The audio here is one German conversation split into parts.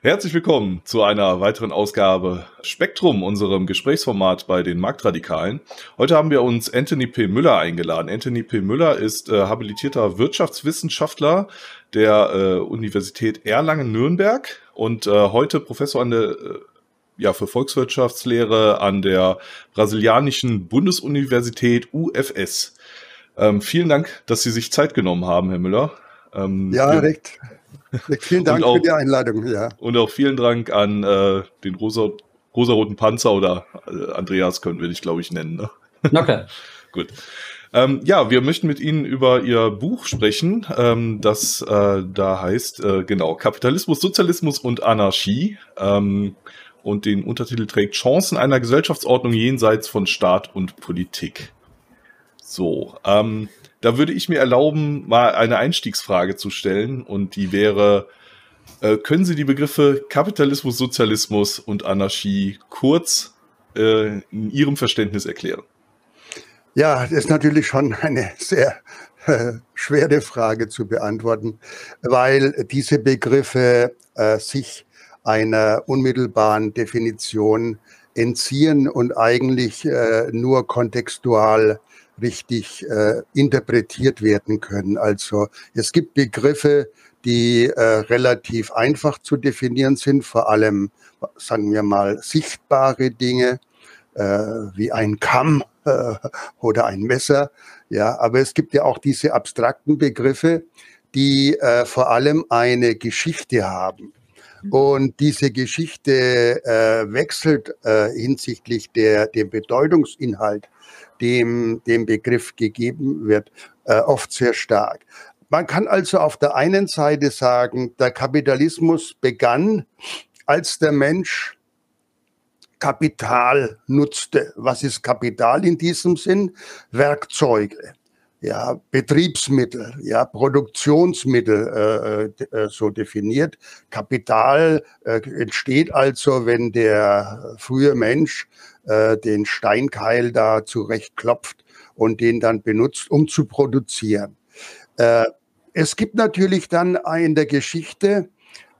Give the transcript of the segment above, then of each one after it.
Herzlich willkommen zu einer weiteren Ausgabe Spektrum, unserem Gesprächsformat bei den Marktradikalen. Heute haben wir uns Anthony P. Müller eingeladen. Anthony P. Müller ist äh, habilitierter Wirtschaftswissenschaftler der äh, Universität Erlangen-Nürnberg und äh, heute Professor an der äh, ja, für Volkswirtschaftslehre an der brasilianischen Bundesuniversität UFS. Ähm, vielen Dank, dass Sie sich Zeit genommen haben, Herr Müller. Ähm, ja, recht. Vielen Dank auch, für die Einladung. Ja. Und auch vielen Dank an äh, den rosa, rosaroten Panzer oder äh, Andreas können wir dich, glaube ich, nennen. Ne? Okay. Gut. Ähm, ja, wir möchten mit Ihnen über Ihr Buch sprechen, ähm, das äh, da heißt, äh, genau, Kapitalismus, Sozialismus und Anarchie. Ähm, und den Untertitel trägt Chancen einer Gesellschaftsordnung jenseits von Staat und Politik. So, ähm, da würde ich mir erlauben, mal eine Einstiegsfrage zu stellen und die wäre, äh, können Sie die Begriffe Kapitalismus, Sozialismus und Anarchie kurz äh, in Ihrem Verständnis erklären? Ja, das ist natürlich schon eine sehr äh, schwere Frage zu beantworten, weil diese Begriffe äh, sich einer unmittelbaren Definition entziehen und eigentlich äh, nur kontextual richtig äh, interpretiert werden können. Also es gibt Begriffe, die äh, relativ einfach zu definieren sind, vor allem, sagen wir mal, sichtbare Dinge äh, wie ein Kamm äh, oder ein Messer. Ja, aber es gibt ja auch diese abstrakten Begriffe, die äh, vor allem eine Geschichte haben. Und diese Geschichte äh, wechselt äh, hinsichtlich der, dem Bedeutungsinhalt dem, dem Begriff gegeben wird, äh, oft sehr stark. Man kann also auf der einen Seite sagen, der Kapitalismus begann, als der Mensch Kapital nutzte. Was ist Kapital in diesem Sinn? Werkzeuge, ja, Betriebsmittel, ja, Produktionsmittel äh, äh, so definiert. Kapital äh, entsteht also, wenn der frühe Mensch äh, den Steinkeil da zurechtklopft und den dann benutzt, um zu produzieren. Äh, es gibt natürlich dann in der Geschichte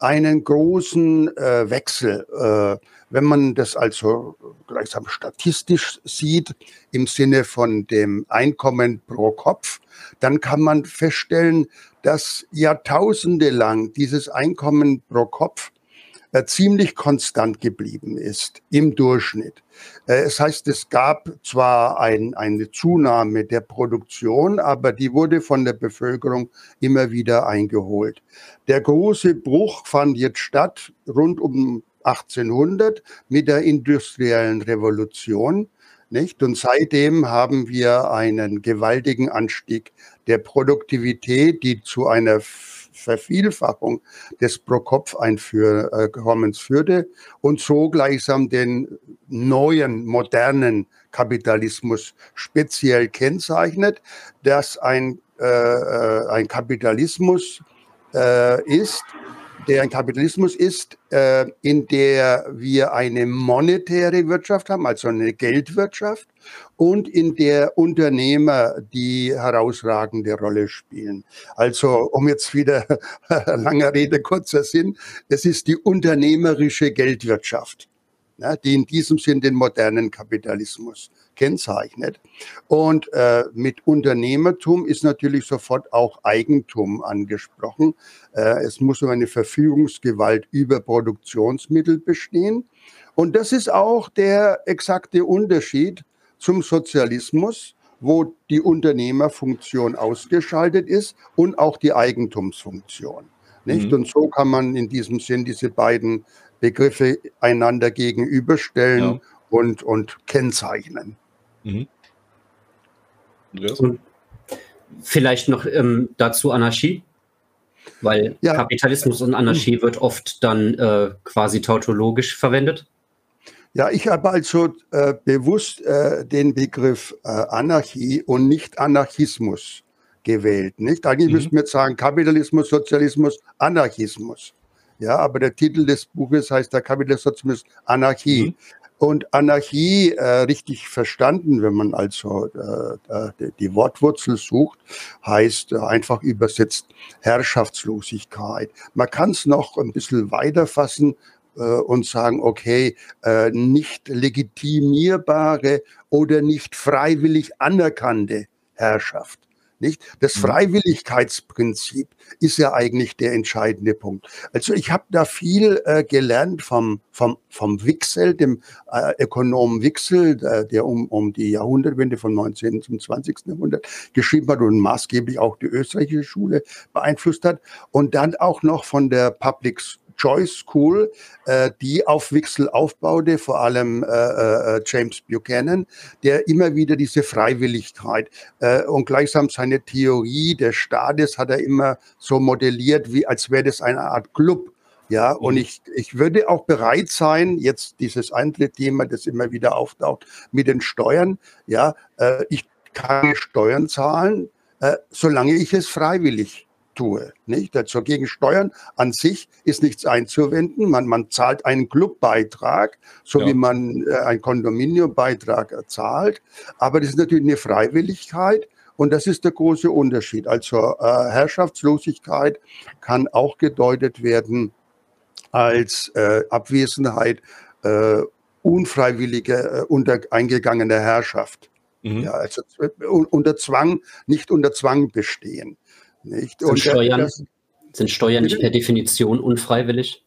einen großen äh, Wechsel. Äh, wenn man das also gleichsam statistisch sieht, im Sinne von dem Einkommen pro Kopf, dann kann man feststellen, dass Jahrtausende lang dieses Einkommen pro Kopf äh, ziemlich konstant geblieben ist im Durchschnitt. Äh, es heißt, es gab zwar ein, eine Zunahme der Produktion, aber die wurde von der Bevölkerung immer wieder eingeholt. Der große Bruch fand jetzt statt rund um 1800 mit der industriellen Revolution. Nicht? Und seitdem haben wir einen gewaltigen Anstieg der Produktivität, die zu einer Vervielfachung des Pro-Kopf-Einkommens führte und so gleichsam den neuen, modernen Kapitalismus speziell kennzeichnet, dass ein, äh, äh ein Kapitalismus äh, ist, der ein Kapitalismus ist, äh, in der wir eine monetäre Wirtschaft haben, also eine Geldwirtschaft, und in der Unternehmer die herausragende Rolle spielen. Also, um jetzt wieder langer Rede, kurzer Sinn, es ist die unternehmerische Geldwirtschaft, ja, die in diesem Sinn den modernen Kapitalismus kennzeichnet. Und äh, mit Unternehmertum ist natürlich sofort auch Eigentum angesprochen. Äh, es muss um eine Verfügungsgewalt über Produktionsmittel bestehen. Und das ist auch der exakte Unterschied zum Sozialismus, wo die Unternehmerfunktion ausgeschaltet ist und auch die Eigentumsfunktion. Nicht? Mhm. Und so kann man in diesem Sinn diese beiden Begriffe einander gegenüberstellen ja. und, und kennzeichnen. Mhm. Und vielleicht noch ähm, dazu Anarchie, weil ja. Kapitalismus und Anarchie wird oft dann äh, quasi tautologisch verwendet. Ja, ich habe also äh, bewusst äh, den Begriff äh, Anarchie und nicht Anarchismus gewählt. Nicht? Eigentlich mhm. müssten wir jetzt sagen Kapitalismus, Sozialismus, Anarchismus. Ja, aber der Titel des Buches heißt der Kapitalismus, Anarchie. Mhm. Und Anarchie äh, richtig verstanden, wenn man also äh, äh die Wortwurzel sucht, heißt äh, einfach übersetzt Herrschaftslosigkeit. Man kann es noch ein bisschen weiter fassen äh, und sagen, okay, äh, nicht legitimierbare oder nicht freiwillig anerkannte Herrschaft. Nicht? Das mhm. Freiwilligkeitsprinzip ist ja eigentlich der entscheidende Punkt. Also ich habe da viel äh, gelernt vom, vom, vom Wichsel, dem äh, Ökonomen Wichsel, äh, der um, um die Jahrhundertwende vom 19. zum 20. Jahrhundert geschrieben hat und maßgeblich auch die österreichische Schule beeinflusst hat. Und dann auch noch von der Public Choice School, äh, die auf Wechsel aufbaute, vor allem äh, äh, James Buchanan, der immer wieder diese Freiwilligkeit äh, und gleichsam seine Theorie des Staates hat er immer so modelliert, wie als wäre das eine Art Club. Ja, und mhm. ich, ich würde auch bereit sein, jetzt dieses andere Thema, das immer wieder auftaucht, mit den Steuern. Ja, äh, ich kann Steuern zahlen, äh, solange ich es freiwillig tue. Nicht? Also gegen Steuern an sich ist nichts einzuwenden. Man, man zahlt einen Clubbeitrag, so ja. wie man äh, einen Kondominiumbeitrag zahlt. Aber das ist natürlich eine Freiwilligkeit. Und das ist der große Unterschied. Also äh, Herrschaftslosigkeit kann auch gedeutet werden als äh, Abwesenheit äh, unfreiwilliger, äh, unter eingegangener Herrschaft. Mhm. Ja, also äh, unter Zwang, nicht unter Zwang bestehen. Nicht? Sind, Steuern, das, sind Steuern nicht per Definition unfreiwillig?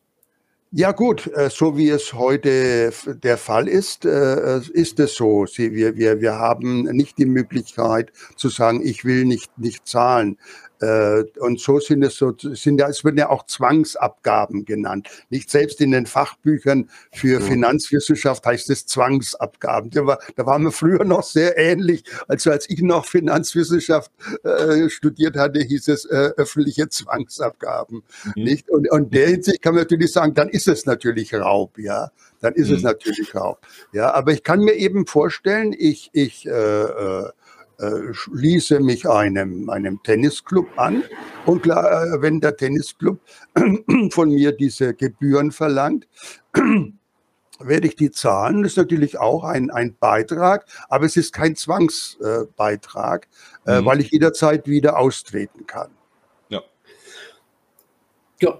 Ja gut, äh, so wie es heute der Fall ist, äh, ist es so. Wir, wir, wir haben nicht die Möglichkeit zu sagen, ich will nicht, nicht zahlen. Äh, und so sind es so, sind ja, es werden ja auch Zwangsabgaben genannt. Nicht selbst in den Fachbüchern für mhm. Finanzwissenschaft heißt es Zwangsabgaben. Da, war, da waren wir früher noch sehr ähnlich. Also als ich noch Finanzwissenschaft äh, studiert hatte, hieß es äh, öffentliche Zwangsabgaben. Mhm. Nicht? Und, und der Hinsicht kann man natürlich sagen, dann ist es natürlich Raub, ja. Dann ist mhm. es natürlich Raub. Ja, aber ich kann mir eben vorstellen, ich, ich äh, äh äh, schließe mich einem, einem Tennisclub an und klar, äh, wenn der Tennisclub von mir diese Gebühren verlangt, werde ich die zahlen. Das ist natürlich auch ein, ein Beitrag, aber es ist kein Zwangsbeitrag, äh, mhm. weil ich jederzeit wieder austreten kann. Ja. Ja.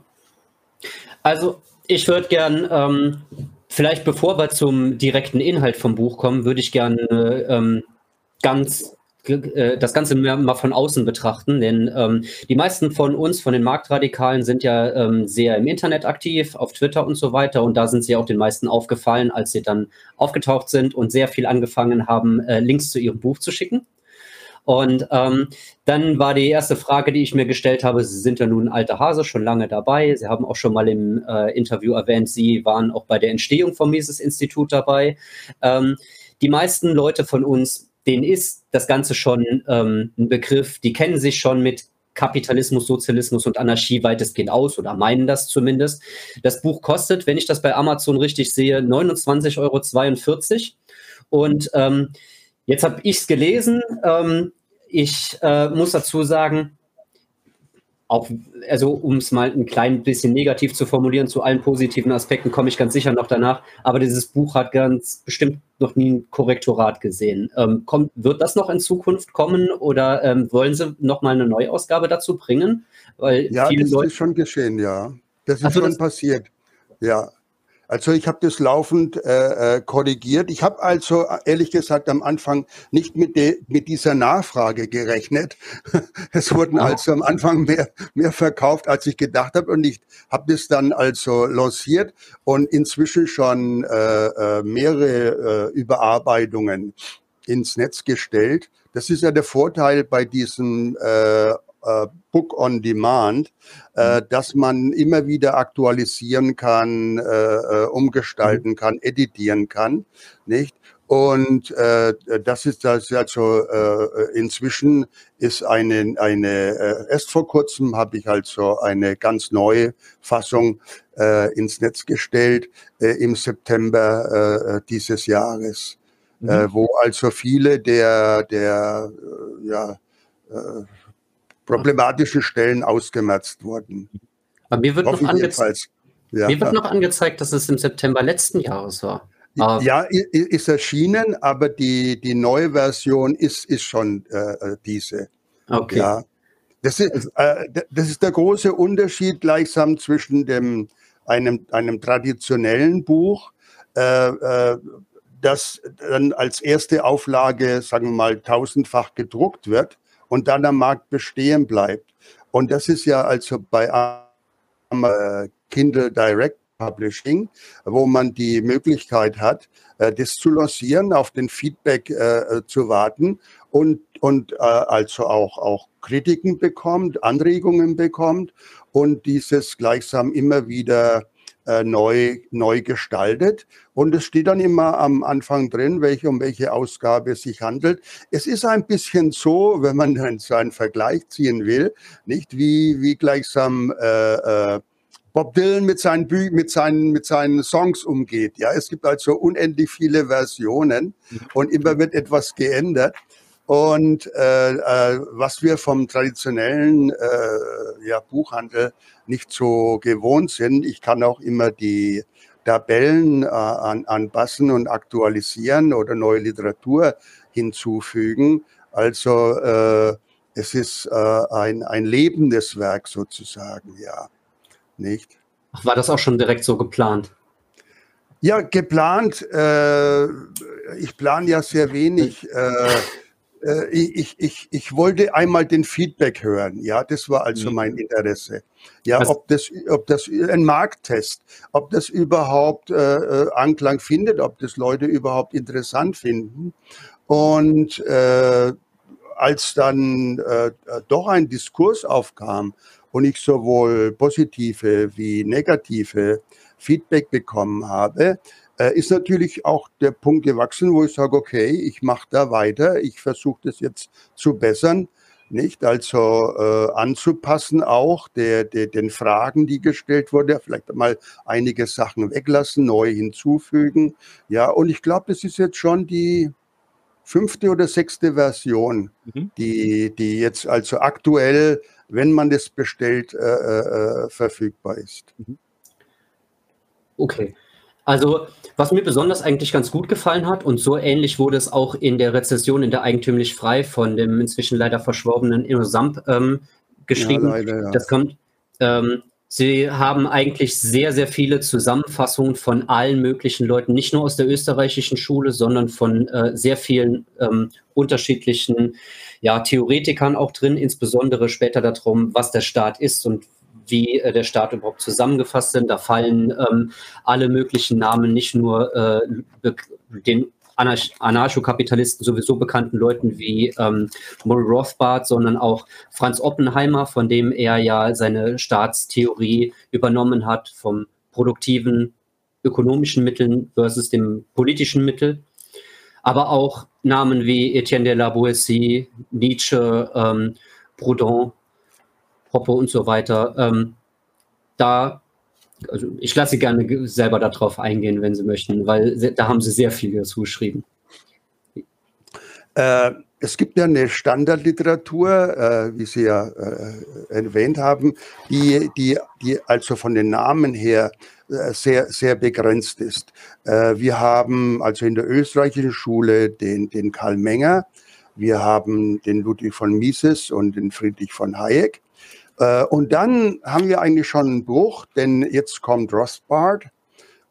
Also ich würde gern, ähm, vielleicht bevor wir zum direkten Inhalt vom Buch kommen, würde ich gerne ähm, ganz äh, das Ganze mal von außen betrachten, denn ähm, die meisten von uns, von den Marktradikalen, sind ja ähm, sehr im Internet aktiv, auf Twitter und so weiter. Und da sind sie auch den meisten aufgefallen, als sie dann aufgetaucht sind und sehr viel angefangen haben, äh, Links zu ihrem Buch zu schicken. Und ähm, dann war die erste Frage, die ich mir gestellt habe, Sie sind ja nun alter Hase, schon lange dabei. Sie haben auch schon mal im äh, Interview erwähnt, Sie waren auch bei der Entstehung vom Mises-Institut dabei. Ähm, die meisten Leute von uns denen ist das Ganze schon ähm, ein Begriff, die kennen sich schon mit Kapitalismus, Sozialismus und Anarchie weitestgehend aus oder meinen das zumindest. Das Buch kostet, wenn ich das bei Amazon richtig sehe, 29,42 Euro. Und ähm, jetzt habe ich es gelesen. Ähm, ich äh, muss dazu sagen, auch, also um es mal ein klein bisschen negativ zu formulieren, zu allen positiven Aspekten komme ich ganz sicher noch danach. Aber dieses Buch hat ganz bestimmt noch nie ein Korrektorat gesehen. Ähm, kommt, wird das noch in Zukunft kommen oder ähm, wollen Sie noch mal eine Neuausgabe dazu bringen? Weil ja, das Leute ist schon geschehen, ja. Das ist also schon das passiert. Ja, also ich habe das laufend äh, äh, korrigiert. Ich habe also ehrlich gesagt am Anfang nicht mit, de, mit dieser Nachfrage gerechnet. es wurden also am Anfang mehr, mehr verkauft, als ich gedacht habe. Und ich habe das dann also lanciert und inzwischen schon äh, äh, mehrere äh, Überarbeitungen ins Netz gestellt. Das ist ja der Vorteil bei diesem äh, äh, Book on Demand, äh, mhm. dass man immer wieder aktualisieren kann, äh, äh umgestalten mhm. kann, editieren kann, nicht? Und äh, das ist das also äh, inzwischen ist eine eine äh, erst vor kurzem habe ich also eine ganz neue Fassung äh, ins Netz gestellt äh, im September äh, dieses Jahres, mhm. äh, wo also viele der der äh, ja äh, problematische Stellen ausgemerzt wurden. Aber mir wird, noch, angeze ja. mir wird noch angezeigt, dass es im September letzten Jahres war. Aber ja, ist erschienen, aber die, die neue Version ist, ist schon äh, diese. Okay. Ja. Das ist, äh, das ist der große Unterschied gleichsam zwischen dem, einem, einem traditionellen Buch, äh, äh, das dann als erste Auflage, sagen wir mal, tausendfach gedruckt wird und dann am Markt bestehen bleibt. Und das ist ja also bei äh, Kindle Direct Publishing, wo man die Möglichkeit hat, äh, das zu lancieren, auf den Feedback äh, zu warten und, und also auch, auch Kritiken bekommt, Anregungen bekommt und dieses gleichsam immer wieder äh, neu, neu gestaltet. Und es steht dann immer am Anfang drin, welche, um welche Ausgabe es sich handelt. Es ist ein bisschen so, wenn man dann so einen Vergleich ziehen will, nicht wie, wie gleichsam äh, äh, Bob Dylan mit seinen, Bü mit, seinen, mit seinen Songs umgeht. Ja, es gibt also unendlich viele Versionen mhm. und immer wird etwas geändert. Und äh, äh, was wir vom traditionellen äh, ja, Buchhandel nicht so gewohnt sind, ich kann auch immer die Tabellen äh, an, anpassen und aktualisieren oder neue Literatur hinzufügen. Also äh, es ist äh, ein, ein lebendes Werk sozusagen, ja. Nicht? Ach, war das auch schon direkt so geplant? Ja, geplant. Äh, ich plane ja sehr wenig. Äh, äh, ich, ich, ich wollte einmal den Feedback hören. Ja, das war also mhm. mein Interesse. Ja, Was? ob das, ob das ein Markttest, ob das überhaupt äh, äh, Anklang findet, ob das Leute überhaupt interessant finden. Und äh, als dann äh, doch ein Diskurs aufkam und ich sowohl positive wie negative Feedback bekommen habe, äh, ist natürlich auch der Punkt gewachsen, wo ich sage, okay, ich mache da weiter, ich versuche das jetzt zu bessern, nicht? Also äh, anzupassen auch der, der, den Fragen, die gestellt wurden, vielleicht mal einige Sachen weglassen, neu hinzufügen. Ja, und ich glaube, das ist jetzt schon die fünfte oder sechste Version, mhm. die, die jetzt also aktuell, wenn man das bestellt, äh, äh, verfügbar ist. Mhm. Okay. Also, was mir besonders eigentlich ganz gut gefallen hat, und so ähnlich wurde es auch in der Rezession in der Eigentümlich Frei von dem inzwischen leider verschworbenen Inno Samp ähm, geschrieben. Ja, leider, ja. Das kommt. Ähm, Sie haben eigentlich sehr, sehr viele Zusammenfassungen von allen möglichen Leuten, nicht nur aus der österreichischen Schule, sondern von äh, sehr vielen ähm, unterschiedlichen ja, Theoretikern auch drin, insbesondere später darum, was der Staat ist und wie äh, der Staat überhaupt zusammengefasst sind. Da fallen ähm, alle möglichen Namen, nicht nur äh, den Anarchokapitalisten sowieso bekannten Leuten wie ähm, Murray Rothbard, sondern auch Franz Oppenheimer, von dem er ja seine Staatstheorie übernommen hat, vom produktiven ökonomischen Mitteln versus dem politischen Mittel. Aber auch Namen wie Etienne de la Boétie, Nietzsche, ähm, Proudhon, Poppe und so weiter. Ähm, da, also ich lasse Sie gerne selber darauf eingehen, wenn Sie möchten, weil da haben Sie sehr viel dazu geschrieben. Äh, es gibt ja eine Standardliteratur, äh, wie Sie ja äh, erwähnt haben, die, die, die also von den Namen her äh, sehr, sehr begrenzt ist. Äh, wir haben also in der österreichischen Schule den, den Karl Menger, wir haben den Ludwig von Mises und den Friedrich von Hayek. Äh, und dann haben wir eigentlich schon einen Bruch, denn jetzt kommt Rothbard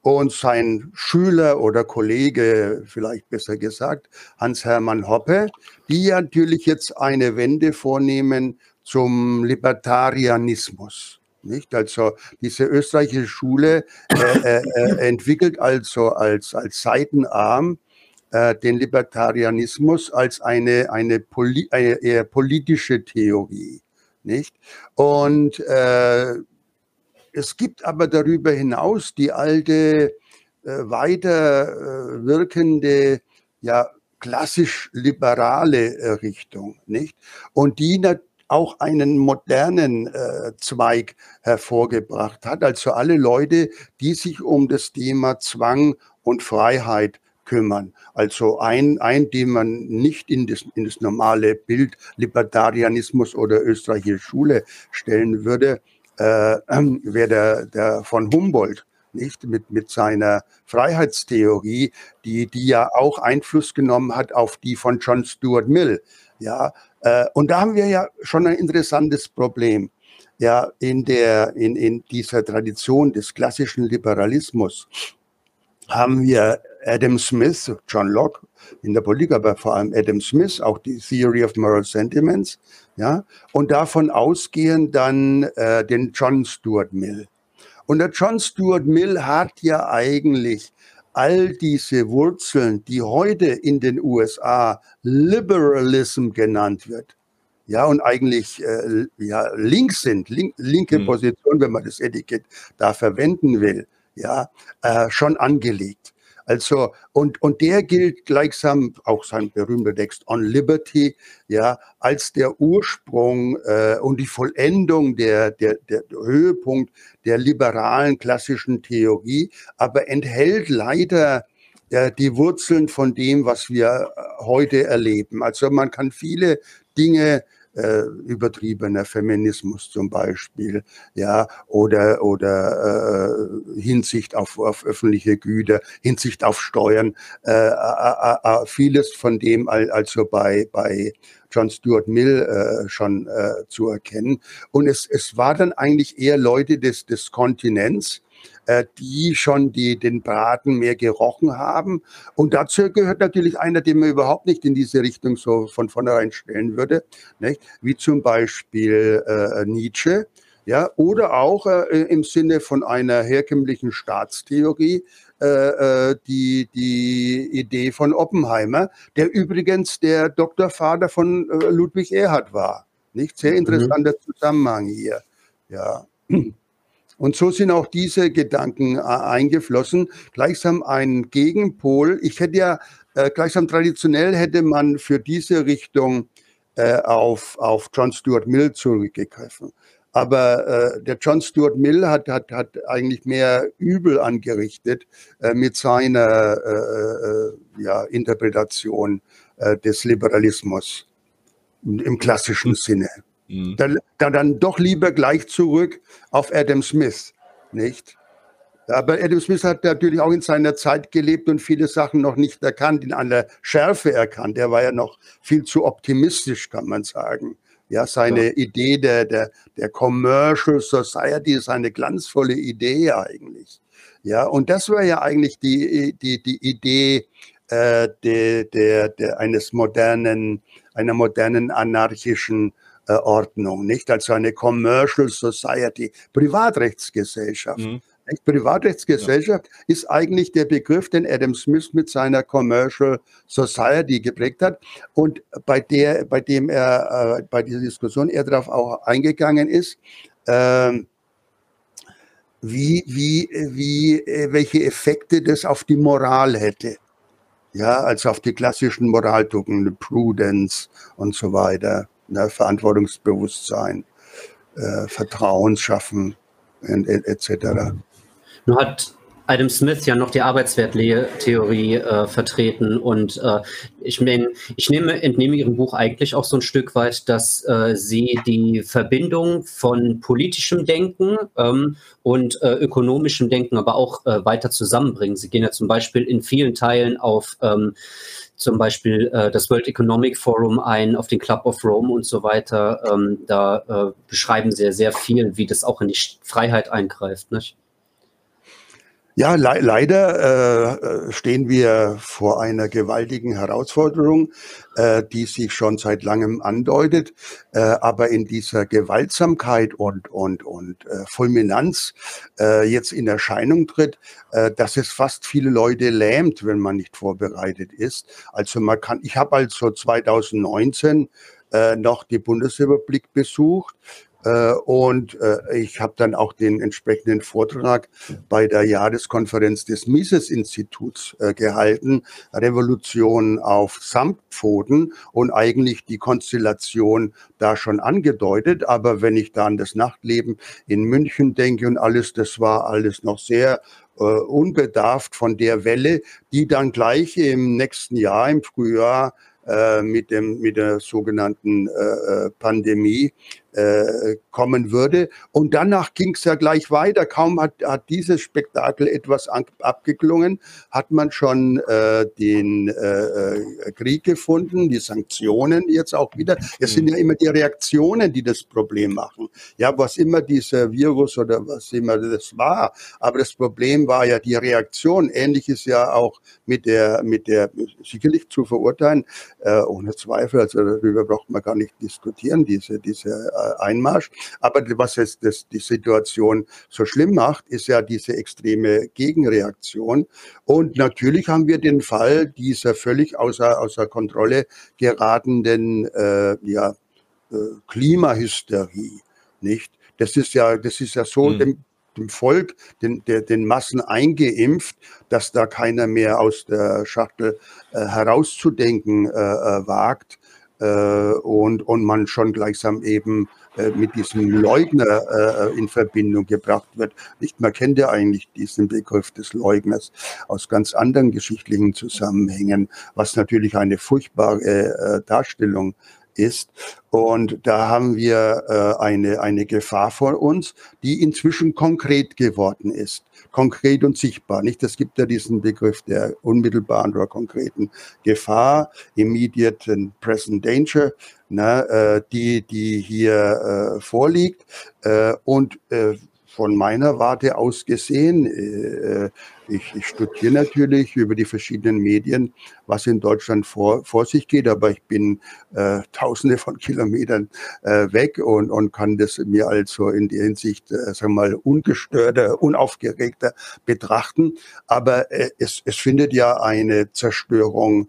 und sein Schüler oder Kollege, vielleicht besser gesagt, Hans-Hermann Hoppe, die natürlich jetzt eine Wende vornehmen zum Libertarianismus. Nicht? Also diese österreichische Schule äh, äh, äh entwickelt also als, als Seitenarm äh, den Libertarianismus als eine, eine, Poli eine eher politische Theorie nicht? Und äh, es gibt aber darüber hinaus die alte, äh, weiter wirkende, ja, klassisch liberale äh, Richtung, nicht? Und die auch einen modernen äh, Zweig hervorgebracht hat. Also alle Leute, die sich um das Thema Zwang und Freiheit kümmern. Also ein, ein den man nicht in das, in das normale Bild Libertarianismus oder österreichische Schule stellen würde, äh, wäre der, der von Humboldt, nicht mit, mit seiner Freiheitstheorie, die, die ja auch Einfluss genommen hat auf die von John Stuart Mill. Ja, äh, und da haben wir ja schon ein interessantes Problem. Ja, in der, in, in dieser Tradition des klassischen Liberalismus haben wir Adam Smith, John Locke in der Politik, aber vor allem Adam Smith, auch die Theory of Moral Sentiments, ja, und davon ausgehend dann äh, den John Stuart Mill. Und der John Stuart Mill hat ja eigentlich all diese Wurzeln, die heute in den USA Liberalism genannt wird, ja, und eigentlich äh, ja, links sind, link, linke mhm. Position, wenn man das Etikett da verwenden will, ja, äh, schon angelegt. Also, und, und der gilt gleichsam, auch sein berühmter Text On Liberty, ja, als der Ursprung äh, und die Vollendung der, der, der Höhepunkt der liberalen klassischen Theorie, aber enthält leider äh, die Wurzeln von dem, was wir äh, heute erleben. Also man kann viele Dinge äh, übertriebener Feminismus zum Beispiel, ja, oder, oder äh, Hinsicht auf, auf öffentliche Güter, Hinsicht auf Steuern, äh, äh, äh, äh vieles von dem also bei, bei John Stuart Mill äh, schon äh, zu erkennen. Und es, es war dann eigentlich eher Leute des, des Kontinents, äh, die schon die, den Braten mehr gerochen haben. Und dazu gehört natürlich einer, den man überhaupt nicht in diese Richtung so von vornherein stellen würde, nicht? wie zum Beispiel äh, Nietzsche. Ja, oder auch äh, im Sinne von einer herkömmlichen Staatstheorie, äh, äh, die, die Idee von Oppenheimer, der übrigens der Doktorvater von äh, Ludwig Erhard war. Nicht sehr mhm. interessanter mhm. Zusammenhang hier. Ja. Und so sind auch diese Gedanken äh, eingeflossen. Gleichsam ein Gegenpol. Ich hätte ja, äh, gleichsam traditionell hätte man für diese Richtung äh, auf, auf John Stuart Mill zurückgegriffen. Aber äh, der John Stuart Mill hat, hat, hat eigentlich mehr Übel angerichtet äh, mit seiner äh, äh ja, Interpretation äh, des Liberalismus im klassischen Sinne. Mhm. Dann, dann, dann doch lieber gleich zurück auf Adam Smith, nicht? Aber Adam Smith hat natürlich auch in seiner Zeit gelebt und viele Sachen noch nicht erkannt, in aller Schärfe erkannt. Er war ja noch viel zu optimistisch, kann man sagen. Ja, seine ja. Idee der, der, der Commercial Society ist eine glanzvolle Idee eigentlich. Ja, und das war ja eigentlich die, die, die Idee äh, der, der, der, eines modernen, einer modernen anarchischen Ordnung, nicht? Also eine Commercial Society, Privatrechtsgesellschaft. Mhm. Privatrechtsgesellschaft ja. ist eigentlich der Begriff, den Adam Smith mit seiner Commercial Society geprägt hat und bei der, bei dem er äh, bei dieser Diskussion er darauf auch eingegangen ist, äh, wie, wie, wie, äh, welche Effekte das auf die Moral hätte. Ja, also auf die klassischen Moraltugenden, Prudence und so weiter ne, Verantwortungsbewusstsein, äh, Vertrauen schaffen etc. Nun hat Adam Smith ja noch die Arbeitswerttheorie äh, vertreten und äh, ich, mein, ich nehme, entnehme Ihrem Buch eigentlich auch so ein Stück weit, dass äh, Sie die Verbindung von politischem Denken ähm, und äh, ökonomischem Denken aber auch äh, weiter zusammenbringen. Sie gehen ja zum Beispiel in vielen Teilen auf ähm, zum Beispiel äh, das World Economic Forum ein, auf den Club of Rome und so weiter. Ähm, da äh, beschreiben sie sehr viel, wie das auch in die Freiheit eingreift. Nicht? Ja, le leider äh, stehen wir vor einer gewaltigen Herausforderung, äh, die sich schon seit langem andeutet, äh, aber in dieser Gewaltsamkeit und und und äh, Fulminanz äh, jetzt in Erscheinung tritt, äh, dass es fast viele Leute lähmt, wenn man nicht vorbereitet ist. Also man kann, ich habe also 2019 äh, noch die Bundesrepublik besucht äh, und äh, ich habe dann auch den entsprechenden Vortrag bei der Jahreskonferenz des Mises-Instituts äh, gehalten, Revolution auf Samtpfoten und eigentlich die Konstellation da schon angedeutet. Aber wenn ich da an das Nachtleben in München denke und alles, das war alles noch sehr äh, unbedarft von der Welle, die dann gleich im nächsten Jahr, im Frühjahr, äh, mit, dem, mit der sogenannten äh, Pandemie äh, kommen würde. Und danach ging es ja gleich weiter. Kaum hat, hat dieses Spektakel etwas an, abgeklungen, hat man schon äh, den äh, äh, Krieg gefunden, die Sanktionen jetzt auch wieder. Es sind ja immer die Reaktionen, die das Problem machen. Ja, was immer dieser Virus oder was immer das war. Aber das Problem war ja die Reaktion. Ähnliches ja auch mit der, mit der sicherlich zu verurteilen, äh, ohne Zweifel. Also darüber braucht man gar nicht diskutieren, diese, diese Einmarsch. Aber was jetzt das, die Situation so schlimm macht, ist ja diese extreme Gegenreaktion. Und natürlich haben wir den Fall dieser völlig außer, außer Kontrolle geratenen äh, ja, äh, Klimahysterie. Nicht? Das ist ja, das ist ja so mhm. dem, dem Volk, den, der, den Massen eingeimpft, dass da keiner mehr aus der Schachtel äh, herauszudenken äh, äh wagt äh, und, und man schon gleichsam eben äh, mit diesem Leugner äh, in Verbindung gebracht wird. Nicht, man kennt ja eigentlich diesen Begriff des Leugners aus ganz anderen geschichtlichen Zusammenhängen, was natürlich eine furchtbare äh, Darstellung ist. Und da haben wir äh, eine, eine Gefahr vor uns, die inzwischen konkret geworden ist. Konkret und sichtbar. Nicht? Es gibt ja diesen Begriff der unmittelbaren oder konkreten Gefahr, immediate and present danger, ne, äh, die, die hier äh, vorliegt. Äh, und äh, von meiner Warte aus gesehen, äh, ich, ich, studiere natürlich über die verschiedenen Medien, was in Deutschland vor, vor sich geht, aber ich bin äh, tausende von Kilometern äh, weg und, und kann das mir also in der Hinsicht, äh, sagen wir mal, ungestörter, unaufgeregter betrachten. Aber äh, es, es findet ja eine Zerstörung äh,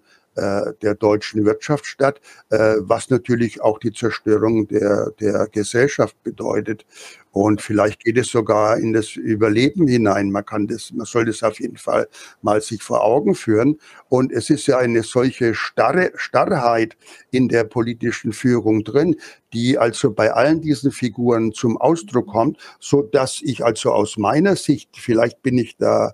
der deutschen Wirtschaft statt, äh, was natürlich auch die Zerstörung der, der Gesellschaft bedeutet. Und vielleicht geht es sogar in das Überleben hinein. Man kann das, man soll das auf jeden Fall mal sich vor Augen führen. Und es ist ja eine solche Starre, Starrheit in der politischen Führung drin, die also bei allen diesen Figuren zum Ausdruck kommt, so dass ich also aus meiner Sicht, vielleicht bin ich da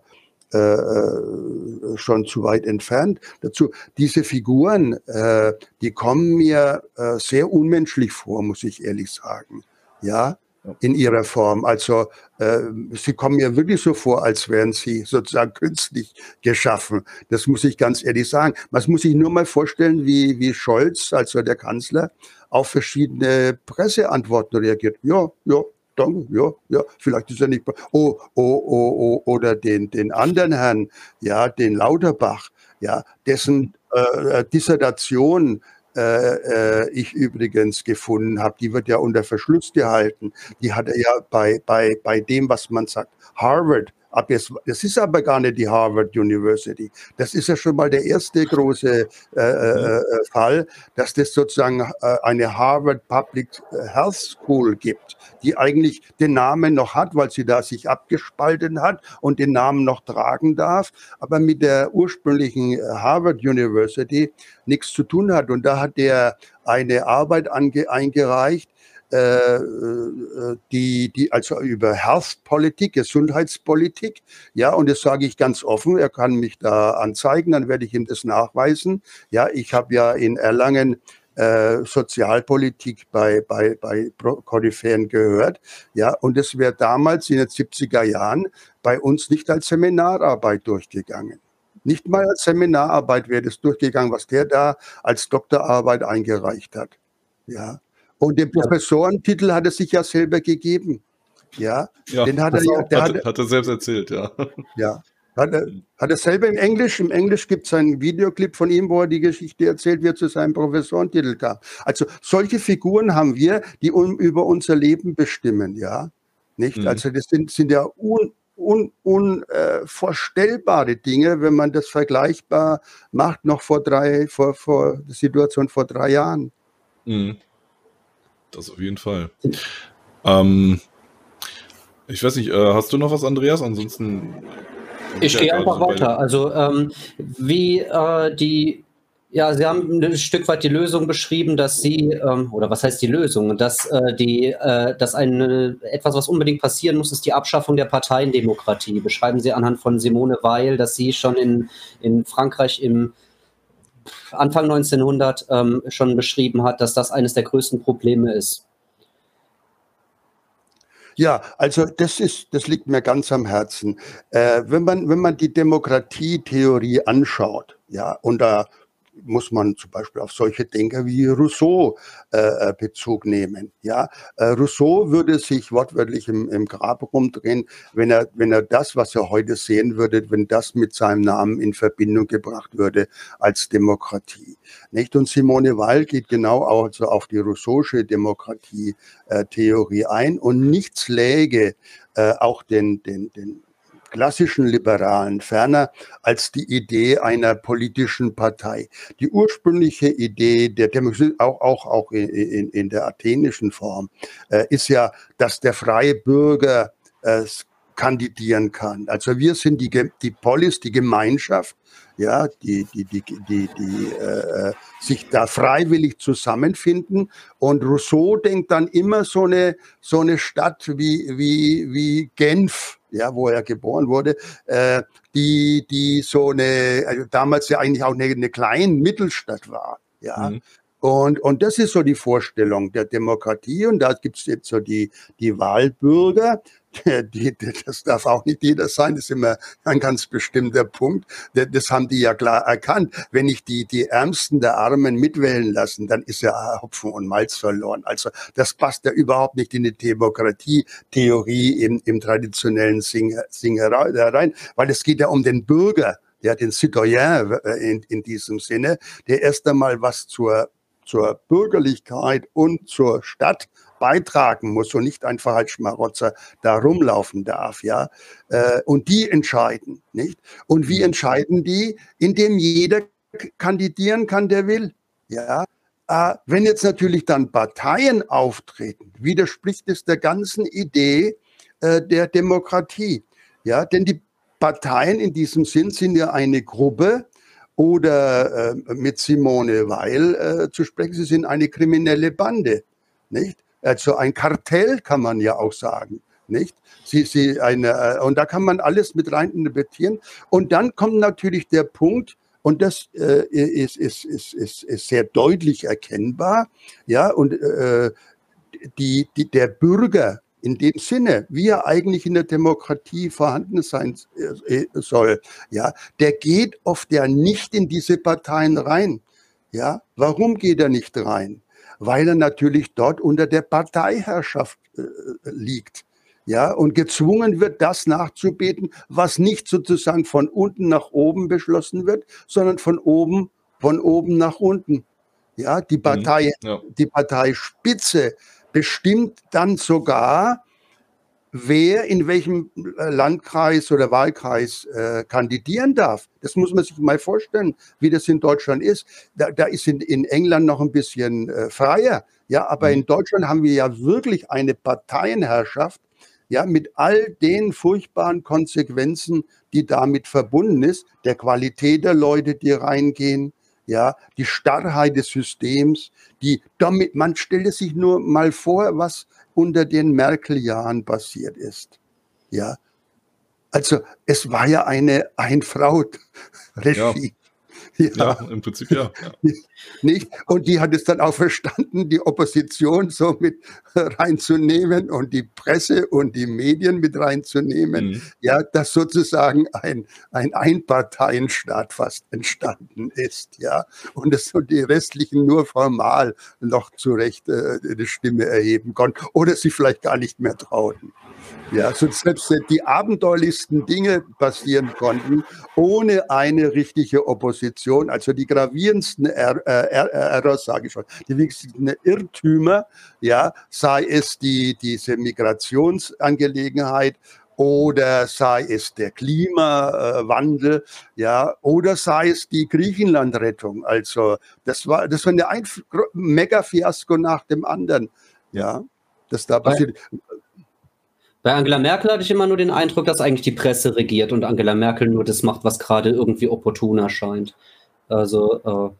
äh, äh, schon zu weit entfernt. Dazu, diese Figuren, äh, die kommen mir äh, sehr unmenschlich vor, muss ich ehrlich sagen. Ja, in ihrer Form. Also äh, sie kommen mir wirklich so vor, als wären sie sozusagen künstlich geschaffen. Das muss ich ganz ehrlich sagen. Man muss sich nur mal vorstellen, wie, wie Scholz, also der Kanzler, auf verschiedene Presseantworten reagiert. Ja, ja, danke, ja, ja, vielleicht ist er nicht, oh, oh, oh, oh, oder den, den anderen Herrn, ja, den Lauterbach, ja, dessen äh, Dissertation äh, äh, ich übrigens gefunden habe, die wird ja unter Verschluss gehalten. Die hat er ja bei, bei, bei dem, was man sagt, Harvard Ab jetzt, das ist aber gar nicht die Harvard University. Das ist ja schon mal der erste große äh, äh, äh Fall, dass das sozusagen äh, eine Harvard Public Health School gibt, die eigentlich den Namen noch hat, weil sie da sich abgespalten hat und den Namen noch tragen darf, aber mit der ursprünglichen äh, Harvard University nichts zu tun hat. Und da hat der eine Arbeit eingereicht, äh, äh, die, die, also über Health-Politik, Gesundheitspolitik. Ja, und das sage ich ganz offen. Er kann mich da anzeigen, dann werde ich ihm das nachweisen. Ja, ich habe ja in Erlangen äh, Sozialpolitik bei, bei, bei Koryphäen gehört. Ja, und es wäre damals in den 70er Jahren bei uns nicht als Seminararbeit durchgegangen. Nicht mal als Seminararbeit wäre das durchgegangen, was der da als Doktorarbeit eingereicht hat. Ja, und den Professorentitel hat er sich ja selber gegeben. Ja, ja den hat er ja. Der hat, hat er selbst erzählt, ja. Ja. Hat er, hat er selber im Englisch, im Englisch gibt es einen Videoclip von ihm, wo er die Geschichte erzählt, wie er zu seinem Professorentitel kam. Also solche Figuren haben wir, die um, über unser Leben bestimmen, ja. Nicht? Mhm. Also das sind, sind ja un, un, unvorstellbare äh, Dinge, wenn man das vergleichbar macht, noch vor drei, vor, vor der Situation vor drei Jahren. Mhm. Das auf jeden Fall. Ähm, ich weiß nicht, äh, hast du noch was, Andreas? Ansonsten. Ich gehe einfach weiter. Also, ähm, wie äh, die ja, Sie haben ein Stück weit die Lösung beschrieben, dass Sie, ähm, oder was heißt die Lösung, dass äh, die, äh, dass eine, etwas, was unbedingt passieren muss, ist die Abschaffung der Parteiendemokratie. Beschreiben Sie anhand von Simone Weil, dass sie schon in, in Frankreich im Anfang 1900 ähm, schon beschrieben hat, dass das eines der größten Probleme ist. Ja, also das ist, das liegt mir ganz am Herzen. Äh, wenn man, wenn man die Demokratietheorie anschaut, ja, unter muss man zum Beispiel auf solche Denker wie Rousseau äh, äh, Bezug nehmen. Ja, äh, Rousseau würde sich wortwörtlich im, im Grab rumdrehen, wenn er, wenn er das, was er heute sehen würde, wenn das mit seinem Namen in Verbindung gebracht würde als Demokratie. Nicht? Und Simone Weil geht genau also auf die Rousseausche Demokratie-Theorie äh, ein und nichts läge äh, auch den, den, den klassischen Liberalen ferner als die Idee einer politischen Partei. Die ursprüngliche Idee der Demokratie, auch, auch, auch in, in, in der athenischen Form, äh, ist ja, dass der freie Bürger äh, kandidieren kann. Also wir sind die, die Polis, die Gemeinschaft, ja, die, die, die, die, die äh, sich da freiwillig zusammenfinden. Und Rousseau denkt dann immer so eine, so eine Stadt wie, wie, wie Genf, ja, wo er geboren wurde, äh, die, die so eine, also damals ja eigentlich auch eine, eine kleine Mittelstadt war, ja. Mhm. Und, und das ist so die Vorstellung der Demokratie. Und da gibt es jetzt so die, die Wahlbürger, die, die, das darf auch nicht jeder sein, das ist immer ein ganz bestimmter Punkt. Das haben die ja klar erkannt. Wenn ich die, die Ärmsten der Armen mitwählen lassen, dann ist ja Hopfen und Malz verloren. Also das passt ja überhaupt nicht in die Demokratie-Theorie im, im traditionellen Sing, Sing herein, weil es geht ja um den Bürger, ja, den Citoyen äh, in, in diesem Sinne, der erst einmal was zur, zur Bürgerlichkeit und zur Stadt beitragen muss und nicht einfach als Schmarotzer da rumlaufen darf, ja. Äh, und die entscheiden, nicht? Und wie mhm. entscheiden die? Indem jeder kandidieren kann, der will, ja. Äh, wenn jetzt natürlich dann Parteien auftreten, widerspricht es der ganzen Idee äh, der Demokratie, ja. Denn die Parteien in diesem Sinn sind ja eine Gruppe, oder äh, mit Simone Weil äh, zu sprechen, sie sind eine kriminelle Bande, nicht? Also ein Kartell kann man ja auch sagen. Nicht? Sie, sie eine, äh, und da kann man alles mit rein interpretieren. Und dann kommt natürlich der Punkt, und das äh, ist, ist, ist, ist, ist sehr deutlich erkennbar, ja, und äh, die, die, der Bürger in dem Sinne, wie er eigentlich in der Demokratie vorhanden sein äh, soll, ja, der geht oft ja nicht in diese Parteien rein. Ja, warum geht er nicht rein? weil er natürlich dort unter der Parteiherrschaft äh, liegt. Ja, und gezwungen wird, das nachzubeten, was nicht sozusagen von unten nach oben beschlossen wird, sondern von oben, von oben nach unten. Ja, die mhm. Partei, ja. die Parteispitze bestimmt dann sogar, wer in welchem äh, Landkreis oder Wahlkreis äh, kandidieren darf. Das muss man sich mal vorstellen, wie das in Deutschland ist. Da, da ist in, in, England noch ein bisschen äh, freier. Ja, aber in mhm. Deutschland haben wir ja wirklich eine Parteienherrschaft, ja, mit all den furchtbaren Konsequenzen, die damit verbunden ist, der Qualität der Leute, die reingehen, ja, die Starrheit des Systems, die damit, man stellt sich nur mal vor, was unter den Merkel-Jahren passiert ist. Ja, also es war ja eine Ein-Frau-Regie. Ja. ja. im Prinzip ja. ja. Nicht? Und die hat es dann auch verstanden, die Opposition so mit reinzunehmen und die Presse und die Medien mit reinzunehmen. Mhm. Ja, dass sozusagen ein, ein Einparteienstaat fast entstanden ist. Ja, und dass so die restlichen nur formal noch zurecht äh, eine Stimme erheben konnten oder sie vielleicht gar nicht mehr trauten. Ja, so selbst die abenteuerlichsten Dinge passieren konnten, ohne eine richtige Opposition. Also die gravierendsten er äh, er Errors, sage ich schon, die wichtigsten Irrtümer, ja, sei es die, diese Migrationsangelegenheit oder sei es der Klimawandel, ja, oder sei es die Griechenlandrettung. Also das war, das war ein Mega-Fiasko nach dem anderen, ja, das da passiert. Bei Angela Merkel hatte ich immer nur den Eindruck, dass eigentlich die Presse regiert und Angela Merkel nur das macht, was gerade irgendwie opportun erscheint. Also äh,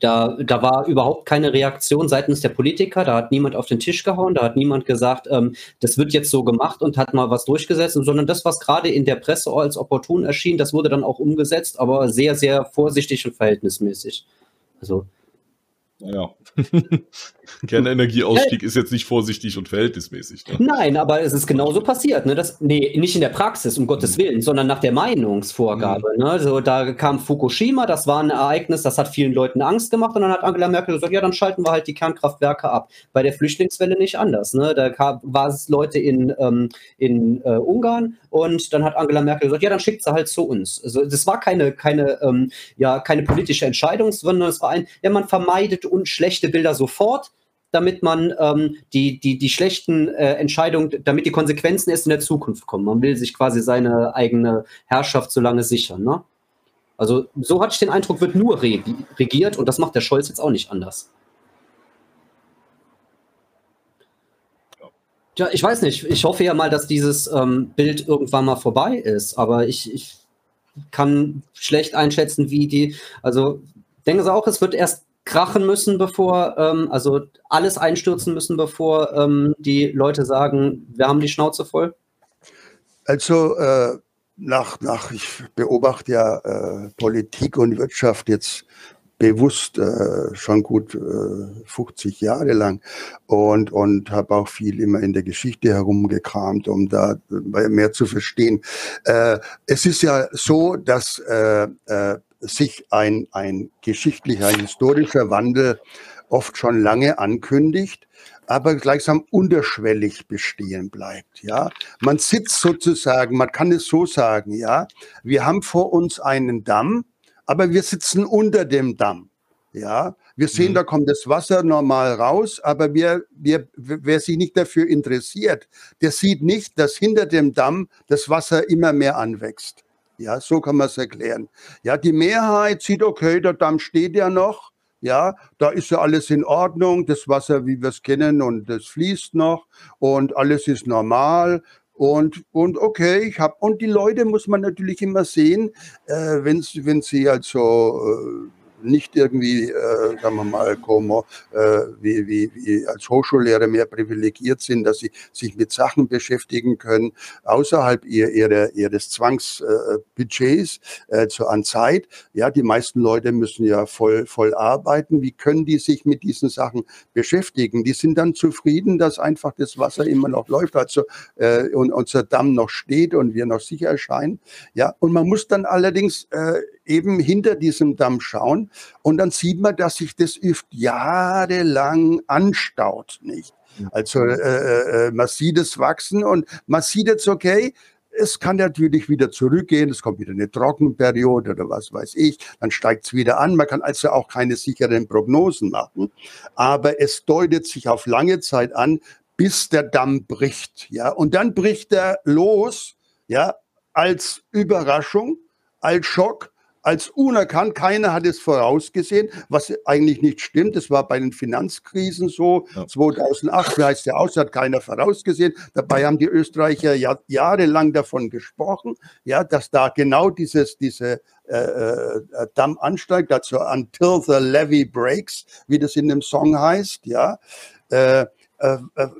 da, da war überhaupt keine Reaktion seitens der Politiker, da hat niemand auf den Tisch gehauen, da hat niemand gesagt, ähm, das wird jetzt so gemacht und hat mal was durchgesetzt, sondern das, was gerade in der Presse als opportun erschien, das wurde dann auch umgesetzt, aber sehr, sehr vorsichtig und verhältnismäßig. Also Naja. Kernenergieausstieg ist jetzt nicht vorsichtig und verhältnismäßig. Ne? Nein, aber es ist genauso passiert. Ne? Das, nee, nicht in der Praxis, um Gottes mhm. Willen, sondern nach der Meinungsvorgabe. Mhm. Ne? Also, da kam Fukushima, das war ein Ereignis, das hat vielen Leuten Angst gemacht und dann hat Angela Merkel gesagt, ja, dann schalten wir halt die Kernkraftwerke ab. Bei der Flüchtlingswelle nicht anders. Ne? Da war es Leute in, ähm, in äh, Ungarn und dann hat Angela Merkel gesagt, ja, dann schickt sie halt zu uns. Also, das war keine, keine, ähm, ja, keine politische Entscheidung, sondern es war ein, ja, man vermeidet und schlechte Bilder sofort damit man ähm, die, die, die schlechten äh, Entscheidungen, damit die Konsequenzen erst in der Zukunft kommen. Man will sich quasi seine eigene Herrschaft so lange sichern. Ne? Also so hatte ich den Eindruck, wird nur regiert und das macht der Scholz jetzt auch nicht anders. Ja, ich weiß nicht. Ich hoffe ja mal, dass dieses ähm, Bild irgendwann mal vorbei ist, aber ich, ich kann schlecht einschätzen, wie die. Also denken Sie auch, es wird erst krachen müssen, bevor, ähm, also alles einstürzen müssen, bevor ähm, die Leute sagen, wir haben die Schnauze voll? Also äh, nach, nach, ich beobachte ja äh, Politik und Wirtschaft jetzt bewusst äh, schon gut äh, 50 Jahre lang und, und habe auch viel immer in der Geschichte herumgekramt, um da mehr zu verstehen. Äh, es ist ja so, dass äh, äh, sich ein, ein geschichtlicher, historischer Wandel oft schon lange ankündigt, aber gleichsam unterschwellig bestehen bleibt. Ja, man sitzt sozusagen, man kann es so sagen, ja, wir haben vor uns einen Damm, aber wir sitzen unter dem Damm. Ja, wir sehen, mhm. da kommt das Wasser normal raus, aber wir, wir, wer sich nicht dafür interessiert, der sieht nicht, dass hinter dem Damm das Wasser immer mehr anwächst. Ja, so kann man es erklären. Ja, die Mehrheit sieht, okay, der Damm steht ja noch. Ja, da ist ja alles in Ordnung, das Wasser, wie wir es kennen, und das fließt noch und alles ist normal. Und, und okay, ich habe, und die Leute muss man natürlich immer sehen, äh, wenn, wenn sie also äh, nicht irgendwie, äh, sagen wir mal, como, äh, wie, wie, wie als Hochschullehrer mehr privilegiert sind, dass sie sich mit Sachen beschäftigen können, außerhalb ihr, ihrer, ihres Zwangsbudgets äh, zu, an Zeit. Ja, die meisten Leute müssen ja voll, voll arbeiten. Wie können die sich mit diesen Sachen beschäftigen? Die sind dann zufrieden, dass einfach das Wasser immer noch läuft, also äh, und unser Damm noch steht und wir noch sicher erscheinen. Ja, und man muss dann allerdings äh, eben hinter diesem Damm schauen. Und dann sieht man, dass sich das oft jahrelang anstaut, nicht? Also äh, äh, äh, man sieht es wachsen und man sieht jetzt, okay, es kann natürlich wieder zurückgehen, es kommt wieder eine Trockenperiode oder was weiß ich, dann steigt es wieder an. Man kann also auch keine sicheren Prognosen machen, aber es deutet sich auf lange Zeit an, bis der Damm bricht, ja, und dann bricht er los, ja, als Überraschung, als Schock als unerkannt. Keiner hat es vorausgesehen, was eigentlich nicht stimmt. Das war bei den Finanzkrisen so. Ja. 2008, wie heißt der aus, hat keiner vorausgesehen. Dabei haben die Österreicher ja, jahrelang davon gesprochen, ja, dass da genau dieses, diese äh, äh, Damm ansteigt, also until the levee breaks, wie das in dem Song heißt, ja. Äh,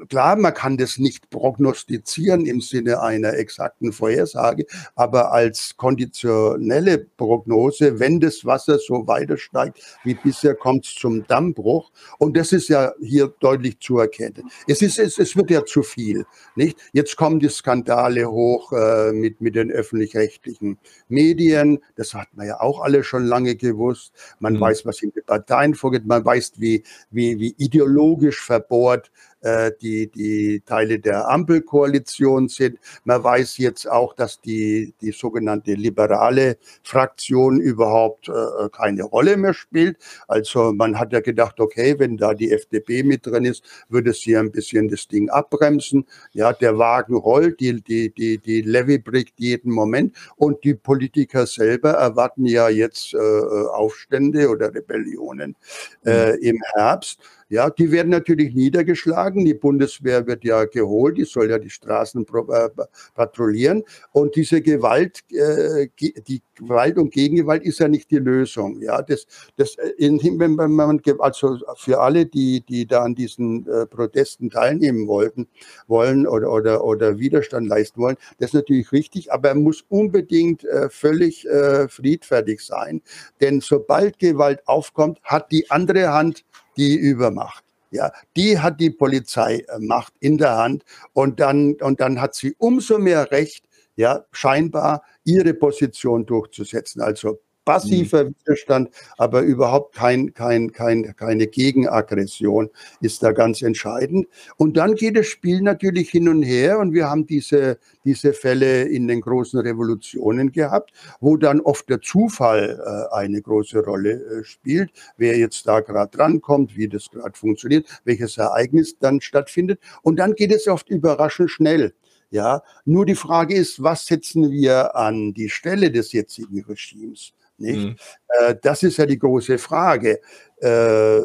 klar, man kann das nicht prognostizieren im Sinne einer exakten Vorhersage, aber als konditionelle Prognose, wenn das Wasser so weiter steigt wie bisher, kommt es zum Dammbruch. Und das ist ja hier deutlich zu erkennen. Es, ist, es, es wird ja zu viel. Nicht? Jetzt kommen die Skandale hoch äh, mit, mit den öffentlich-rechtlichen Medien. Das hat man ja auch alle schon lange gewusst. Man mhm. weiß, was in den Parteien vorgeht. Man weiß, wie, wie, wie ideologisch verbohrt äh, die, die Teile der Ampelkoalition sind. Man weiß jetzt auch, dass die, die sogenannte liberale Fraktion überhaupt äh, keine Rolle mehr spielt. Also man hat ja gedacht, okay, wenn da die FDP mit drin ist, würde sie ein bisschen das Ding abbremsen. Ja, der Wagen rollt, die, die, die, die Levy bricht jeden Moment und die Politiker selber erwarten ja jetzt äh, Aufstände oder Rebellionen äh, im Herbst. Ja, die werden natürlich niedergeschlagen. Die Bundeswehr wird ja geholt, die soll ja die Straßen äh, patrouillieren. Und diese Gewalt, äh, die Gewalt und Gegengewalt ist ja nicht die Lösung. Ja, das, das, äh, wenn man, also für alle, die, die da an diesen Protesten teilnehmen wollten, wollen oder, oder, oder Widerstand leisten wollen, das ist natürlich richtig, aber er muss unbedingt völlig friedfertig sein. Denn sobald Gewalt aufkommt, hat die andere Hand die Übermacht. Ja, die hat die Polizeimacht in der Hand und dann, und dann hat sie umso mehr Recht, ja, scheinbar ihre Position durchzusetzen. Also passiver mhm. Widerstand, aber überhaupt kein, kein, kein, keine Gegenaggression ist da ganz entscheidend. Und dann geht das Spiel natürlich hin und her und wir haben diese, diese Fälle in den großen Revolutionen gehabt, wo dann oft der Zufall äh, eine große Rolle äh, spielt, wer jetzt da gerade drankommt, wie das gerade funktioniert, welches Ereignis dann stattfindet. Und dann geht es oft überraschend schnell. Ja, nur die Frage ist, was setzen wir an die Stelle des jetzigen Regimes? Nicht? Mhm. Äh, das ist ja die große Frage. Äh,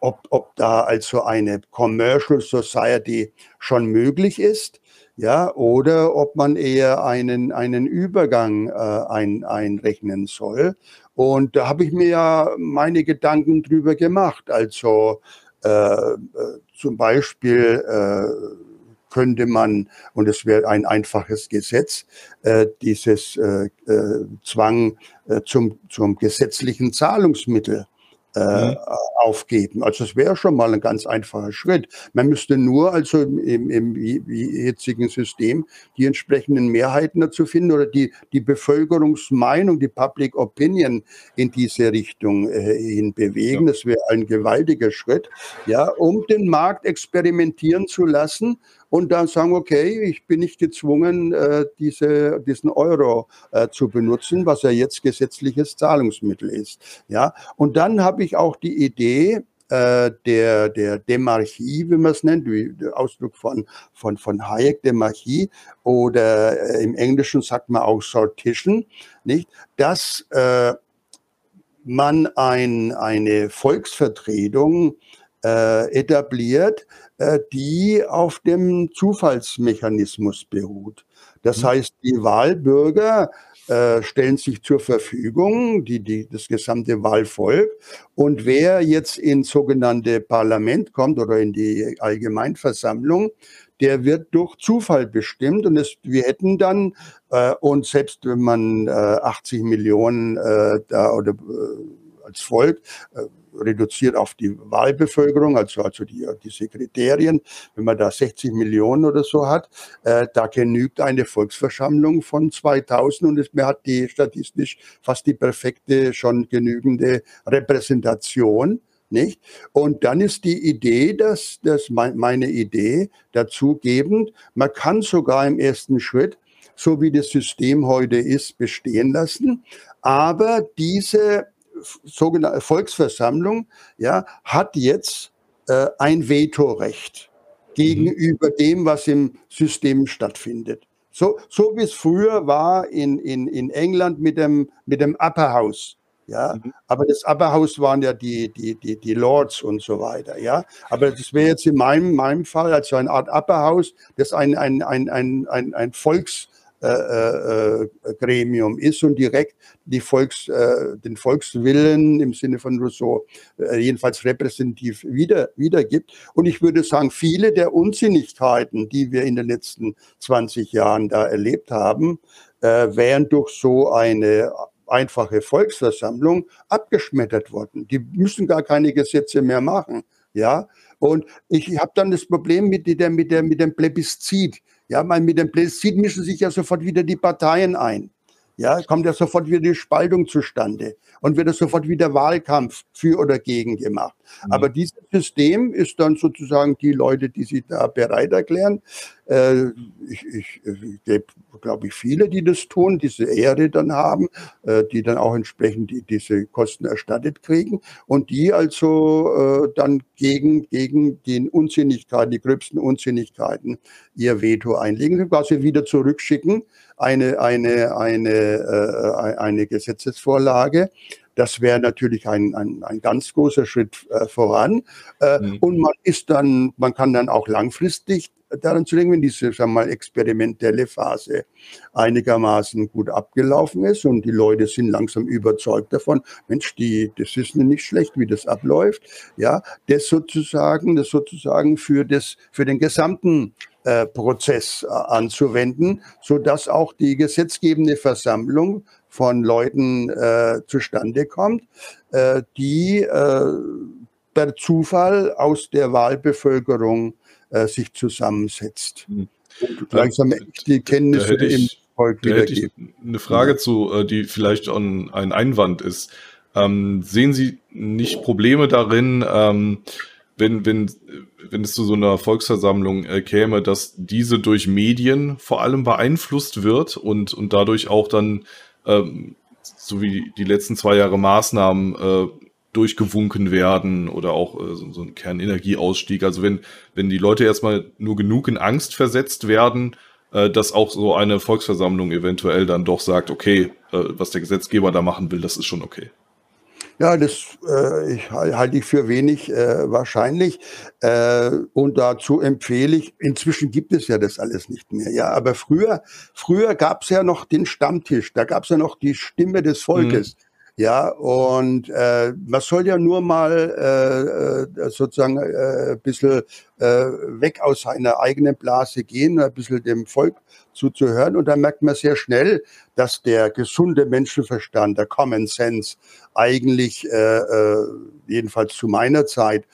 ob, ob da also eine Commercial Society schon möglich ist, ja, oder ob man eher einen, einen Übergang äh, ein, einrechnen soll. Und da habe ich mir ja meine Gedanken drüber gemacht. Also äh, äh zum Beispiel äh, könnte man, und es wäre ein einfaches Gesetz, äh, dieses äh, äh, Zwang äh, zum, zum gesetzlichen Zahlungsmittel äh, mhm. aufgeben. Also es wäre schon mal ein ganz einfacher Schritt. Man müsste nur also im, im, im jetzigen System die entsprechenden Mehrheiten dazu finden oder die, die Bevölkerungsmeinung, die Public Opinion in diese Richtung äh, hin bewegen. Ja. Das wäre ein gewaltiger Schritt, ja, um den Markt experimentieren zu lassen und dann sagen, okay, ich bin nicht gezwungen, äh, diese, diesen Euro äh, zu benutzen, was ja jetzt gesetzliches Zahlungsmittel ist. Ja, und dann habe ich auch die Idee, äh, der, der Demarchie, wie man es nennt, der Ausdruck von, von, von Hayek, Demarchie, oder im Englischen sagt man auch Sortition, nicht, dass äh, man ein, eine Volksvertretung äh, etabliert, äh, die auf dem Zufallsmechanismus beruht. Das mhm. heißt, die Wahlbürger äh, stellen sich zur Verfügung, die, die, das gesamte Wahlvolk. Und wer jetzt ins sogenannte Parlament kommt oder in die Allgemeinversammlung, der wird durch Zufall bestimmt. Und es, wir hätten dann, äh, und selbst wenn man äh, 80 Millionen äh, da oder äh, als Volk, äh, reduziert auf die Wahlbevölkerung, also, also die, diese Kriterien, wenn man da 60 Millionen oder so hat, äh, da genügt eine Volksversammlung von 2000 und es, man hat die statistisch fast die perfekte, schon genügende Repräsentation. Nicht? Und dann ist die Idee, dass, dass meine Idee dazugebend, man kann sogar im ersten Schritt, so wie das System heute ist, bestehen lassen, aber diese sogenannte Volksversammlung ja, hat jetzt äh, ein Vetorecht gegenüber mhm. dem, was im System stattfindet. So, so wie es früher war in, in, in England mit dem, mit dem Upper House. Ja, mhm. aber das Upper House waren ja die, die, die, die Lords und so weiter. Ja, aber das wäre jetzt in meinem, meinem Fall, also eine Art Upper House, das ein, ein, ein, ein, ein, ein Volks, Gremium ist und direkt die Volks, äh, den Volkswillen im Sinne von Rousseau äh, jedenfalls repräsentativ wieder, wiedergibt. Und ich würde sagen, viele der Unsinnigkeiten, die wir in den letzten 20 Jahren da erlebt haben, äh, wären durch so eine einfache Volksversammlung abgeschmettert worden. Die müssen gar keine Gesetze mehr machen. Ja, und ich habe dann das Problem mit, der, mit, der, mit dem Plebiszit. Ja, weil mit dem Plebiscit mischen sich ja sofort wieder die Parteien ein. Ja, kommt ja sofort wieder die Spaltung zustande und wird sofort wieder Wahlkampf für oder gegen gemacht. Mhm. Aber dieses System ist dann sozusagen die Leute, die sich da bereit erklären. Äh, ich, ich, ich gebe, glaube ich, viele, die das tun, diese Ehre dann haben, äh, die dann auch entsprechend die, diese Kosten erstattet kriegen und die also äh, dann gegen, gegen die Unsinnigkeiten, die gröbsten Unsinnigkeiten ihr Veto einlegen, quasi wieder zurückschicken eine, eine, eine, eine Gesetzesvorlage. Das wäre natürlich ein, ein, ein ganz großer Schritt äh, voran. Äh, mhm. Und man ist dann, man kann dann auch langfristig daran zu denken, wenn diese sagen wir mal, experimentelle Phase einigermaßen gut abgelaufen ist und die Leute sind langsam überzeugt davon, Mensch, die, das ist nicht schlecht, wie das abläuft, ja, das sozusagen, das sozusagen für das, für den gesamten äh, Prozess äh, anzuwenden, so dass auch die gesetzgebende Versammlung von Leuten äh, zustande kommt, äh, die äh, per Zufall aus der Wahlbevölkerung sich zusammensetzt. Mhm. Und langsam die Kenntnisse im Volk wiedergeben. Eine Frage zu, die vielleicht ein Einwand ist. Ähm, sehen Sie nicht Probleme darin, ähm, wenn, wenn, wenn es zu so einer Volksversammlung äh, käme, dass diese durch Medien vor allem beeinflusst wird und, und dadurch auch dann, ähm, so wie die letzten zwei Jahre Maßnahmen, äh, durchgewunken werden oder auch äh, so, so ein Kernenergieausstieg. Also wenn, wenn die Leute erstmal nur genug in Angst versetzt werden, äh, dass auch so eine Volksversammlung eventuell dann doch sagt, okay, äh, was der Gesetzgeber da machen will, das ist schon okay. Ja, das äh, ich, halte ich für wenig äh, wahrscheinlich. Äh, und dazu empfehle ich, inzwischen gibt es ja das alles nicht mehr. Ja, aber früher, früher gab es ja noch den Stammtisch, da gab es ja noch die Stimme des Volkes. Mhm. Ja, und äh, man soll ja nur mal äh, äh sozusagen äh, ein bisschen äh, weg aus seiner eigenen Blase gehen, ein bisschen dem Volk zuzuhören. Und dann merkt man sehr schnell, dass der gesunde Menschenverstand, der Common Sense, eigentlich, äh, äh, jedenfalls zu meiner Zeit,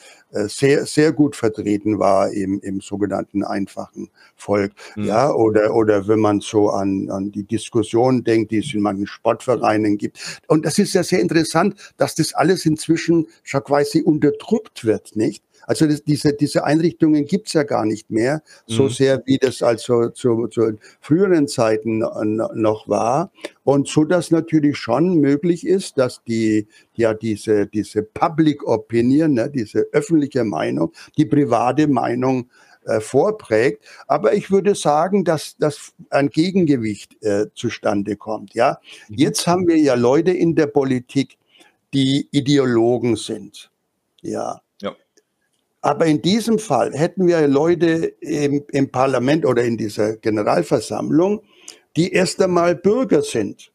sehr, sehr gut vertreten war im, im sogenannten einfachen Volk. Mhm. Ja, oder, oder wenn man so an, an die Diskussion denkt, die es in manchen Sportvereinen gibt. Und das ist ja sehr interessant, dass das alles inzwischen schon quasi unterdrückt wird, nicht? Also das, diese, diese Einrichtungen gibt's ja gar nicht mehr, so mhm. sehr wie das also zu, zu früheren Zeiten noch war. Und so dass natürlich schon möglich ist, dass die ja diese, diese Public Opinion, ne, diese öffentliche Meinung, die private Meinung äh, vorprägt. Aber ich würde sagen, dass, dass ein Gegengewicht äh, zustande kommt. Ja, mhm. jetzt haben wir ja Leute in der Politik, die Ideologen sind. Ja, aber in diesem Fall hätten wir Leute im, im Parlament oder in dieser Generalversammlung, die erst einmal Bürger sind.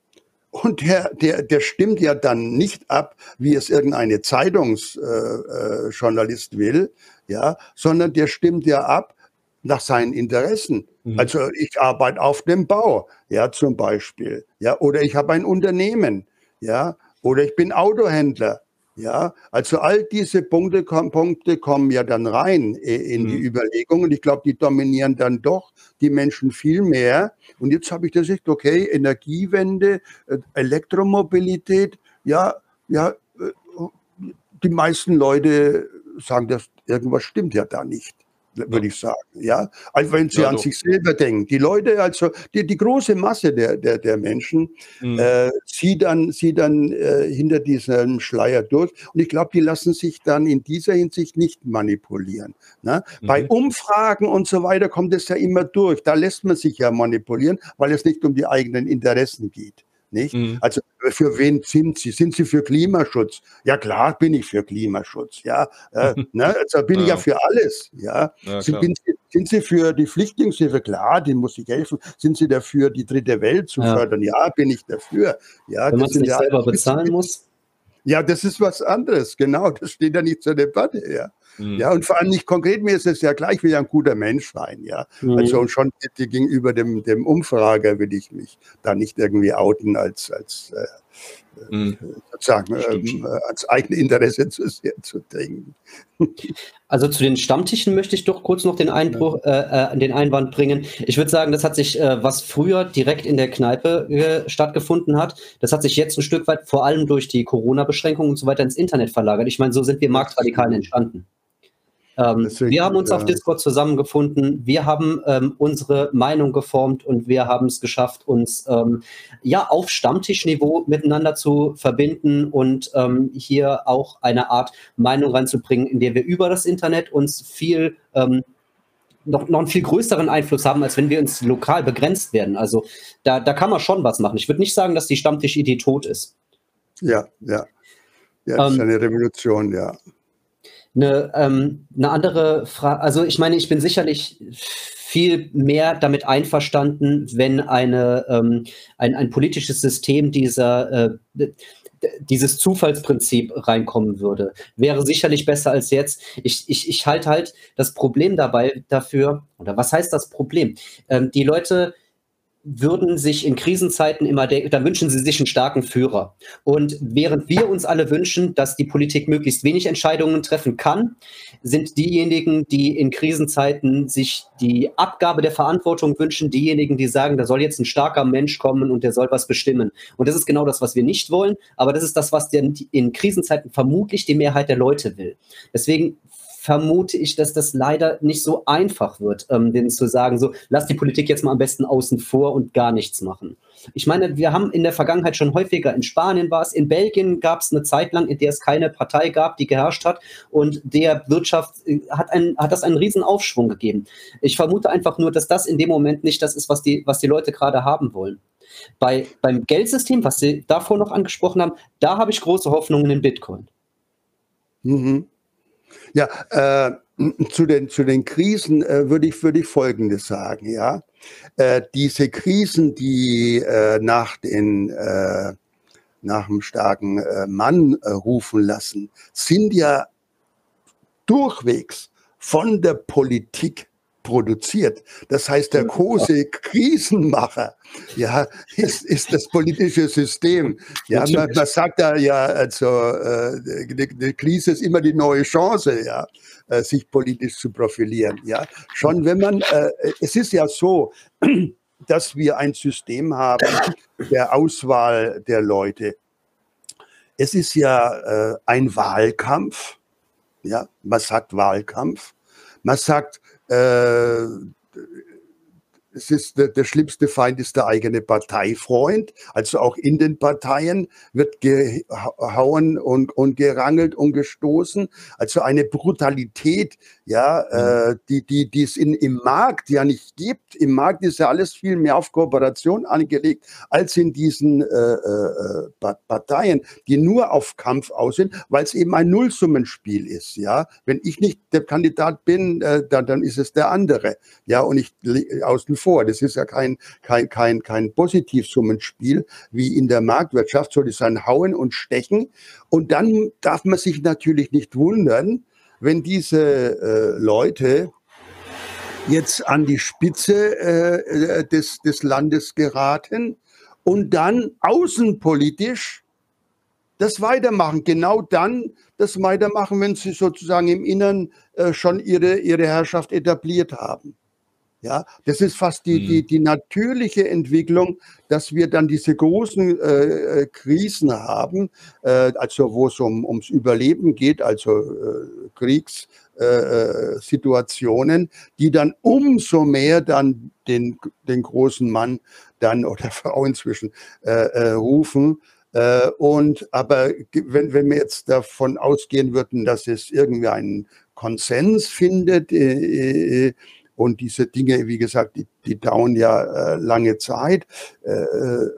Und der, der, der stimmt ja dann nicht ab, wie es irgendeine Zeitungsjournalist äh, äh, will, ja, sondern der stimmt ja ab nach seinen Interessen. Mhm. Also ich arbeite auf dem Bau, ja, zum Beispiel, ja, oder ich habe ein Unternehmen, ja, oder ich bin Autohändler, ja, also all diese Punkte, Punkte kommen ja dann rein äh, in die mhm. Überlegungen. Und ich glaube, die dominieren dann doch die Menschen viel mehr. Und jetzt habe ich das gesagt, okay, Energiewende, äh, Elektromobilität, ja, ja, äh, die meisten Leute sagen, dass irgendwas stimmt ja da nicht würde ich sagen. Ja, also wenn Sie ja, an doch. sich selber denken, die Leute, also die, die große Masse der, der, der Menschen, mhm. äh, sie dann, sie dann äh, hinter diesem Schleier durch. Und ich glaube, die lassen sich dann in dieser Hinsicht nicht manipulieren. Ne? Mhm. Bei Umfragen und so weiter kommt es ja immer durch. Da lässt man sich ja manipulieren, weil es nicht um die eigenen Interessen geht. Nicht? Mhm. Also für wen sind Sie? Sind Sie für Klimaschutz? Ja klar bin ich für Klimaschutz. Ja, äh, ne? also bin ja. ich ja für alles. Ja, ja sind, Sie, sind, Sie für die Flüchtlingshilfe? Klar, die muss ich helfen. Sind Sie dafür, die dritte Welt zu ja. fördern? Ja, bin ich dafür. Ja, Wenn man es nicht selber bezahlen muss. Ja, das ist was anderes. Genau, das steht ja nicht zur Debatte. Ja. Mhm. Ja, und vor allem nicht konkret, mir ist es ja gleich, will ja ein guter Mensch sein, ja. Mhm. Also und schon gegenüber dem, dem Umfrager will ich mich da nicht irgendwie outen als, als äh, mhm. sozusagen ähm, als Eigeninteresse zu sehr zu denken. Also zu den Stammtischen möchte ich doch kurz noch den Einbruch, äh, äh, den Einwand bringen. Ich würde sagen, das hat sich, äh, was früher direkt in der Kneipe äh, stattgefunden hat, das hat sich jetzt ein Stück weit, vor allem durch die Corona-Beschränkungen und so weiter, ins Internet verlagert. Ich meine, so sind wir Marktradikalen entstanden. Ähm, Deswegen, wir haben uns ja. auf Discord zusammengefunden, wir haben ähm, unsere Meinung geformt und wir haben es geschafft, uns ähm, ja auf Stammtischniveau miteinander zu verbinden und ähm, hier auch eine Art Meinung reinzubringen, in der wir über das Internet uns viel ähm, noch, noch einen viel größeren Einfluss haben, als wenn wir uns lokal begrenzt werden. Also da, da kann man schon was machen. Ich würde nicht sagen, dass die Stammtischidee tot ist. Ja, ja. Ja, das ist ähm, eine Revolution, ja. Eine, ähm, eine andere Frage, also ich meine, ich bin sicherlich viel mehr damit einverstanden, wenn eine, ähm, ein, ein politisches System dieser, äh, dieses Zufallsprinzip reinkommen würde. Wäre sicherlich besser als jetzt. Ich, ich, ich halte halt das Problem dabei dafür, oder was heißt das Problem? Ähm, die Leute würden sich in Krisenzeiten immer, da wünschen sie sich einen starken Führer. Und während wir uns alle wünschen, dass die Politik möglichst wenig Entscheidungen treffen kann, sind diejenigen, die in Krisenzeiten sich die Abgabe der Verantwortung wünschen, diejenigen, die sagen, da soll jetzt ein starker Mensch kommen und der soll was bestimmen. Und das ist genau das, was wir nicht wollen, aber das ist das, was in Krisenzeiten vermutlich die Mehrheit der Leute will. Deswegen vermute ich, dass das leider nicht so einfach wird, ähm, denen zu sagen, so, lass die Politik jetzt mal am besten außen vor und gar nichts machen. Ich meine, wir haben in der Vergangenheit schon häufiger, in Spanien war es, in Belgien gab es eine Zeit lang, in der es keine Partei gab, die geherrscht hat und der Wirtschaft äh, hat, ein, hat das einen riesen Aufschwung gegeben. Ich vermute einfach nur, dass das in dem Moment nicht das ist, was die, was die Leute gerade haben wollen. Bei, beim Geldsystem, was Sie davor noch angesprochen haben, da habe ich große Hoffnungen in Bitcoin. Mhm. Ja, äh, zu, den, zu den Krisen äh, würde ich, würde ich Folgendes sagen. Ja, äh, diese Krisen, die äh, nach den äh, nach einem starken äh, Mann rufen lassen, sind ja durchwegs von der Politik produziert. Das heißt, der große Krisenmacher, ja, ist, ist das politische System. Ja, man, man sagt da ja, also äh, die, die Krise ist immer die neue Chance, ja, äh, sich politisch zu profilieren. Ja, schon wenn man, äh, es ist ja so, dass wir ein System haben der Auswahl der Leute. Es ist ja äh, ein Wahlkampf. Ja, man sagt Wahlkampf. Man sagt, äh, es ist der, der, schlimmste Feind ist der eigene Parteifreund. Also auch in den Parteien wird gehauen und, und gerangelt und gestoßen. Also eine Brutalität, ja, mhm. äh, die, die, die es in, im Markt ja nicht gibt. Im Markt ist ja alles viel mehr auf Kooperation angelegt als in diesen äh, äh, Parteien, die nur auf Kampf aus sind, weil es eben ein Nullsummenspiel ist. Ja, wenn ich nicht der Kandidat bin, äh, dann, dann ist es der andere. Ja, und ich außen vor. Das ist ja kein, kein, kein, kein Positivsummenspiel wie in der Marktwirtschaft, soll es sein Hauen und Stechen. Und dann darf man sich natürlich nicht wundern, wenn diese äh, Leute jetzt an die Spitze äh, des, des Landes geraten und dann außenpolitisch das weitermachen. Genau dann das weitermachen, wenn sie sozusagen im Innern äh, schon ihre, ihre Herrschaft etabliert haben. Ja, das ist fast die, mhm. die, die natürliche Entwicklung, dass wir dann diese großen äh, äh, Krisen haben, äh, also wo es um, ums Überleben geht, also äh, Kriegssituationen, äh, die dann umso mehr dann den, den großen Mann dann oder Frau inzwischen äh, rufen. und aber wenn, wenn wir jetzt davon ausgehen würden, dass es irgendwie einen Konsens findet, und diese Dinge, wie gesagt, die, die dauern ja äh, lange Zeit. Äh,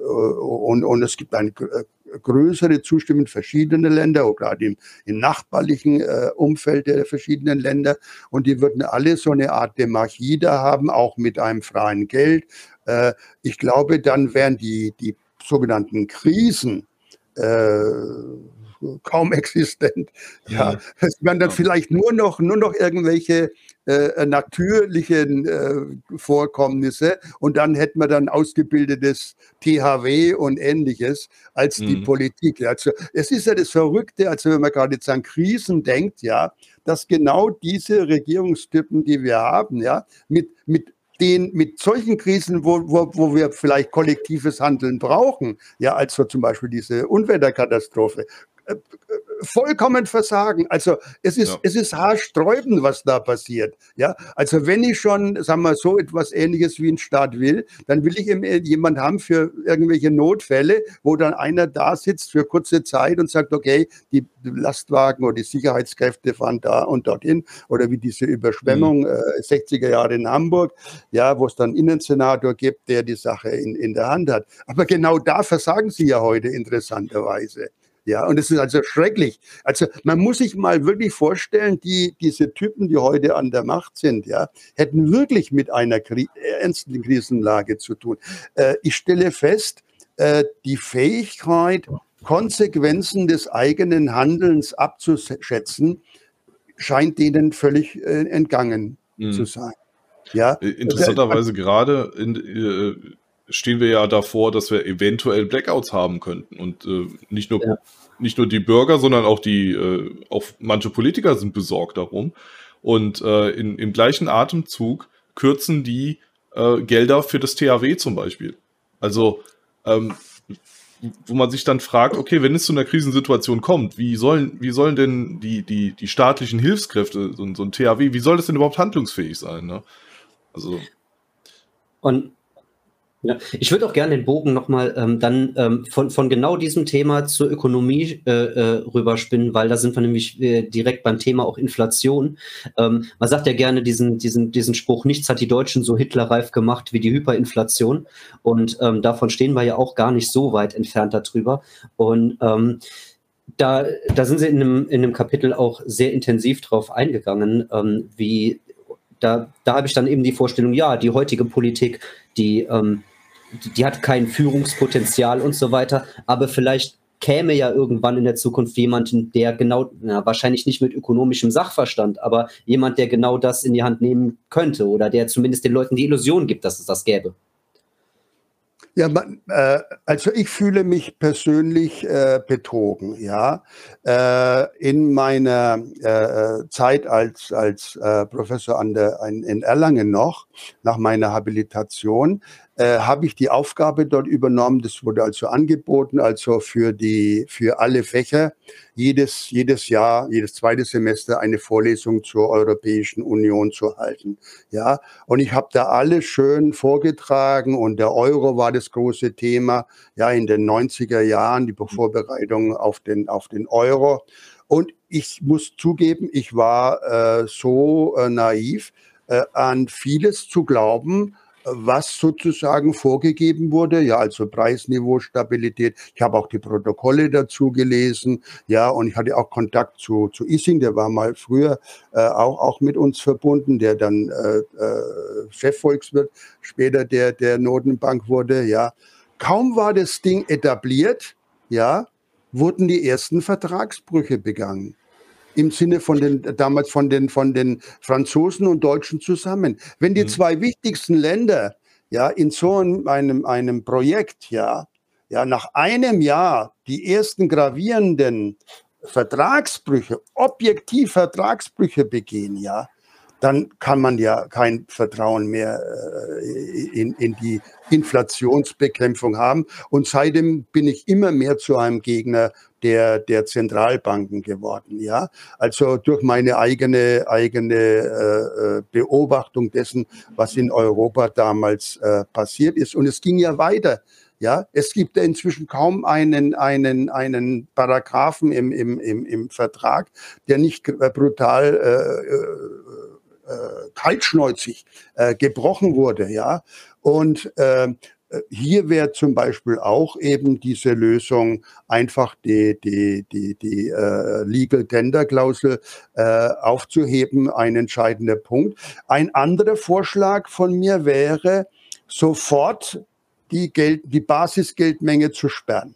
und, und es gibt eine äh, größere Zustimmung verschiedener Länder, auch gerade im, im nachbarlichen äh, Umfeld der verschiedenen Länder. Und die würden alle so eine Art Demarchie da haben, auch mit einem freien Geld. Äh, ich glaube, dann wären die, die sogenannten Krisen äh, kaum existent. Ja, es wären dann vielleicht nur noch, nur noch irgendwelche äh, natürlichen äh, Vorkommnisse und dann hätten wir dann ausgebildetes THW und ähnliches als mhm. die Politik. Also es ist ja das Verrückte, also wenn man gerade jetzt an Krisen denkt, ja, dass genau diese Regierungstypen, die wir haben, ja, mit, mit den mit solchen Krisen, wo, wo, wo wir vielleicht kollektives Handeln brauchen, ja, also zum Beispiel diese Unwetterkatastrophe, vollkommen versagen. Also es ist, ja. es ist haarsträubend, was da passiert. Ja, also wenn ich schon, sagen wir so etwas ähnliches wie ein Staat will, dann will ich jemand haben für irgendwelche Notfälle, wo dann einer da sitzt für kurze Zeit und sagt, okay, die Lastwagen oder die Sicherheitskräfte fahren da und dorthin oder wie diese Überschwemmung mhm. äh, 60er Jahre in Hamburg, ja, wo es dann Innensenator gibt, der die Sache in, in der Hand hat. Aber genau da versagen sie ja heute interessanterweise. Ja, und es ist also schrecklich. Also man muss sich mal wirklich vorstellen, die, diese Typen, die heute an der Macht sind, ja, hätten wirklich mit einer Kri ernsten Krisenlage zu tun. Äh, ich stelle fest, äh, die Fähigkeit, Konsequenzen des eigenen Handelns abzuschätzen, scheint denen völlig äh, entgangen mhm. zu sein. Ja, äh, Interessanterweise gerade in, äh, stehen wir ja davor, dass wir eventuell Blackouts haben könnten. Und äh, nicht, nur, ja. nicht nur die Bürger, sondern auch die, äh, auch manche Politiker sind besorgt darum. Und äh, in, im gleichen Atemzug kürzen die äh, Gelder für das THW zum Beispiel. Also ähm, wo man sich dann fragt, okay, wenn es zu einer Krisensituation kommt, wie sollen, wie sollen denn die, die, die staatlichen Hilfskräfte, so, so ein THW, wie soll das denn überhaupt handlungsfähig sein? Ne? Also. Und ja, ich würde auch gerne den Bogen nochmal ähm, dann ähm, von, von genau diesem Thema zur Ökonomie äh, äh, rüberspinnen, weil da sind wir nämlich äh, direkt beim Thema auch Inflation. Ähm, man sagt ja gerne diesen, diesen, diesen Spruch, nichts hat die Deutschen so hitlerreif gemacht wie die Hyperinflation. Und ähm, davon stehen wir ja auch gar nicht so weit entfernt darüber. Und ähm, da, da sind sie in einem, in einem Kapitel auch sehr intensiv drauf eingegangen, ähm, wie da, da habe ich dann eben die Vorstellung, ja, die heutige Politik, die ähm, die, hat kein Führungspotenzial und so weiter, aber vielleicht käme ja irgendwann in der Zukunft jemanden, der genau, na, wahrscheinlich nicht mit ökonomischem Sachverstand, aber jemand, der genau das in die Hand nehmen könnte oder der zumindest den Leuten die Illusion gibt, dass es das gäbe. Ja, man, äh, also ich fühle mich persönlich äh, betrogen. Ja, äh, in meiner äh, Zeit als als äh, Professor an der in Erlangen noch nach meiner Habilitation äh, habe ich die Aufgabe dort übernommen. Das wurde also angeboten, also für die für alle Fächer jedes jedes Jahr, jedes zweite Semester eine Vorlesung zur Europäischen Union zu halten. Ja, und ich habe da alles schön vorgetragen und der Euro war das große Thema. Ja, in den 90er Jahren die Vorbereitung auf den auf den Euro. Und ich muss zugeben, ich war äh, so äh, naiv, äh, an vieles zu glauben, was sozusagen vorgegeben wurde, ja, also Preisniveau, Stabilität. Ich habe auch die Protokolle dazu gelesen, ja, und ich hatte auch Kontakt zu, zu Issing, der war mal früher äh, auch, auch mit uns verbunden, der dann äh, äh, Chefvolkswirt später der, der Notenbank wurde, ja. Kaum war das Ding etabliert, ja, wurden die ersten Vertragsbrüche begangen im Sinne von den damals von den von den Franzosen und Deutschen zusammen. Wenn die mhm. zwei wichtigsten Länder ja in so einem einem Projekt ja ja nach einem Jahr die ersten gravierenden Vertragsbrüche, objektiv Vertragsbrüche begehen, ja, dann kann man ja kein Vertrauen mehr äh, in, in die Inflationsbekämpfung haben. Und seitdem bin ich immer mehr zu einem Gegner der, der Zentralbanken geworden. Ja, also durch meine eigene, eigene äh, äh, Beobachtung dessen, was in Europa damals äh, passiert ist. Und es ging ja weiter. Ja, es gibt ja inzwischen kaum einen, einen, einen Paragraphen im, im, im, im Vertrag, der nicht brutal äh, äh, kaltschnäuzig äh, gebrochen wurde. Ja, und äh, hier wäre zum Beispiel auch eben diese Lösung, einfach die, die, die, die äh, Legal Tender Klausel äh, aufzuheben, ein entscheidender Punkt. Ein anderer Vorschlag von mir wäre, sofort die, Geld, die Basisgeldmenge zu sperren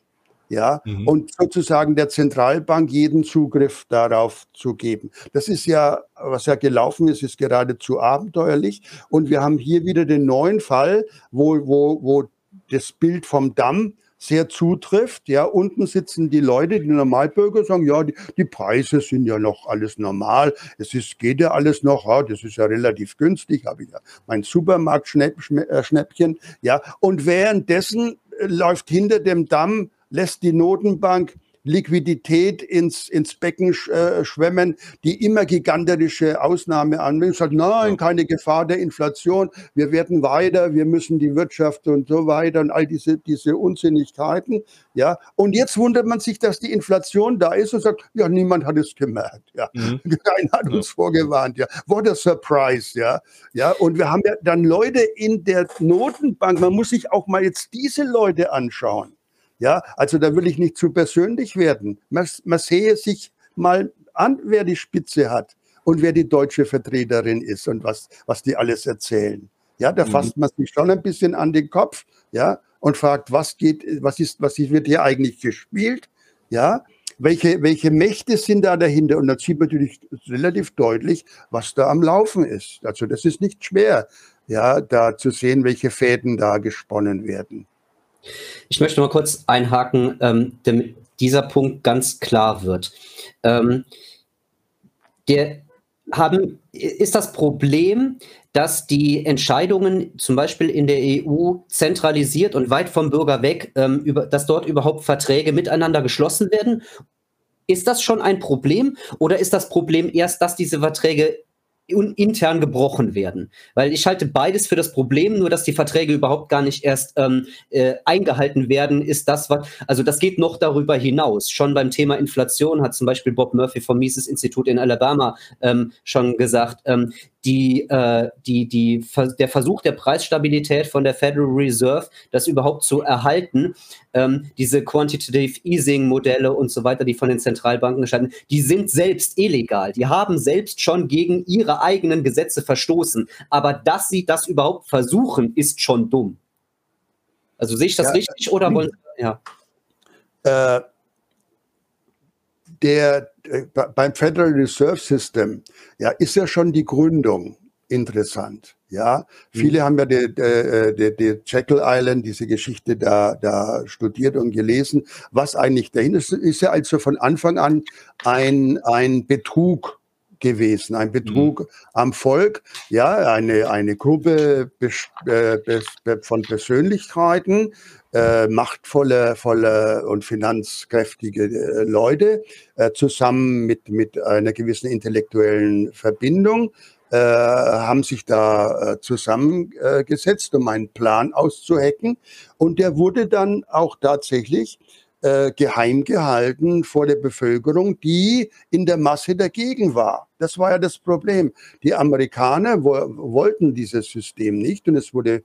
ja, mhm. und sozusagen der Zentralbank jeden Zugriff darauf zu geben. Das ist ja, was ja gelaufen ist, ist geradezu abenteuerlich. Und wir haben hier wieder den neuen Fall, wo, wo, wo das Bild vom Damm sehr zutrifft. Ja, unten sitzen die Leute, die Normalbürger sagen, ja, die, die Preise sind ja noch alles normal. Es ist, geht ja alles noch. Ja, das ist ja relativ günstig. Habe ich ja mein Supermarkt-Schnäppchen. Äh, ja, und währenddessen läuft hinter dem Damm lässt die Notenbank Liquidität ins, ins Becken äh, schwemmen, die immer gigantische Ausnahme anbringen. Sagt, nein, keine Gefahr der Inflation, wir werden weiter, wir müssen die Wirtschaft und so weiter und all diese, diese Unsinnigkeiten. Ja, und jetzt wundert man sich, dass die Inflation da ist und sagt, ja, niemand hat es gemerkt. Ja, mhm. keiner hat uns vorgewarnt. Ja, what a surprise. Ja, ja, und wir haben ja dann Leute in der Notenbank, man muss sich auch mal jetzt diese Leute anschauen. Ja, also da will ich nicht zu persönlich werden. Man, man sehe sich mal an, wer die Spitze hat und wer die deutsche Vertreterin ist und was, was die alles erzählen. Ja, da mhm. fasst man sich schon ein bisschen an den Kopf, ja, und fragt, was geht, was ist, was wird hier eigentlich gespielt? Ja, welche, welche Mächte sind da dahinter? Und da sieht man natürlich relativ deutlich, was da am Laufen ist. Also das ist nicht schwer ja, da zu sehen, welche Fäden da gesponnen werden. Ich möchte mal kurz einhaken, ähm, damit dieser Punkt ganz klar wird. Ähm, der haben, ist das Problem, dass die Entscheidungen zum Beispiel in der EU zentralisiert und weit vom Bürger weg, ähm, über, dass dort überhaupt Verträge miteinander geschlossen werden? Ist das schon ein Problem oder ist das Problem erst, dass diese Verträge intern gebrochen werden. Weil ich halte beides für das Problem, nur dass die Verträge überhaupt gar nicht erst ähm, äh, eingehalten werden, ist das, was, also das geht noch darüber hinaus. Schon beim Thema Inflation hat zum Beispiel Bob Murphy vom Mises Institut in Alabama ähm, schon gesagt, ähm, die, äh, die, die, der Versuch der Preisstabilität von der Federal Reserve, das überhaupt zu erhalten, ähm, diese Quantitative Easing Modelle und so weiter, die von den Zentralbanken gestalten, die sind selbst illegal. Die haben selbst schon gegen ihre eigenen Gesetze verstoßen. Aber dass sie das überhaupt versuchen, ist schon dumm. Also sehe ich das ja, richtig oder wollen ja? Äh, der, äh, beim Federal Reserve System ja, ist ja schon die Gründung interessant. Ja, mhm. viele haben ja die, die, die, die Jekyll Island, diese Geschichte da, da studiert und gelesen. Was eigentlich dahinter ist, ist ja also von Anfang an ein, ein Betrug gewesen, ein Betrug mhm. am Volk, ja, eine, eine Gruppe äh, von Persönlichkeiten, äh, machtvolle volle und finanzkräftige äh, Leute, äh, zusammen mit, mit einer gewissen intellektuellen Verbindung, äh, haben sich da äh, zusammengesetzt, um einen Plan auszuhacken. Und der wurde dann auch tatsächlich äh, geheim gehalten vor der Bevölkerung, die in der Masse dagegen war. Das war ja das Problem. Die Amerikaner wo, wollten dieses System nicht und es wurde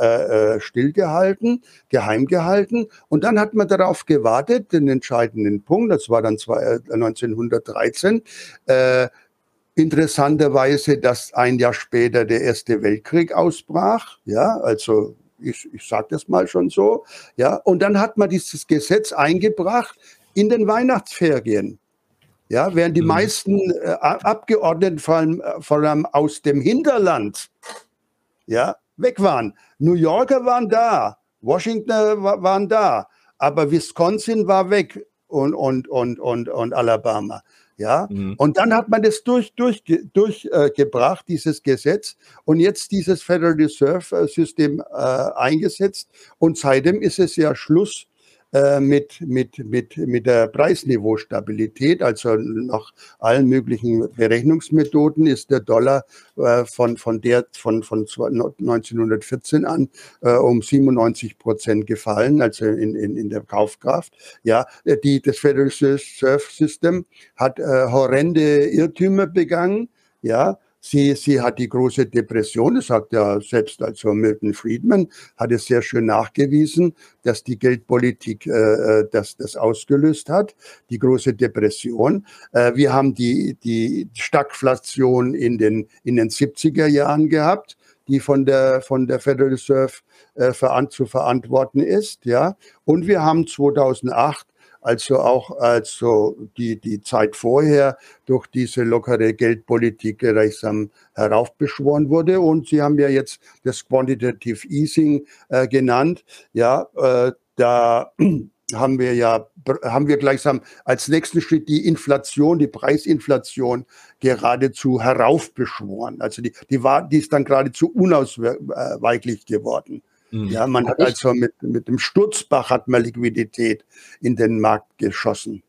äh, äh, stillgehalten, geheim gehalten. Und dann hat man darauf gewartet, den entscheidenden Punkt, das war dann zwei, 1913, äh, interessanterweise, dass ein Jahr später der Erste Weltkrieg ausbrach, ja, also ich, ich sage das mal schon so. Ja, und dann hat man dieses Gesetz eingebracht in den Weihnachtsferien. Ja, während die mhm. meisten äh, Abgeordneten vor allem, äh, vor allem aus dem Hinterland ja, weg waren. New Yorker waren da, Washington waren da, aber Wisconsin war weg und, und, und, und, und Alabama. Ja, mhm. und dann hat man das durch, durch, durchgebracht, äh, dieses Gesetz, und jetzt dieses Federal Reserve äh, System äh, eingesetzt. Und seitdem ist es ja Schluss äh, mit, mit, mit, mit der Preisniveaustabilität, also nach allen möglichen Berechnungsmethoden ist der Dollar äh, von, von, der, von, von 1914 an äh, um 97 Prozent gefallen, also in, in, in der Kaufkraft. Ja, die, das Federal Reserve System hat horrende Irrtümer begangen. Ja, Sie, sie hat die große Depression, das sagt ja selbst also Milton Friedman, hat es sehr schön nachgewiesen, dass die Geldpolitik äh, äh, das, das ausgelöst hat, die große Depression. Äh, wir haben die, die Stagflation in den, in den 70er Jahren gehabt, die von der, von der Federal Reserve äh, zu verantworten ist. Ja. Und wir haben 2008 also auch also die, die Zeit vorher durch diese lockere Geldpolitik gleichsam heraufbeschworen wurde. Und Sie haben ja jetzt das Quantitative Easing äh, genannt. Ja, äh, da haben wir ja haben wir gleichsam als nächsten Schritt die Inflation, die Preisinflation geradezu heraufbeschworen. Also die, die war, die ist dann geradezu unausweichlich geworden. Mhm. Ja, man hat also mit, mit dem Sturzbach hat man Liquidität in den Markt geschossen.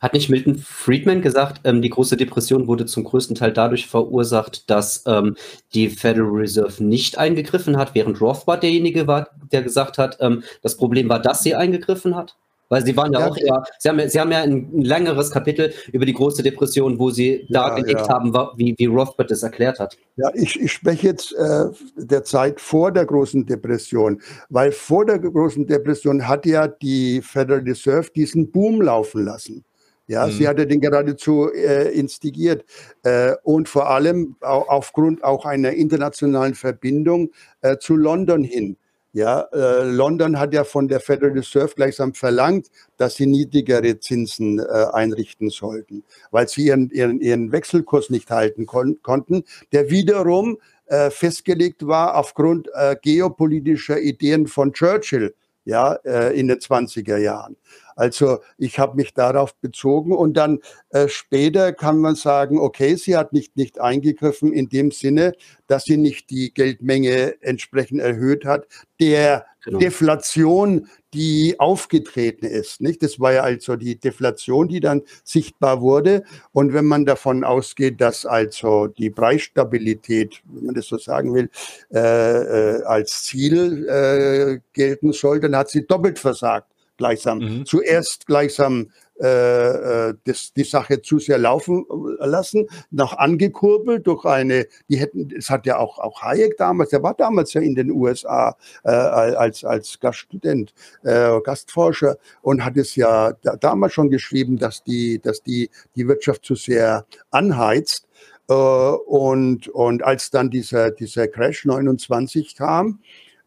Hat nicht Milton Friedman gesagt, ähm, die große Depression wurde zum größten Teil dadurch verursacht, dass ähm, die Federal Reserve nicht eingegriffen hat, während Rothbard derjenige war, der gesagt hat, ähm, das Problem war, dass sie eingegriffen hat? Weil sie waren ja, ja auch eher, sie haben, sie haben ja ein, längeres Kapitel über die große Depression, wo sie ja, dargelegt ja. haben, wie, wie Rothbard das erklärt hat. Ja, ich, ich spreche jetzt äh, der Zeit vor der großen Depression, weil vor der großen Depression hat ja die Federal Reserve diesen Boom laufen lassen. Ja, mhm. sie hatte den geradezu äh, instigiert äh, und vor allem auch aufgrund auch einer internationalen Verbindung äh, zu London hin. Ja, äh, London hat ja von der Federal Reserve gleichsam verlangt, dass sie niedrigere Zinsen äh, einrichten sollten, weil sie ihren, ihren, ihren Wechselkurs nicht halten kon konnten, der wiederum äh, festgelegt war aufgrund äh, geopolitischer Ideen von Churchill ja, äh, in den 20er Jahren. Also ich habe mich darauf bezogen und dann äh, später kann man sagen, okay, sie hat nicht, nicht eingegriffen in dem Sinne, dass sie nicht die Geldmenge entsprechend erhöht hat, der genau. Deflation, die aufgetreten ist. Nicht? Das war ja also die Deflation, die dann sichtbar wurde. Und wenn man davon ausgeht, dass also die Preisstabilität, wenn man das so sagen will, äh, äh, als Ziel äh, gelten soll, dann hat sie doppelt versagt gleichsam. Mhm. Zuerst gleichsam äh, äh, das, die Sache zu sehr laufen lassen, noch angekurbelt durch eine, die hätten, es hat ja auch, auch Hayek damals, der war damals ja in den USA äh, als, als Gaststudent, äh, Gastforscher und hat es ja da, damals schon geschrieben, dass die, dass die, die Wirtschaft zu sehr anheizt. Äh, und, und als dann dieser, dieser Crash 29 kam,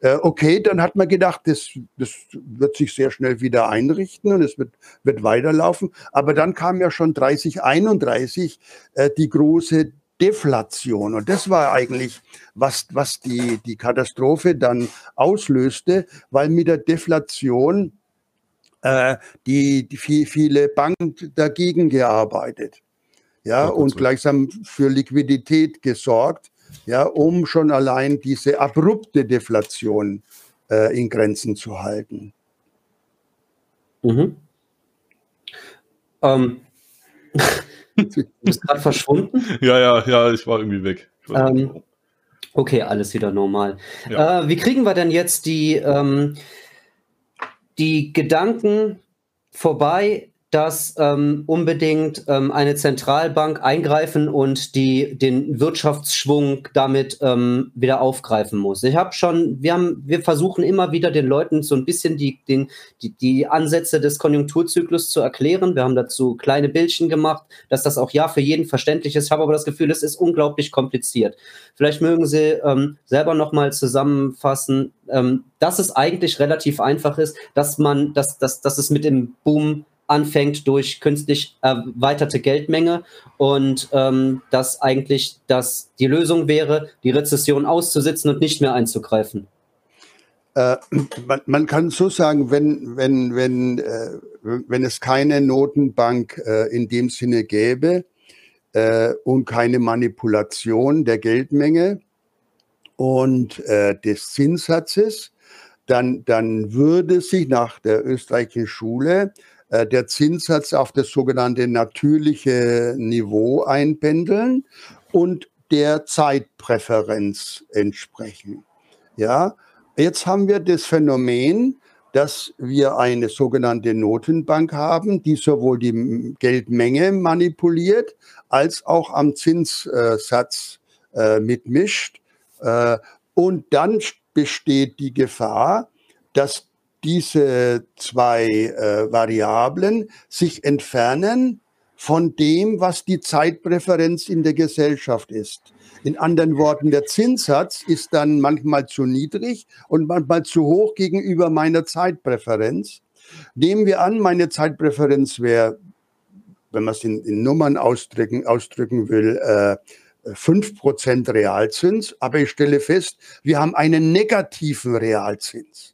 äh, okay, dann hat man gedacht, das, das wird sich sehr schnell wieder einrichten und es wird, wird weiterlaufen. Aber dann kam ja schon 3031 äh, die große Deflation. Und das war eigentlich, was, was die, die Katastrophe dann auslöste, weil mit der Deflation äh, die, die viel, viele Banken dagegen gearbeitet. Ja, und gleichsam für Liquidität gesorgt ja, um schon allein diese abrupte Deflation äh, in Grenzen zu halten. Mhm. Ähm. du bist gerade verschwunden? Ja, ja, ja, ich war irgendwie weg. Ähm, okay, alles wieder normal. Ja. Äh, wie kriegen wir denn jetzt die, ähm, die Gedanken vorbei, dass ähm, unbedingt ähm, eine Zentralbank eingreifen und die, den Wirtschaftsschwung damit ähm, wieder aufgreifen muss. Ich habe schon, wir haben, wir versuchen immer wieder den Leuten so ein bisschen die, den, die, die Ansätze des Konjunkturzyklus zu erklären. Wir haben dazu kleine Bildchen gemacht, dass das auch ja für jeden verständlich ist. Ich habe aber das Gefühl, es ist unglaublich kompliziert. Vielleicht mögen Sie ähm, selber nochmal zusammenfassen, ähm, dass es eigentlich relativ einfach ist, dass man, dass, dass, dass es mit dem Boom anfängt durch künstlich erweiterte Geldmenge und ähm, dass eigentlich das die Lösung wäre, die Rezession auszusitzen und nicht mehr einzugreifen. Äh, man, man, kann so sagen, wenn, wenn, wenn, äh, wenn es keine Notenbank äh, in dem Sinne gäbe äh, und keine Manipulation der Geldmenge und äh, des Zinssatzes, dann, dann würde sich nach der österreichischen Schule der Zinssatz auf das sogenannte natürliche Niveau einpendeln und der Zeitpräferenz entsprechen. Ja, jetzt haben wir das Phänomen, dass wir eine sogenannte Notenbank haben, die sowohl die Geldmenge manipuliert als auch am Zinssatz äh, mitmischt. Äh, und dann besteht die Gefahr, dass diese zwei äh, Variablen sich entfernen von dem, was die Zeitpräferenz in der Gesellschaft ist. In anderen Worten, der Zinssatz ist dann manchmal zu niedrig und manchmal zu hoch gegenüber meiner Zeitpräferenz. Nehmen wir an, meine Zeitpräferenz wäre, wenn man es in, in, Nummern ausdrücken, ausdrücken will, äh, 5% Realzins, aber ich stelle fest, wir haben einen negativen Realzins.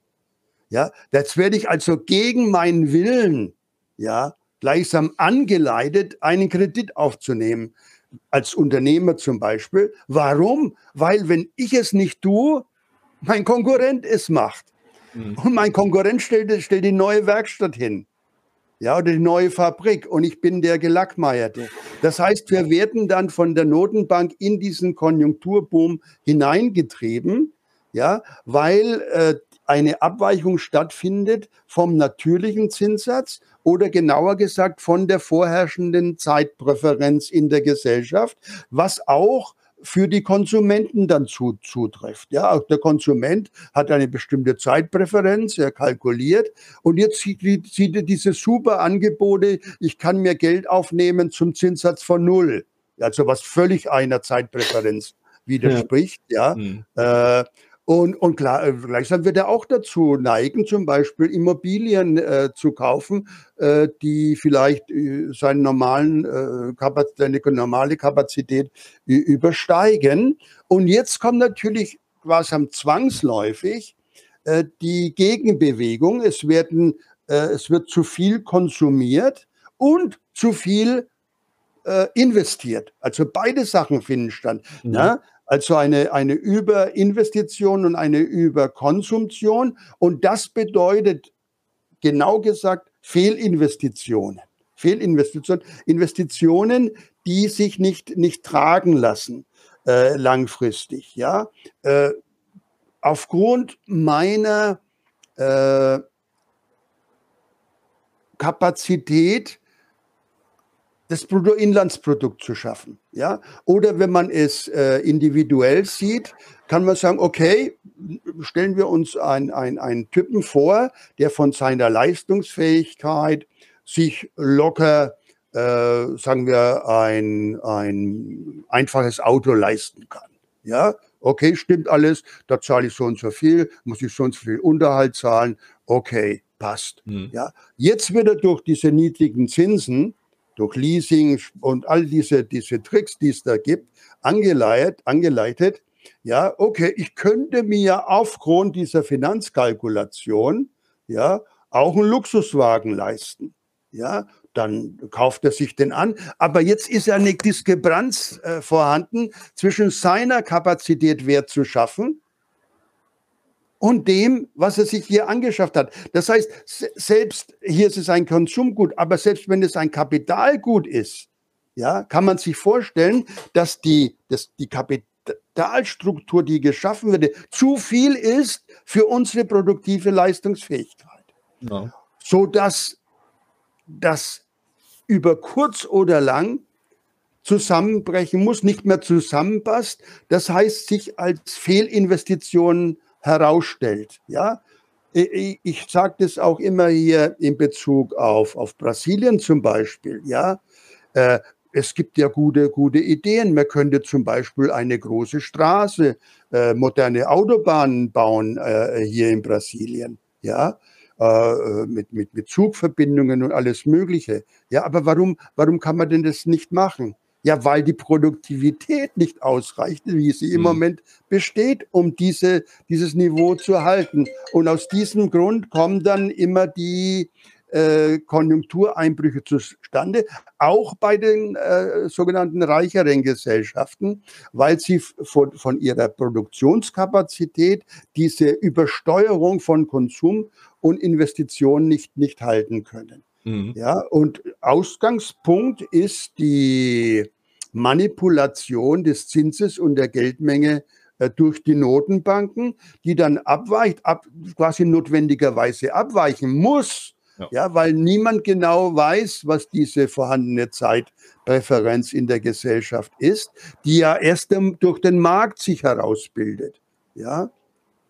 Ja, jetzt werde ich also gegen meinen Willen, ja, gleichsam angeleitet, einen Kredit aufzunehmen. Als Unternehmer zum Beispiel. Warum? Weil wenn ich es nicht tue, mein Konkurrent es macht. Mhm. Und mein Konkurrent stellt, stellt die neue Werkstatt hin. Ja, oder die neue Fabrik und ich bin der Gelackmeierte. Das heißt, wir werden dann von der Notenbank in diesen Konjunkturboom hineingetrieben, ja, weil äh, eine Abweichung stattfindet vom natürlichen Zinssatz oder genauer gesagt von der vorherrschenden Zeitpräferenz in der Gesellschaft, was auch für die Konsumenten dann zu, zutrifft. Ja, auch der Konsument hat eine bestimmte Zeitpräferenz, er kalkuliert und jetzt sieht, sieht er diese super Angebote, ich kann mir Geld aufnehmen zum Zinssatz von null, also was völlig einer Zeitpräferenz widerspricht. Ja, ja. Mhm. Äh, Und, und klar, äh, gleichsam wird er auch dazu neigen, zum Beispiel Immobilien äh, zu kaufen, äh, die vielleicht äh, seinen normalen, äh, seine normale Kapazität übersteigen. Und jetzt kommt natürlich quasi zwangsläufig äh, die Gegenbewegung. Es werden, es wird zu viel konsumiert und zu viel investiert. Also beide Sachen finden statt. Mhm. Ja? Also eine, eine Überinvestition und eine Überkonsumption. Und das bedeutet genau gesagt Fehlinvestitionen. Fehlinvestitionen, Investitionen, die sich nicht, nicht tragen lassen äh, langfristig. Ja? Äh, aufgrund meiner äh, Kapazität das Bruttoinlandsprodukt zu schaffen. Ja? Oder wenn man es äh, individuell sieht, kann man sagen, okay, stellen wir uns ein, ein, einen Typen vor, der von seiner Leistungsfähigkeit sich locker, äh, sagen wir, ein, ein einfaches Auto leisten kann. Ja, okay, stimmt alles, da zahle ich so und so viel, muss ich so und so viel Unterhalt zahlen, okay, passt. Hm. Ja, jetzt wird er durch diese niedrigen Zinsen durch Leasing und all diese, diese Tricks, die es da gibt, angeleitet, angeleitet, ja, okay, ich könnte mir aufgrund dieser Finanzkalkulation, ja, auch einen Luxuswagen leisten. Ja, dann kauft er sich den an. Aber jetzt ist ja eine Diskrepanz äh, vorhanden zwischen seiner Kapazität Wert zu schaffen und dem, was er sich hier angeschafft hat. Das heißt, selbst hier ist es ein Konsumgut, aber selbst wenn es ein Kapitalgut ist, ja, kann man sich vorstellen, dass die, dass die Kapitalstruktur, die geschaffen wurde, zu viel ist für unsere produktive Leistungsfähigkeit. Ja. So dass das über kurz oder lang zusammenbrechen muss, nicht mehr zusammenpasst. Das heißt, sich als Fehlinvestitionen herausstellt. Ja, ich, ich sage das auch immer hier in Bezug auf, auf Brasilien zum Beispiel. Ja, äh, es gibt ja gute, gute Ideen. Man könnte zum Beispiel eine große Straße, äh, moderne Autobahnen bauen äh, hier in Brasilien. Ja, äh, mit, mit, mit Zugverbindungen und alles Mögliche. Ja, aber warum, warum kann man denn das nicht machen? Ja, weil die Produktivität nicht ausreicht, wie sie im mhm. Moment besteht, um diese, dieses Niveau zu halten. Und aus diesem Grund kommen dann immer die äh, Konjunktureinbrüche zustande, auch bei den äh, sogenannten reicheren Gesellschaften, weil sie von, von ihrer Produktionskapazität diese Übersteuerung von Konsum und Investitionen nicht, nicht halten können. Mhm. Ja, und Ausgangspunkt ist die Manipulation des Zinses und der Geldmenge äh, durch die Notenbanken, die dann abweicht, ab, quasi notwendigerweise abweichen muss, ja. ja. weil niemand genau weiß, was diese vorhandene Zeitpräferenz in der Gesellschaft ist, die ja erst durch den Markt sich herausbildet. Ja,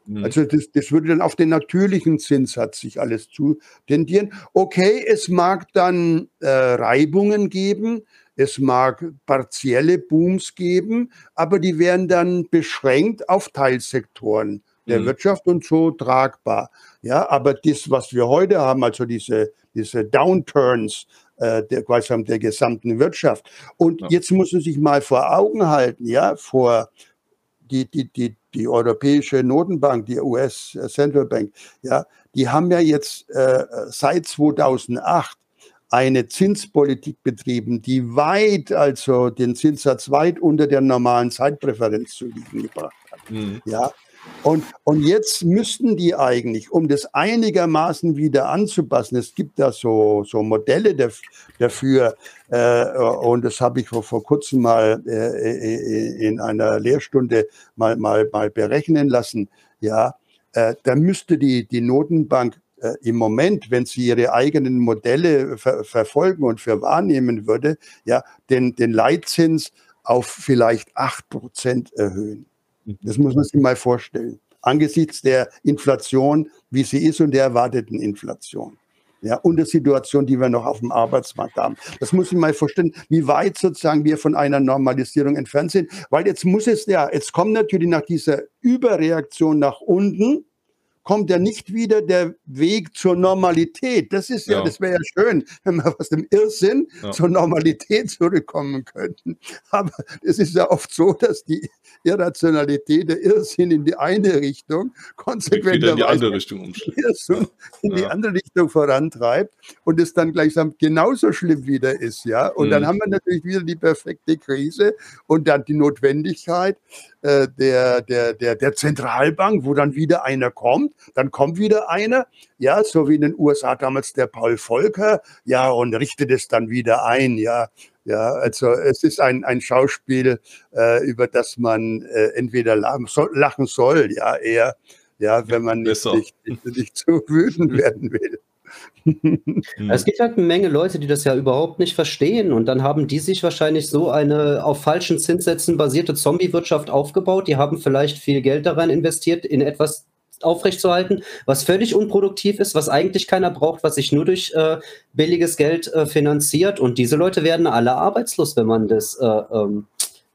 Mhm. Also das, das würde dann auf den natürlichen Zinssatz sich alles zu tendieren. Okay, es mag dann äh, Reibungen geben, es mag partielle Booms geben, aber die werden dann beschränkt auf Teilsektoren der mhm. Wirtschaft und so tragbar. Ja, aber das, was wir heute haben, also diese, diese Downturns, äh, der, quasi der gesamten Wirtschaft. Und ja. jetzt muss man sich mal vor Augen halten, ja, vor die, die, die, die Europäische Notenbank, die US Central Bank, ja, die haben ja jetzt äh, seit 2008 eine Zinspolitik betrieben, die weit, also den Zinssatz weit unter der normalen Zeitpräferenz zu liegen gebracht hat. Mhm. Ja, und, und jetzt müssten die eigentlich, um das einigermaßen wieder anzupassen, es gibt da so, so Modelle dafür, äh, und das habe ich vor, vor kurzem mal äh, in einer Lehrstunde mal, mal, mal berechnen lassen, ja, äh, da müsste die, die Notenbank äh, im Moment, wenn sie ihre eigenen Modelle ver verfolgen und für wahrnehmen würde, ja, den, den Leitzins auf vielleicht acht Prozent erhöhen. Das muss man sich mal vorstellen. Angesichts der Inflation, wie sie ist und der erwarteten Inflation. ja, und der Situation, die wir noch auf dem Arbeitsmarkt haben. Das muss ich mal verstehen, wie weit sozusagen wir von einer Normalisierung entfernt sind, weil jetzt muss es ja, jetzt kommt natürlich nach dieser Überreaktion nach unten, kommt ja nicht wieder der Weg zur Normalität. Das ist ja, ja. das wäre ja schön, wenn wir aus dem Irrsinn ja. zur Normalität zurückkommen könnten. Aber es ist ja oft so, dass die Irrationalität, der Irrsinn in die eine Richtung konsequent in die andere Richtung umschlägt. in die andere Richtung vorantreibt und es dann gleichsam genauso schlimm wieder ist, ja. Und mhm. dann haben wir natürlich wieder die perfekte Krise und dann die Notwendigkeit, äh, der, der, der, der Zentralbank, wo dann wieder einer kommt, dann kommt wieder einer, ja, so wie in den USA damals der Paul Volcker, ja, und richtet es dann wieder ein, ja. Ja, also es ist ein, ein Schauspiel, äh, über das man äh, entweder lachen soll, lachen soll, ja, eher, ja, wenn man nicht, nicht, nicht zu wütend werden will. Es gibt halt eine Menge Leute, die das ja überhaupt nicht verstehen und dann haben die sich wahrscheinlich so eine auf falschen Zinssätzen basierte Zombie-Wirtschaft aufgebaut. Die haben vielleicht viel Geld daran investiert, in etwas aufrechtzuerhalten, was völlig unproduktiv ist, was eigentlich keiner braucht, was sich nur durch äh, billiges Geld äh, finanziert. Und diese Leute werden alle arbeitslos, wenn man das äh, ähm,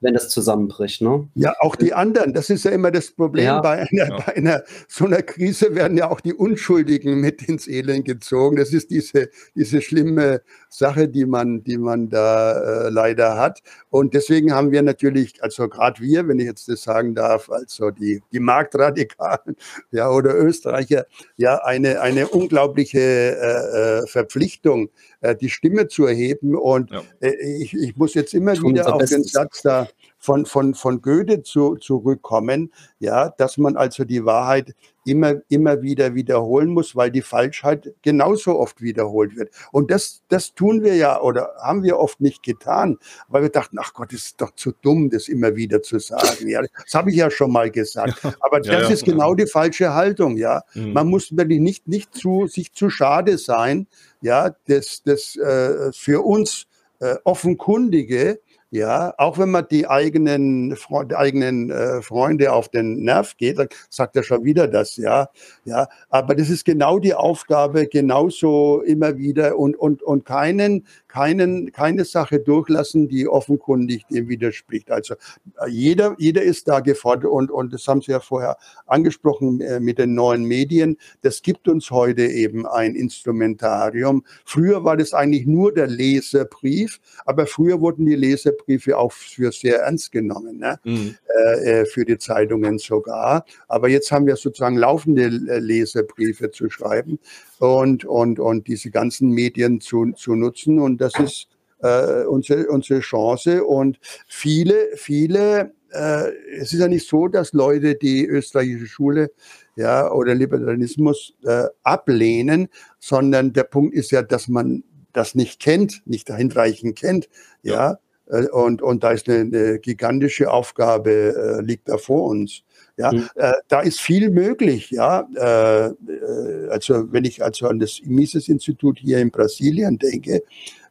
wenn das zusammenbricht. Ne? Ja, auch die anderen. Das ist ja immer das Problem. Ja. Bei, einer, ja. bei einer so einer Krise werden ja auch die Unschuldigen mit ins Elend gezogen. Das ist diese, diese schlimme Sache, die man, die man da äh, leider hat. Und deswegen haben wir natürlich, also gerade wir, wenn ich jetzt das sagen darf, also die, die Marktradikalen ja, oder Österreicher, ja, eine, eine unglaubliche äh, äh Verpflichtung, die Stimme zu erheben. Und ja. äh, ich, ich muss jetzt immer Tun wieder auf den Satz da von, von, von Goethe zu, zurückkommen, ja, dass man also die Wahrheit immer, immer wieder wiederholen muss, weil die Falschheit genauso oft wiederholt wird. Und das, das tun wir ja oder haben wir oft nicht getan, weil wir dachten, ach Gott, das ist doch zu dumm, das immer wieder zu sagen. Ja, das habe ich ja schon mal gesagt. Aber das ja, ja. ist genau die falsche Haltung. Ja, mhm. man muss wirklich nicht, nicht zu, sich zu schade sein, ja, das, das äh, für uns äh, offenkundige ja, auch wenn man die eigenen, die eigenen äh, Freunde auf den Nerv geht, dann sagt er schon wieder das, ja. Ja, aber das ist genau die Aufgabe, genauso immer wieder und, und, und keinen, keinen, keine Sache durchlassen, die offenkundig dem widerspricht. Also äh, jeder, jeder ist da gefordert und, und das haben Sie ja vorher angesprochen äh, mit den neuen Medien. Das gibt uns heute eben ein Instrumentarium. Früher war das eigentlich nur der Leserbrief, aber früher wurden die Leserbriefe auch für sehr ernst genommen, ne? Mhm. Äh, äh für die Zeitungen sogar. Aber jetzt haben wir sozusagen laufende Leserbriefe zu schreiben und, und, und diese ganzen Medien zu, zu nutzen. Und das ist äh, unsere, unsere Chance. Und viele, viele, äh, es ist ja nicht so, dass Leute die österreichische Schule ja, oder Liberalismus äh, ablehnen, sondern der Punkt ist ja, dass man das nicht kennt, nicht hinreichend kennt. Ja. Äh, und, und da ist eine, eine gigantische Aufgabe, äh, liegt da vor uns. Ja, mhm. äh, da ist viel möglich. Ja, äh, äh, also wenn ich also an das Mises-Institut hier in Brasilien denke,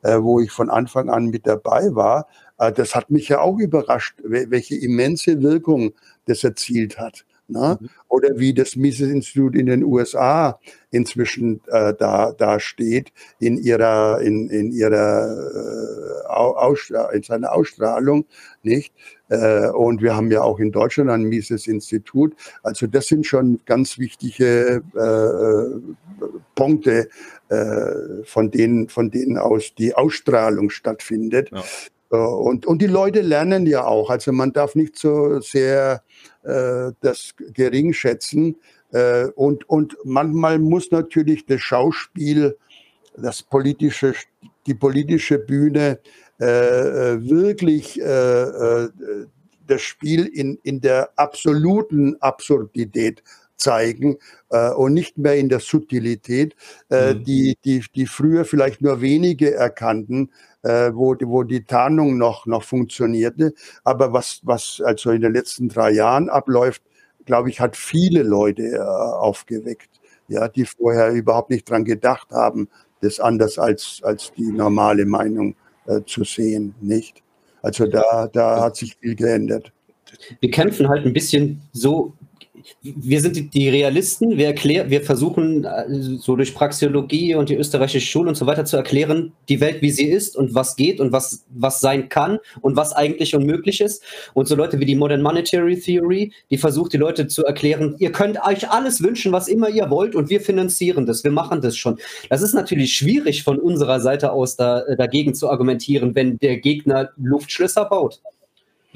äh, wo ich von Anfang an mit dabei war, das hat mich ja auch überrascht, welche immense Wirkung das erzielt hat. Ne? Mhm. Oder wie das Mises-Institut in den USA inzwischen äh, da, da steht in ihrer, in, in ihrer äh, in seiner Ausstrahlung, nicht? Äh, und wir haben ja auch in Deutschland ein Mises-Institut. Also das sind schon ganz wichtige äh, äh Punkte, äh, von denen, von denen aus die Ausstrahlung stattfindet. Ja. Äh, und, und die Leute lernen ja auch. Also man darf nicht so sehr äh, das gering schätzen. Äh, und, und manchmal muss natürlich das Schauspiel, das politische, die politische Bühne äh, äh wirklich äh, das Spiel in, in der absoluten Absurdität zeigen äh, und nicht mehr in der Subtilität, äh, mhm. die, die, die früher vielleicht nur wenige erkannten, äh, wo, wo die Tarnung noch, noch funktionierte. Aber was, was also in den letzten drei Jahren abläuft, glaube ich, hat viele Leute äh, aufgeweckt, ja, die vorher überhaupt nicht dran gedacht haben, das anders als, als die normale Meinung äh, zu sehen, nicht? Also da, da hat sich viel geändert. Wir kämpfen halt ein bisschen so wir sind die, Realisten, wir erklären, wir versuchen äh, so durch Praxeologie und die österreichische Schule und so weiter zu erklären, die Welt, wie sie ist und was geht und was, was sein kann und was eigentlich unmöglich ist. Und so Leute wie die Modern Monetary Theory, die versucht, die Leute zu erklären, ihr könnt euch alles wünschen, was immer ihr wollt und wir finanzieren das, wir machen das schon. Das ist natürlich schwierig von unserer Seite aus da, äh, dagegen zu argumentieren, wenn der Gegner Luftschlösser baut.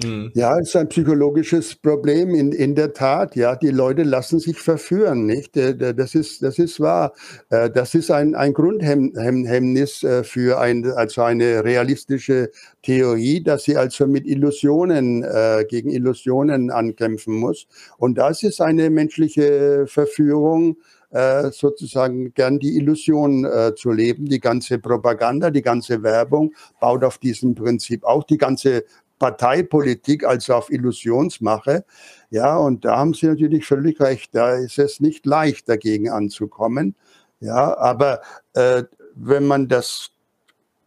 Mhm. Ja, ist ein psychologisches Problem in, in der Tat. Ja, die Leute lassen sich verführen, nicht? Äh, das ist, das ist wahr. Äh, das ist ein, ein Grundhemmnis äh, für ein, also eine realistische Theorie, dass sie also mit Illusionen, gegen Illusionen ankämpfen muss. Und das ist eine menschliche Verführung, sozusagen gern die Illusion äh, zu leben. Die ganze Propaganda, die ganze Werbung baut auf diesem Prinzip auch. Die ganze Parteipolitik als auf Illusionsmache. Ja, und da haben Sie natürlich völlig recht. Da ist es nicht leicht, dagegen anzukommen. Ja, aber äh, wenn man das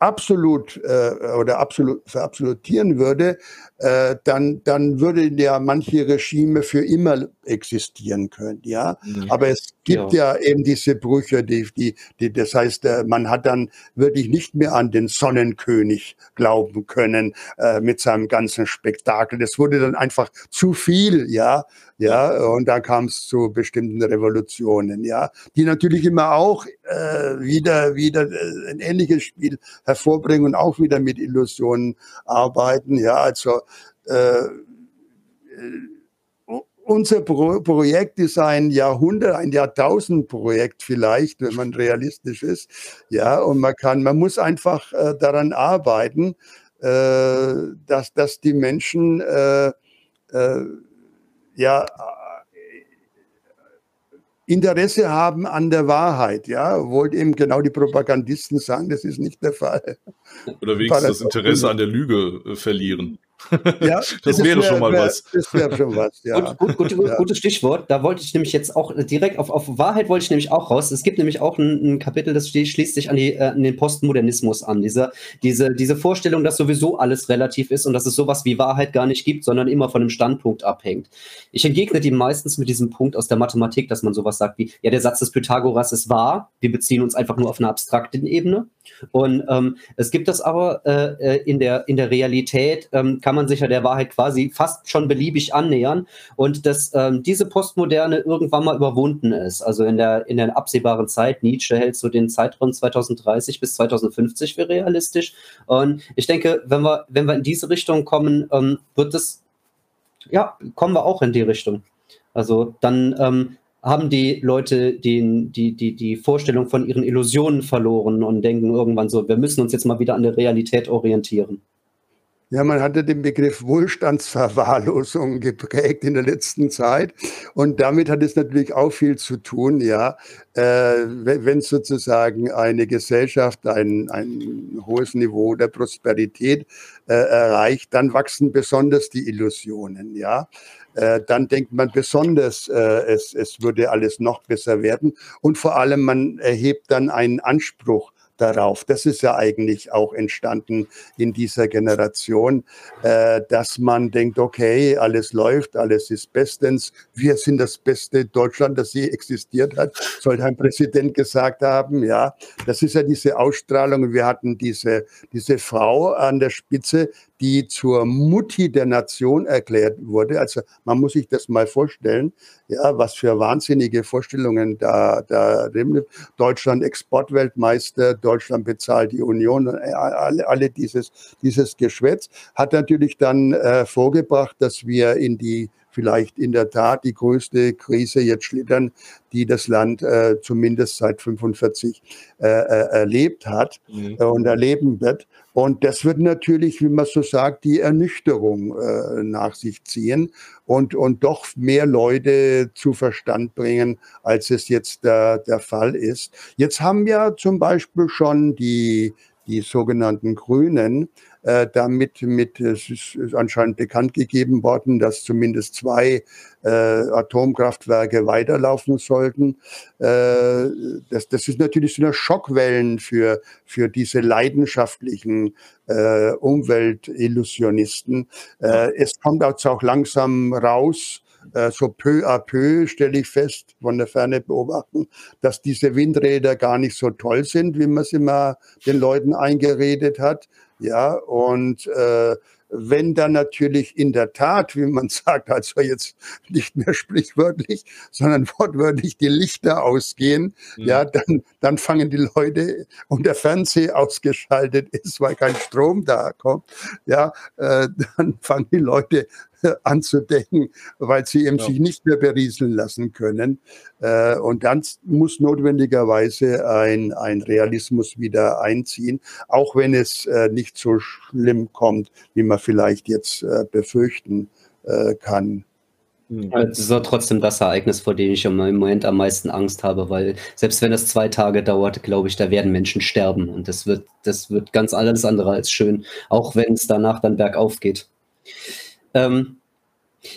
absolut äh, oder absolut verabsolutieren würde, äh, dann, dann würde ja manche Regime für immer existieren können, ja. Mhm. Aber es gibt ja. ja. eben diese Brüche, die, die, die, das heißt, äh, man hat dann wirklich nicht mehr an den Sonnenkönig glauben können äh, mit seinem ganzen Spektakel. Das wurde dann einfach zu viel, ja. Ja, und da kam es zu bestimmten Revolutionen, ja, die natürlich immer auch äh, wieder, wieder äh, ein ähnliches Spiel hervorbringen und auch wieder mit Illusionen arbeiten, ja, also äh, unser Pro Projekt ist ein Jahrhundert, ein Jahrtausendprojekt vielleicht, wenn man realistisch ist. Ja, und man kann, man muss einfach äh, daran arbeiten, äh, dass, dass die Menschen äh, äh ja Interesse haben an der Wahrheit, ja, wollte eben genau die Propagandisten sagen, das ist nicht der Fall. Oder wenigstens das Interesse an der Lüge äh, verlieren. Ja, das, das wäre wär, schon mal wär, was. Das wäre schon was, ja. Gut, gut, gut, ja. Gutes Stichwort. Da wollte ich nämlich jetzt auch direkt auf, auf Wahrheit wollte ich nämlich auch raus. Es gibt nämlich auch ein, ein Kapitel, das schließt sich an, die, äh, an den Postmodernismus an. Diese, diese, diese Vorstellung, dass sowieso alles relativ ist und dass es sowas wie Wahrheit gar nicht gibt, sondern immer von einem Standpunkt abhängt. Ich entgegne die meistens mit diesem Punkt aus der Mathematik, dass man sowas sagt wie, ja, der Satz des Pythagoras ist wahr. Wir beziehen uns einfach nur auf einer abstrakten Ebene. Und ähm, es gibt das aber äh, äh, in, der, in der Realität, ähm, kann man sich ja der Wahrheit quasi fast schon beliebig annähern und dass ähm, diese Postmoderne irgendwann mal überwunden ist. Also in der, in der absehbaren Zeit, Nietzsche hält so den Zeitraum 2030 bis 2050 für realistisch. Und ich denke, wenn wir, wenn wir in diese Richtung kommen, ähm, wird es, ja, kommen wir auch in die Richtung. Also dann ähm, haben die Leute den, die, die, die Vorstellung von ihren Illusionen verloren und denken irgendwann so, wir müssen uns jetzt mal wieder an der Realität orientieren. Ja, man hatte den Begriff Wohlstandsverwahrlosung geprägt in der letzten Zeit. Und damit hat es natürlich auch viel zu tun, ja. Äh, wenn sozusagen eine Gesellschaft ein, ein hohes Niveau der Prosperität äh, erreicht, dann wachsen besonders die Illusionen, ja. Äh, dann denkt man besonders, äh, es, es würde alles noch besser werden. Und vor allem, man erhebt dann einen Anspruch darauf. Das ist ja eigentlich auch entstanden in dieser Generation, äh, dass man denkt, okay, alles läuft, alles ist bestens. Wir sind das beste Deutschland, das je existiert hat, sollte ein Präsident gesagt haben. Ja, das ist ja diese Ausstrahlung. Wir hatten diese, diese Frau an der Spitze, die zur Mutti der Nation erklärt wurde. Also man muss sich das mal vorstellen, ja, was für wahnsinnige Vorstellungen da, da Deutschland Exportweltmeister, Deutschland bezahlt die Union, alle, alle dieses, dieses Geschwätz hat natürlich dann äh, vorgebracht, dass wir in die vielleicht in der Tat die größte Krise jetzt schlittern, die das Land äh, zumindest seit 45 äh, äh, erlebt hat mhm. äh, und erleben wird. Und das wird natürlich, wie man so sagt, die Ernüchterung äh, nach sich ziehen und, und doch mehr Leute zu Verstand bringen, als es jetzt der, der Fall ist. Jetzt haben ja zum Beispiel schon die, die sogenannten Grünen äh, damit mit, es ist anscheinend bekannt gegeben worden, dass zumindest zwei äh, Atomkraftwerke weiterlaufen sollten. Äh, das, das ist natürlich so eine Schockwellen für, für diese leidenschaftlichen äh, Umweltillusionisten. Äh, es kommt auch langsam raus, äh, so peu à peu stelle ich fest, von der Ferne beobachten, dass diese Windräder gar nicht so toll sind, wie man es immer den Leuten eingeredet hat. Ja, und äh, wenn dann natürlich in der Tat, wie man sagt, also jetzt nicht mehr sprichwörtlich, sondern wortwörtlich die Lichter ausgehen, mhm. ja, dann, dann fangen die Leute und der Fernseher ausgeschaltet ist, weil kein Strom da kommt, ja, äh, dann fangen die Leute anzudenken, weil sie eben ja. sich nicht mehr berieseln lassen können. Äh, und dann muss notwendigerweise ein, ein Realismus wieder einziehen, auch wenn es äh, nicht so schlimm kommt, wie man vielleicht jetzt äh, befürchten kann. Hm. Es ist trotzdem das Ereignis, vor dem ich im Moment am meisten Angst habe, weil selbst wenn es zwei Tage dauert, glaube ich, da werden Menschen sterben und das wird, das wird ganz alles andere als schön, auch wenn es danach dann bergauf geht. Ähm,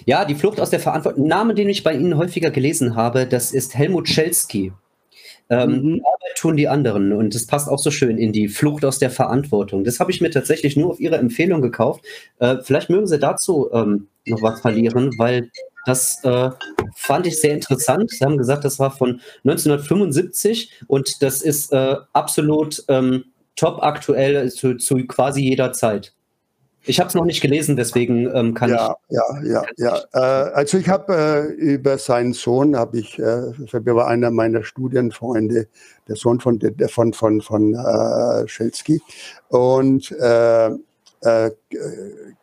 ja, die Flucht aus der Verantwortung. Name, den ich bei Ihnen häufiger gelesen habe, das ist Helmut Schelsky. Ähm, mhm. Arbeit tun die anderen und das passt auch so schön in die Flucht aus der Verantwortung. Das habe ich mir tatsächlich nur auf Ihre Empfehlung gekauft. Äh, vielleicht mögen Sie dazu ähm, noch was verlieren, weil das äh, fand ich sehr interessant. Sie haben gesagt, das war von 1975 und das ist äh, absolut ähm, top aktuell zu, zu quasi jeder Zeit. Ich habe es noch nicht gelesen, deswegen ähm, kann ja, ich. Ja, ja, ja. Äh, also ich habe äh, über seinen Sohn, habe ich, äh, war einer meiner Studienfreunde, der Sohn von von von von äh, Schelski und äh, äh,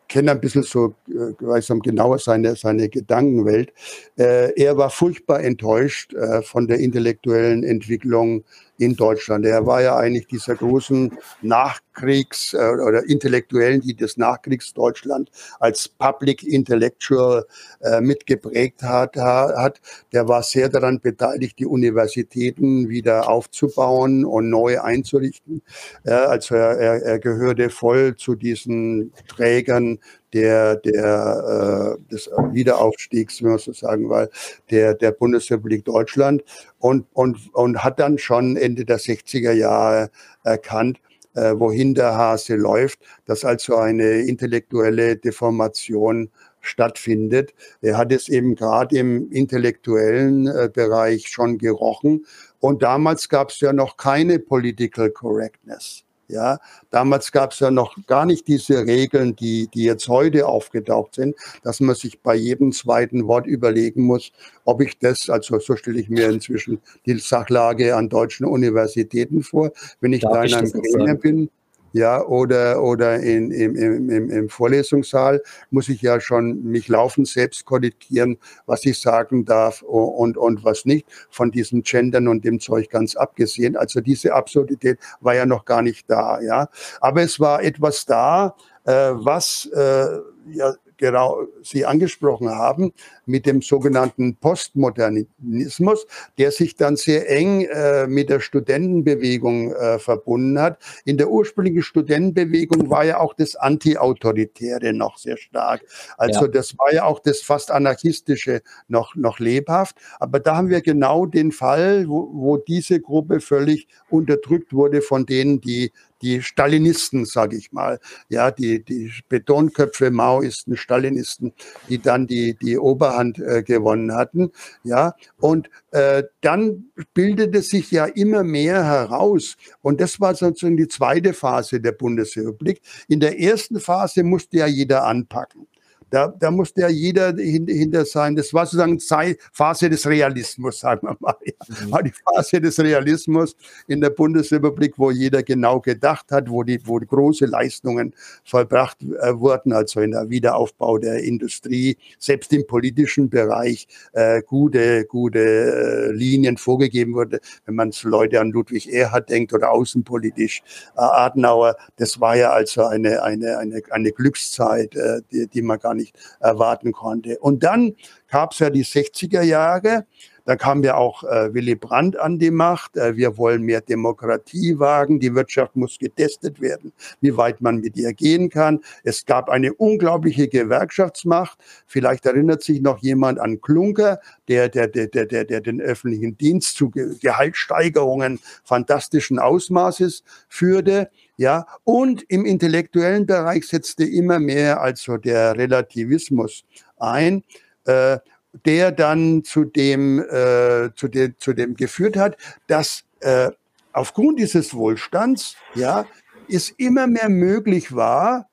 kenne ein bisschen so, äh, weiß genauer seine, seine Gedankenwelt. Äh, er war furchtbar enttäuscht äh, von der intellektuellen Entwicklung in Deutschland. Er war ja eigentlich dieser großen Nachkriegs- äh, oder Intellektuellen, die das Nachkriegsdeutschland als Public Intellectual äh, mitgeprägt hat. Der war sehr daran beteiligt, die Universitäten wieder aufzubauen und neu einzurichten. Also er gehörte voll zu diesen Trägern der, der, äh, des Wiederaufstiegs, wenn man so sagen will, der, der Bundesrepublik Deutschland und, und, und hat dann schon Ende der 60er Jahre erkannt, äh, wohin der Hase läuft, dass also eine intellektuelle Deformation stattfindet. Er hat es eben gerade im intellektuellen äh, Bereich schon gerochen. Und damals gab es ja noch keine Political Correctness. Ja, damals gab es ja noch gar nicht diese Regeln, die, die jetzt heute aufgetaucht sind, dass man sich bei jedem zweiten Wort überlegen muss, ob ich das, also so stelle ich mir inzwischen die Sachlage an deutschen Universitäten vor, wenn ich Darf da in einem Gremium bin, ja, oder, oder in, im, im, im Vorlesungssaal muss ich ja schon mich laufend selbst korrigieren, was ich sagen darf und, und was nicht, von diesem Gendern und dem Zeug ganz abgesehen. Also diese Absurdität war ja noch gar nicht da, ja. Aber es war etwas da, äh, was äh, ja genau Sie angesprochen haben, mit dem sogenannten Postmodernismus, der sich dann sehr eng äh, mit der Studentenbewegung äh, verbunden hat. In der ursprünglichen Studentenbewegung war ja auch das Anti-Autoritäre noch sehr stark. Also ja. das war ja auch das fast anarchistische noch, noch lebhaft. Aber da haben wir genau den Fall, wo, wo diese Gruppe völlig unterdrückt wurde von denen, die die Stalinisten, sage ich mal, ja, die, die Betonköpfe, Maoisten, Stalinisten, die dann die, die Oberhand äh, gewonnen hatten, ja, und äh, dann bildete sich ja immer mehr heraus, und das war sozusagen die zweite Phase der Bundesrepublik. In der ersten Phase musste ja jeder anpacken. Da, da musste ja jeder hinter sein. Das war sozusagen die Phase des Realismus, sagen wir mal. Mhm. War die Phase des Realismus in der Bundesrepublik, wo jeder genau gedacht hat, wo die, wo die große Leistungen vollbracht äh, wurden, also in der Wiederaufbau der Industrie, selbst im politischen Bereich äh, gute, gute äh, Linien vorgegeben wurde. Wenn man Leute an Ludwig Erhard denkt oder außenpolitisch äh, Adenauer, das war ja also eine, eine, eine, eine Glückszeit, äh, die, die man gar nicht nicht erwarten konnte. Und dann gab es ja die 60er Jahre. Da kam ja auch äh, Willy Brandt an die Macht. Äh, wir wollen mehr Demokratie wagen. Die Wirtschaft muss getestet werden, wie weit man mit ihr gehen kann. Es gab eine unglaubliche Gewerkschaftsmacht. Vielleicht erinnert sich noch jemand an Klunker, der, der, der, der, der, der den öffentlichen Dienst zu Gehaltssteigerungen fantastischen Ausmaßes führte. Ja, und im intellektuellen Bereich setzte immer mehr also der Relativismus ein. Äh, der dann zu dem, äh, zu, dem, zu dem geführt hat, dass äh, aufgrund dieses Wohlstands ja, es immer mehr möglich war,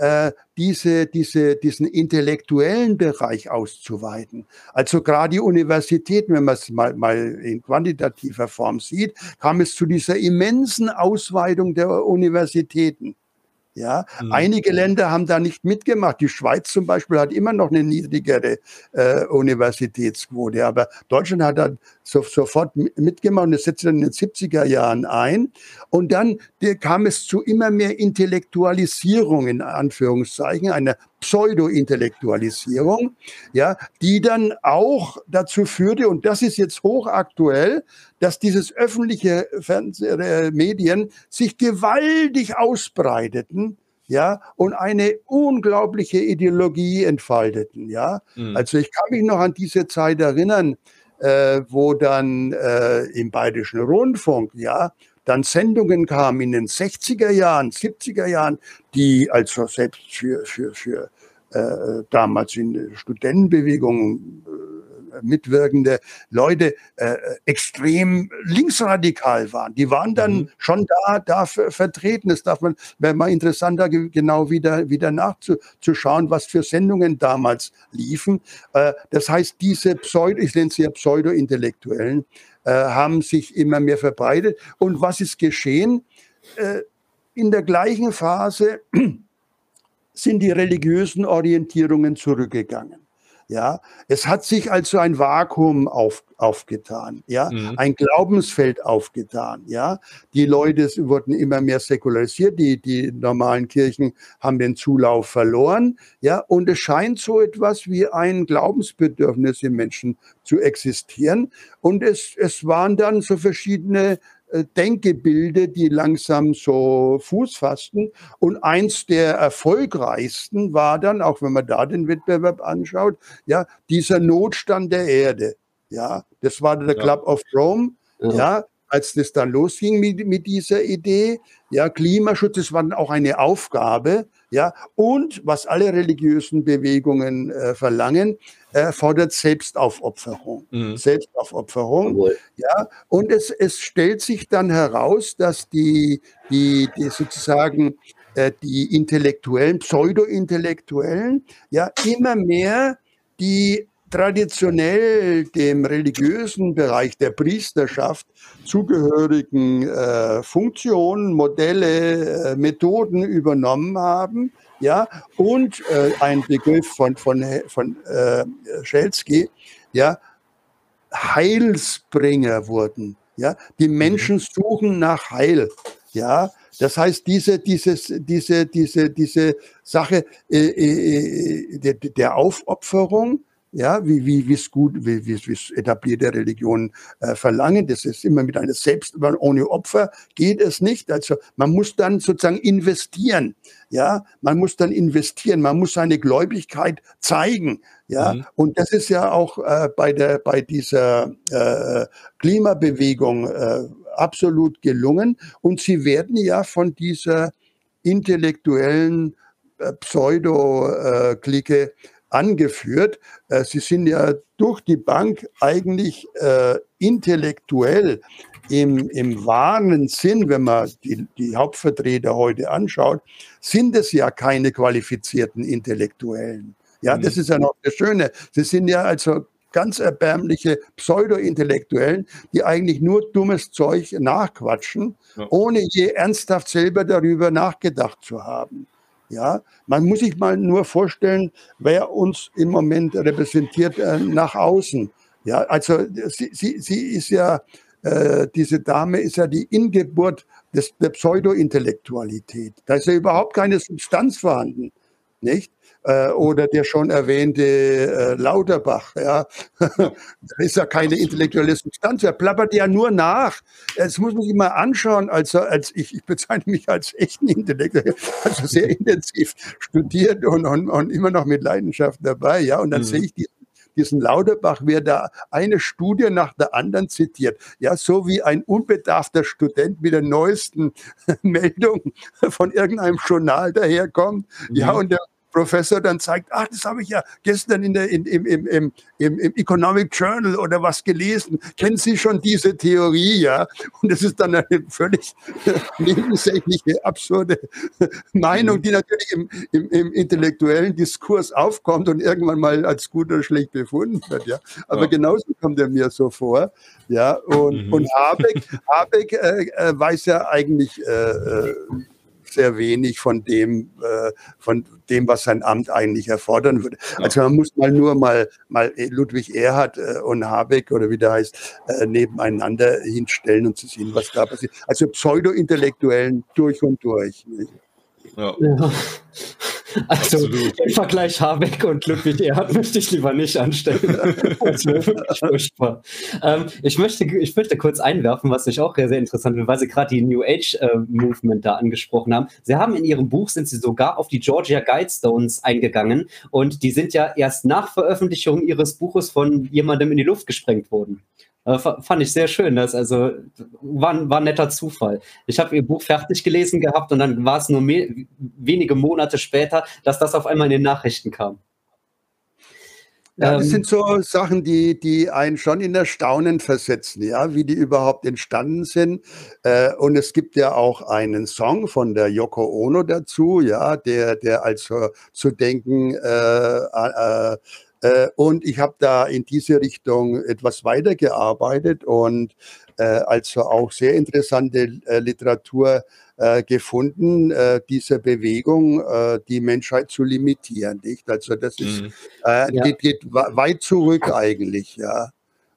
äh, diese, diese, diesen intellektuellen Bereich auszuweiten. Also gerade die Universitäten, wenn man es mal, mal in quantitativer Form sieht, kam es zu dieser immensen Ausweitung der Universitäten. Ja, mhm. einige Länder haben da nicht mitgemacht. Die Schweiz zum Beispiel hat immer noch eine niedrigere äh, Universitätsquote, aber Deutschland hat da so, sofort mitgemacht und das setzte dann in den 70er Jahren ein. Und dann kam es zu immer mehr Intellektualisierung in Anführungszeichen, einer Pseudo-Intellektualisierung, ja, die dann auch dazu führte, und das ist jetzt hochaktuell, dass dieses öffentliche Fernseh äh, Medien sich gewaltig ausbreiteten, ja, und eine unglaubliche Ideologie entfalteten, ja. Mhm. Also ich kann mich noch an diese Zeit erinnern, äh, wo dann äh, im Bayerischen Rundfunk, ja, dann Sendungen kamen in den 60er Jahren, 70er Jahren, die also selbst für, für, für äh, damals in der Studentenbewegung äh, mitwirkende Leute äh, extrem linksradikal waren. Die waren dann mhm. schon da, da vertreten. Das darf man, wäre mal interessanter, genau wieder, wieder nachzuschauen, was für Sendungen damals liefen. Äh, das heißt, diese Pseudo, ich nenne sie ja Pseudo-Intellektuellen, äh, haben sich immer mehr verbreitet. Und was ist geschehen? Äh, in der gleichen Phase sind die religiösen Orientierungen zurückgegangen. Ja, es hat sich also ein Vakuum auf, aufgetan, ja, mhm. ein Glaubensfeld aufgetan, ja. Die Leute wurden immer mehr säkularisiert, die, die normalen Kirchen haben den Zulauf verloren, ja, und es scheint so etwas wie ein Glaubensbedürfnis im Menschen zu existieren. Und es, es waren dann so verschiedene äh, Denkgebilde, die langsam so Fuß fassten. Und eins der erfolgreichsten war dann, auch wenn man da den Wettbewerb anschaut, ja, dieser Notstand der Erde. Ja, das war der ja. Club of Rome. Ja. ja. als das dann losging mit, mit dieser Idee, ja, Klimaschutz, das war dann auch eine Aufgabe, ja, und was alle religiösen Bewegungen äh, verlangen, äh, fordert Selbstaufopferung. Mhm. Selbstaufopferung. Jawohl. Ja, und es, es stellt sich dann heraus, dass die, die, die sozusagen äh, die Intellektuellen, Pseudo-Intellektuellen, ja, immer mehr die traditionell dem religiösen Bereich der Priesterschaft zugehörigen äh, Funktionen, Modelle, äh, Methoden übernommen haben. Ja, und äh, ein Begriff von, von, von äh, Schelsky, ja, Heilsbringer wurden. Ja, die mhm. Menschen suchen nach Heil. Ja, das heißt, diese, dieses, diese, diese, diese Sache äh, äh, der, der Aufopferung, ja, wie, wie, wie es gut, wie, wie, es etablierte Religionen äh, verlangen. Das ist immer mit einer Selbst, ohne Opfer geht es nicht. Also man muss dann sozusagen investieren. Ja, man muss dann investieren. Man muss seine Gläubigkeit zeigen. Ja, mhm. und das ist ja auch äh, bei der, bei dieser äh, Klimabewegung äh, absolut gelungen. Und sie werden ja von dieser intellektuellen äh, Pseudo-Clique angeführt. Äh, sie sind ja durch die Bank eigentlich äh, intellektuell im, im wahren Sinn, wenn man die, die Hauptvertreter heute anschaut, sind es ja keine qualifizierten Intellektuellen. Ja, das mhm. ist ja noch das Schöne. Sie sind ja also ganz erbärmliche Pseudo-Intellektuellen, die eigentlich nur dummes Zeug nachquatschen, ohne je ernsthaft selber darüber nachgedacht zu haben. Ja, man muss sich mal nur vorstellen, wer uns im Moment repräsentiert äh, nach außen. Ja, also sie, sie, sie ist ja, äh, diese Dame ist ja die Ingeburt des, der Pseudo-Intellektualität. Da ist ja überhaupt keine Substanz vorhanden, nicht? Äh, oder der schon erwähnte äh, Lauterbach. Ja. da ist ja keine intellektuelle Substanz, er plappert ja nur nach. Das muss man sich mal anschauen. Also, als ich, ich bezeichne mich als echten Intellektuell, also sehr intensiv studiert und, und, und immer noch mit Leidenschaft dabei. Ja. Und dann mhm. sehe ich die diesen Lauterbach wird da eine Studie nach der anderen zitiert. Ja, so wie ein unbedarfter Student mit der neuesten Meldung von irgendeinem Journal daherkommt. Mhm. Ja, und der Professor dann zeigt, ach, das habe ich ja gestern in der, in, im, im, im, im, Economic Journal oder was gelesen. Kennen Sie schon diese Theorie, ja? Und das ist dann eine völlig nebensächliche, absurde Meinung, die natürlich im, im, im intellektuellen Diskurs aufkommt und irgendwann mal als gut oder schlecht befunden wird, ja. Aber ja. genauso kommt er mir so vor, ja. Und, mhm. und Habeck, Habeck äh, äh, weiß ja eigentlich, äh, äh sehr wenig von dem, äh, von dem, was sein Amt eigentlich erfordern würde. Ja. Also man muss mal nur mal, mal Ludwig Erhard äh, und Habeck oder wie der heißt, äh, nebeneinander hinstellen und zu sehen, was da passiert. Also Pseudo-Intellektuellen durch und durch. Nicht? Ja. ja. Also Absolut. den Vergleich Habeck und Ludwig Erhard möchte ich lieber nicht anstellen. Das wäre wirklich furchtbar. Ähm, ich, möchte, ich möchte kurz einwerfen, was ich auch sehr, sehr interessant finde, weil Sie gerade die New Age äh, Movement da angesprochen haben. Sie haben in Ihrem Buch, sind Sie sogar auf die Georgia Guidestones eingegangen und die sind ja erst nach Veröffentlichung Ihres Buches von jemandem in die Luft gesprengt worden. Äh, fand ich sehr schön. Das also war, war ein netter Zufall. Ich habe ihr Buch fertig gelesen gehabt und dann war es nur wenige Monate später, dass das auf einmal in den Nachrichten kam. Ja, das ähm, sind so Sachen, die, die einen schon in Erstaunen versetzen, ja, wie die überhaupt entstanden sind. Äh, und es gibt ja auch einen Song von der Yoko Ono dazu, ja, der, der also zu denken äh, äh, äh, und ich habe da in diese Richtung etwas weitergearbeitet und äh, also auch sehr interessante äh, Literatur gefunden, diese Bewegung, die Menschheit zu limitieren. Nicht? Also das ist, mhm. ja. geht, geht, weit zurück eigentlich, ja.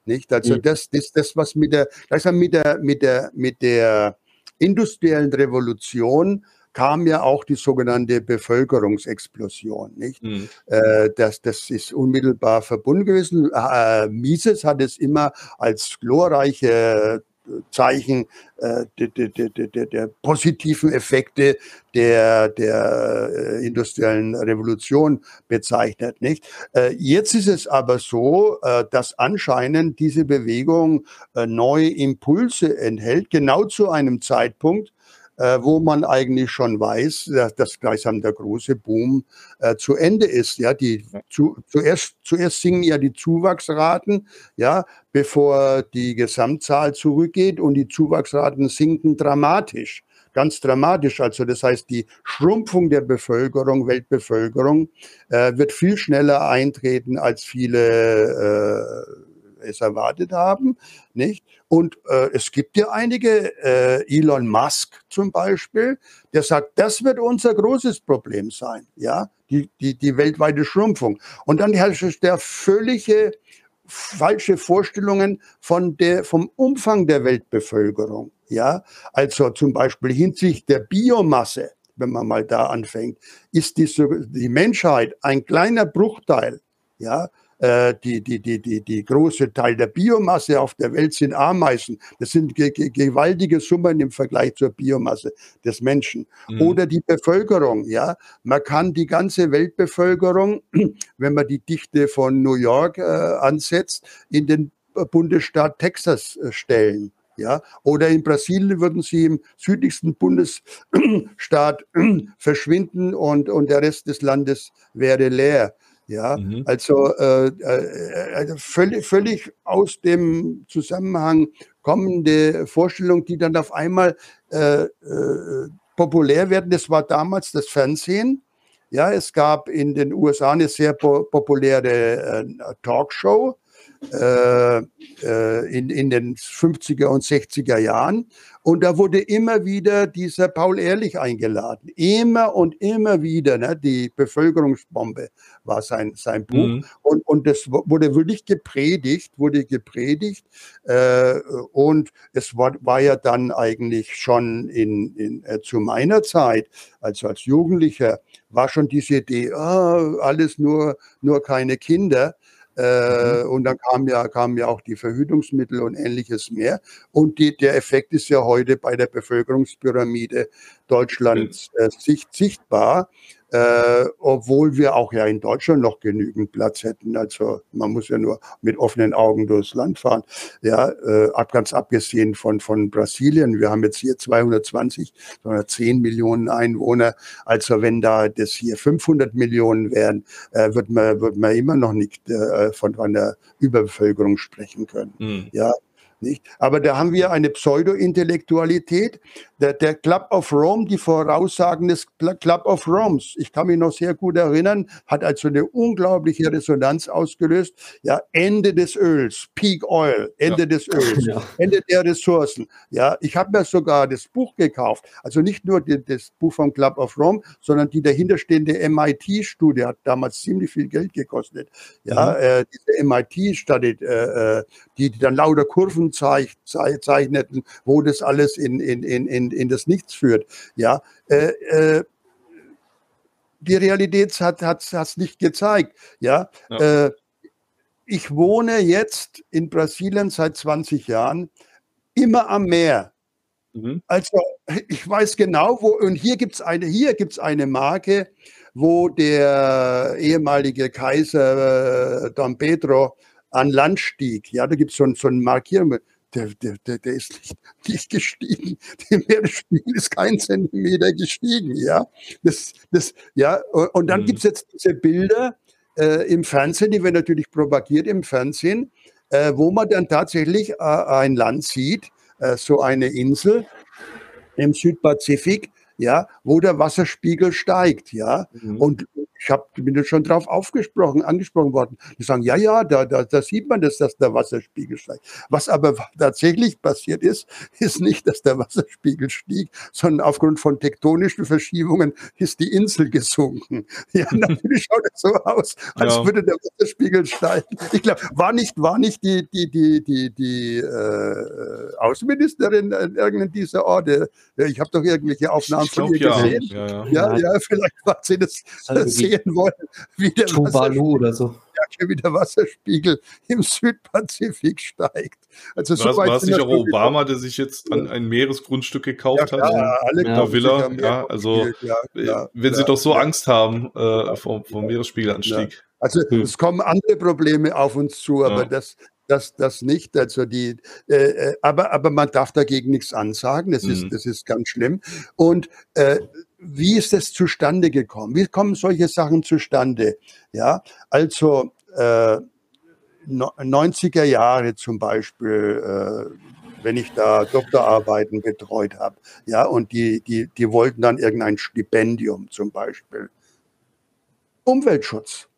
Nicht? Also mhm. das, das, das, was mit der, das mit der, mit der, mit der industriellen Revolution kam ja auch die sogenannte Bevölkerungsexplosion. Nicht? Mhm. Äh, das, das ist unmittelbar verbunden gewesen. Äh, Mises hat es immer als glorreiche Zeichen äh, der, der, der, der, positiven Effekte der, der äh, industriellen Revolution bezeichnet. Nicht? Äh, jetzt ist es aber so, äh, dass anscheinend diese Bewegung äh, neue Impulse enthält, genau zu einem Zeitpunkt, äh, wo man eigentlich schon weiß, dass, dass gleichsam der große Boom äh, zu Ende ist. Ja, die zu, zuerst, zuerst sinken ja die Zuwachsraten, ja, bevor die Gesamtzahl zurückgeht und die Zuwachsraten sinken dramatisch ganz dramatisch. Also das heißt, die Schrumpfung der Bevölkerung, Weltbevölkerung, äh, wird viel schneller eintreten, als viele äh, es erwartet haben, nicht? Und äh, es gibt ja einige, äh, Elon Musk zum Beispiel, der sagt, das wird unser großes Problem sein, ja, die, die, die weltweite Schrumpfung. Und dann herrscht der völlige falsche Vorstellungen von der, vom Umfang der Weltbevölkerung, ja. Also zum Beispiel hinsichtlich der Biomasse, wenn man mal da anfängt, ist die, die Menschheit ein kleiner Bruchteil, ja, die, die, die, die, die große Teil der Biomasse auf der Welt sind Ameisen. Das sind ge gewaltige Summen im Vergleich zur Biomasse des Menschen. Mhm. Oder die Bevölkerung, ja. Man kann die ganze Weltbevölkerung, wenn man die Dichte von New York äh, ansetzt, in den Bundesstaat Texas äh, stellen. Ja, oder in Brasilien würden sie im südlichsten Bundesstaat verschwinden und, und der Rest des Landes wäre leer. Ja, mhm. also äh, äh, also völlig, völlig aus dem Zusammenhang kommende Vorstellung, die dann auf einmal äh, äh, populär werden. Das war damals das Fernsehen. Ja, es gab in den USA eine sehr po populäre äh, Talkshow äh, äh, in, in den 50er und 60er Jahren. Und da wurde immer wieder dieser Paul Ehrlich eingeladen. Immer und immer wieder. Ne? Die Bevölkerungsbombe war sein, sein Buch. Mhm. Und, und das wurde wirklich gepredigt, wurde gepredigt. Äh, und es war, war ja dann eigentlich schon in, in, äh, zu meiner Zeit, also als Jugendlicher, war schon diese Idee, oh, alles nur, nur keine Kinder. Äh, mhm. Und dann kamen ja, kamen ja auch die Verhütungsmittel und ähnliches mehr. Und die, der Effekt ist ja heute bei der Bevölkerungspyramide Deutschlands äh, sicht, sichtbar. Äh, obwohl wir auch ja in Deutschland noch genügend Platz hätten. Also man muss ja nur mit offenen Augen durchs Land fahren. Ja, äh, ganz abgesehen von, von Brasilien. Wir haben jetzt hier 220, 210 Millionen Einwohner. Also wenn da das hier 500 Millionen wären, äh, wird man, wird man immer noch nicht äh, von, von einer Überbevölkerung sprechen können. Mhm. Ja, nicht? Aber da haben wir eine Pseudo-Intellektualität. Der, der, Club of Rome, die Voraussagen des Club of Romes, ich kann mich noch sehr gut erinnern, hat also eine unglaubliche Resonanz ausgelöst. Ja, Ende des Öls, Peak Oil, Ende ja. des Öls, ja. Ende der Ressourcen. Ja, ich habe mir sogar das Buch gekauft. Also nicht nur die, das Buch vom Club of Rome, sondern die dahinterstehende MIT-Studie hat damals ziemlich viel Geld gekostet. Ja, mhm. äh, diese MIT-Studie, äh, äh, die, die dann lauter Kurven zeichneten, wo das alles in, in, in, in, in das Nichts führt. Ja, äh, äh, die Realität hat es nicht gezeigt. Ja, ja. Äh, ich wohne jetzt in Brasilien seit 20 Jahren immer am Meer. Mhm. Also ich weiß genau, wo, und hier gibt es eine, hier gibt's eine Marke, wo der ehemalige Kaiser äh, Don Pedro an Land stieg. Ja, da gibt es so, so einen Markierung. Der, der, der, der ist nicht, nicht gestiegen. Der Meeresspiegel ist kein Zentimeter gestiegen. Ja, das, das, ja. und dann mhm. gibt es jetzt diese Bilder äh, im Fernsehen, die werden natürlich propagiert im Fernsehen, äh, wo man dann tatsächlich äh, ein Land sieht, äh, so eine Insel im Südpazifik, ja, wo der Wasserspiegel steigt, ja. Mhm. Und ich hab, bin da schon drauf aufgesprochen, angesprochen worden. Die sagen, ja, ja, da, da, da sieht man das, dass der Wasserspiegel steigt. Was aber tatsächlich passiert ist, ist nicht, dass der Wasserspiegel stieg, sondern aufgrund von tektonischen Verschiebungen ist die Insel gesunken. Ja, natürlich schaut es so aus, als ja. würde der Wasserspiegel steigen. Ich glaube, war nicht, war nicht die, die, die, die, die äh, Außenministerin in irgendeinem dieser Orte. Ich habe doch irgendwelche Aufnahmen von ihr ja. gesehen. Ja, ja. ja, ja vielleicht war sie das sehr sehen wollen, wie der, Tuvalu oder so. Ja, wie der Wasserspiegel im Südpazifik steigt. Also so war es nicht auch Obama, der sich jetzt an ein Meeresgrundstück gekauft ja, hat? Ja, alle ja, Villa. Ja, also ja, klar, wenn klar, Sie doch so klar. Angst haben äh, vom, vom Meeresspiegelanstieg. Also hm. es kommen andere Probleme auf uns zu, aber das, das, das nicht. Also die, äh, äh, aber, aber man darf dagegen nichts ansagen. Das, mhm. ist, das ist ganz schlimm. Und äh, wie ist es zustande gekommen? Wie kommen solche Sachen zustande? Ja, also äh, 90er Jahre zum Beispiel, äh, wenn ich da Doktorarbeiten betreut habe, ja, und die, die, die wollten dann irgendein Stipendium zum Beispiel. Umweltschutz.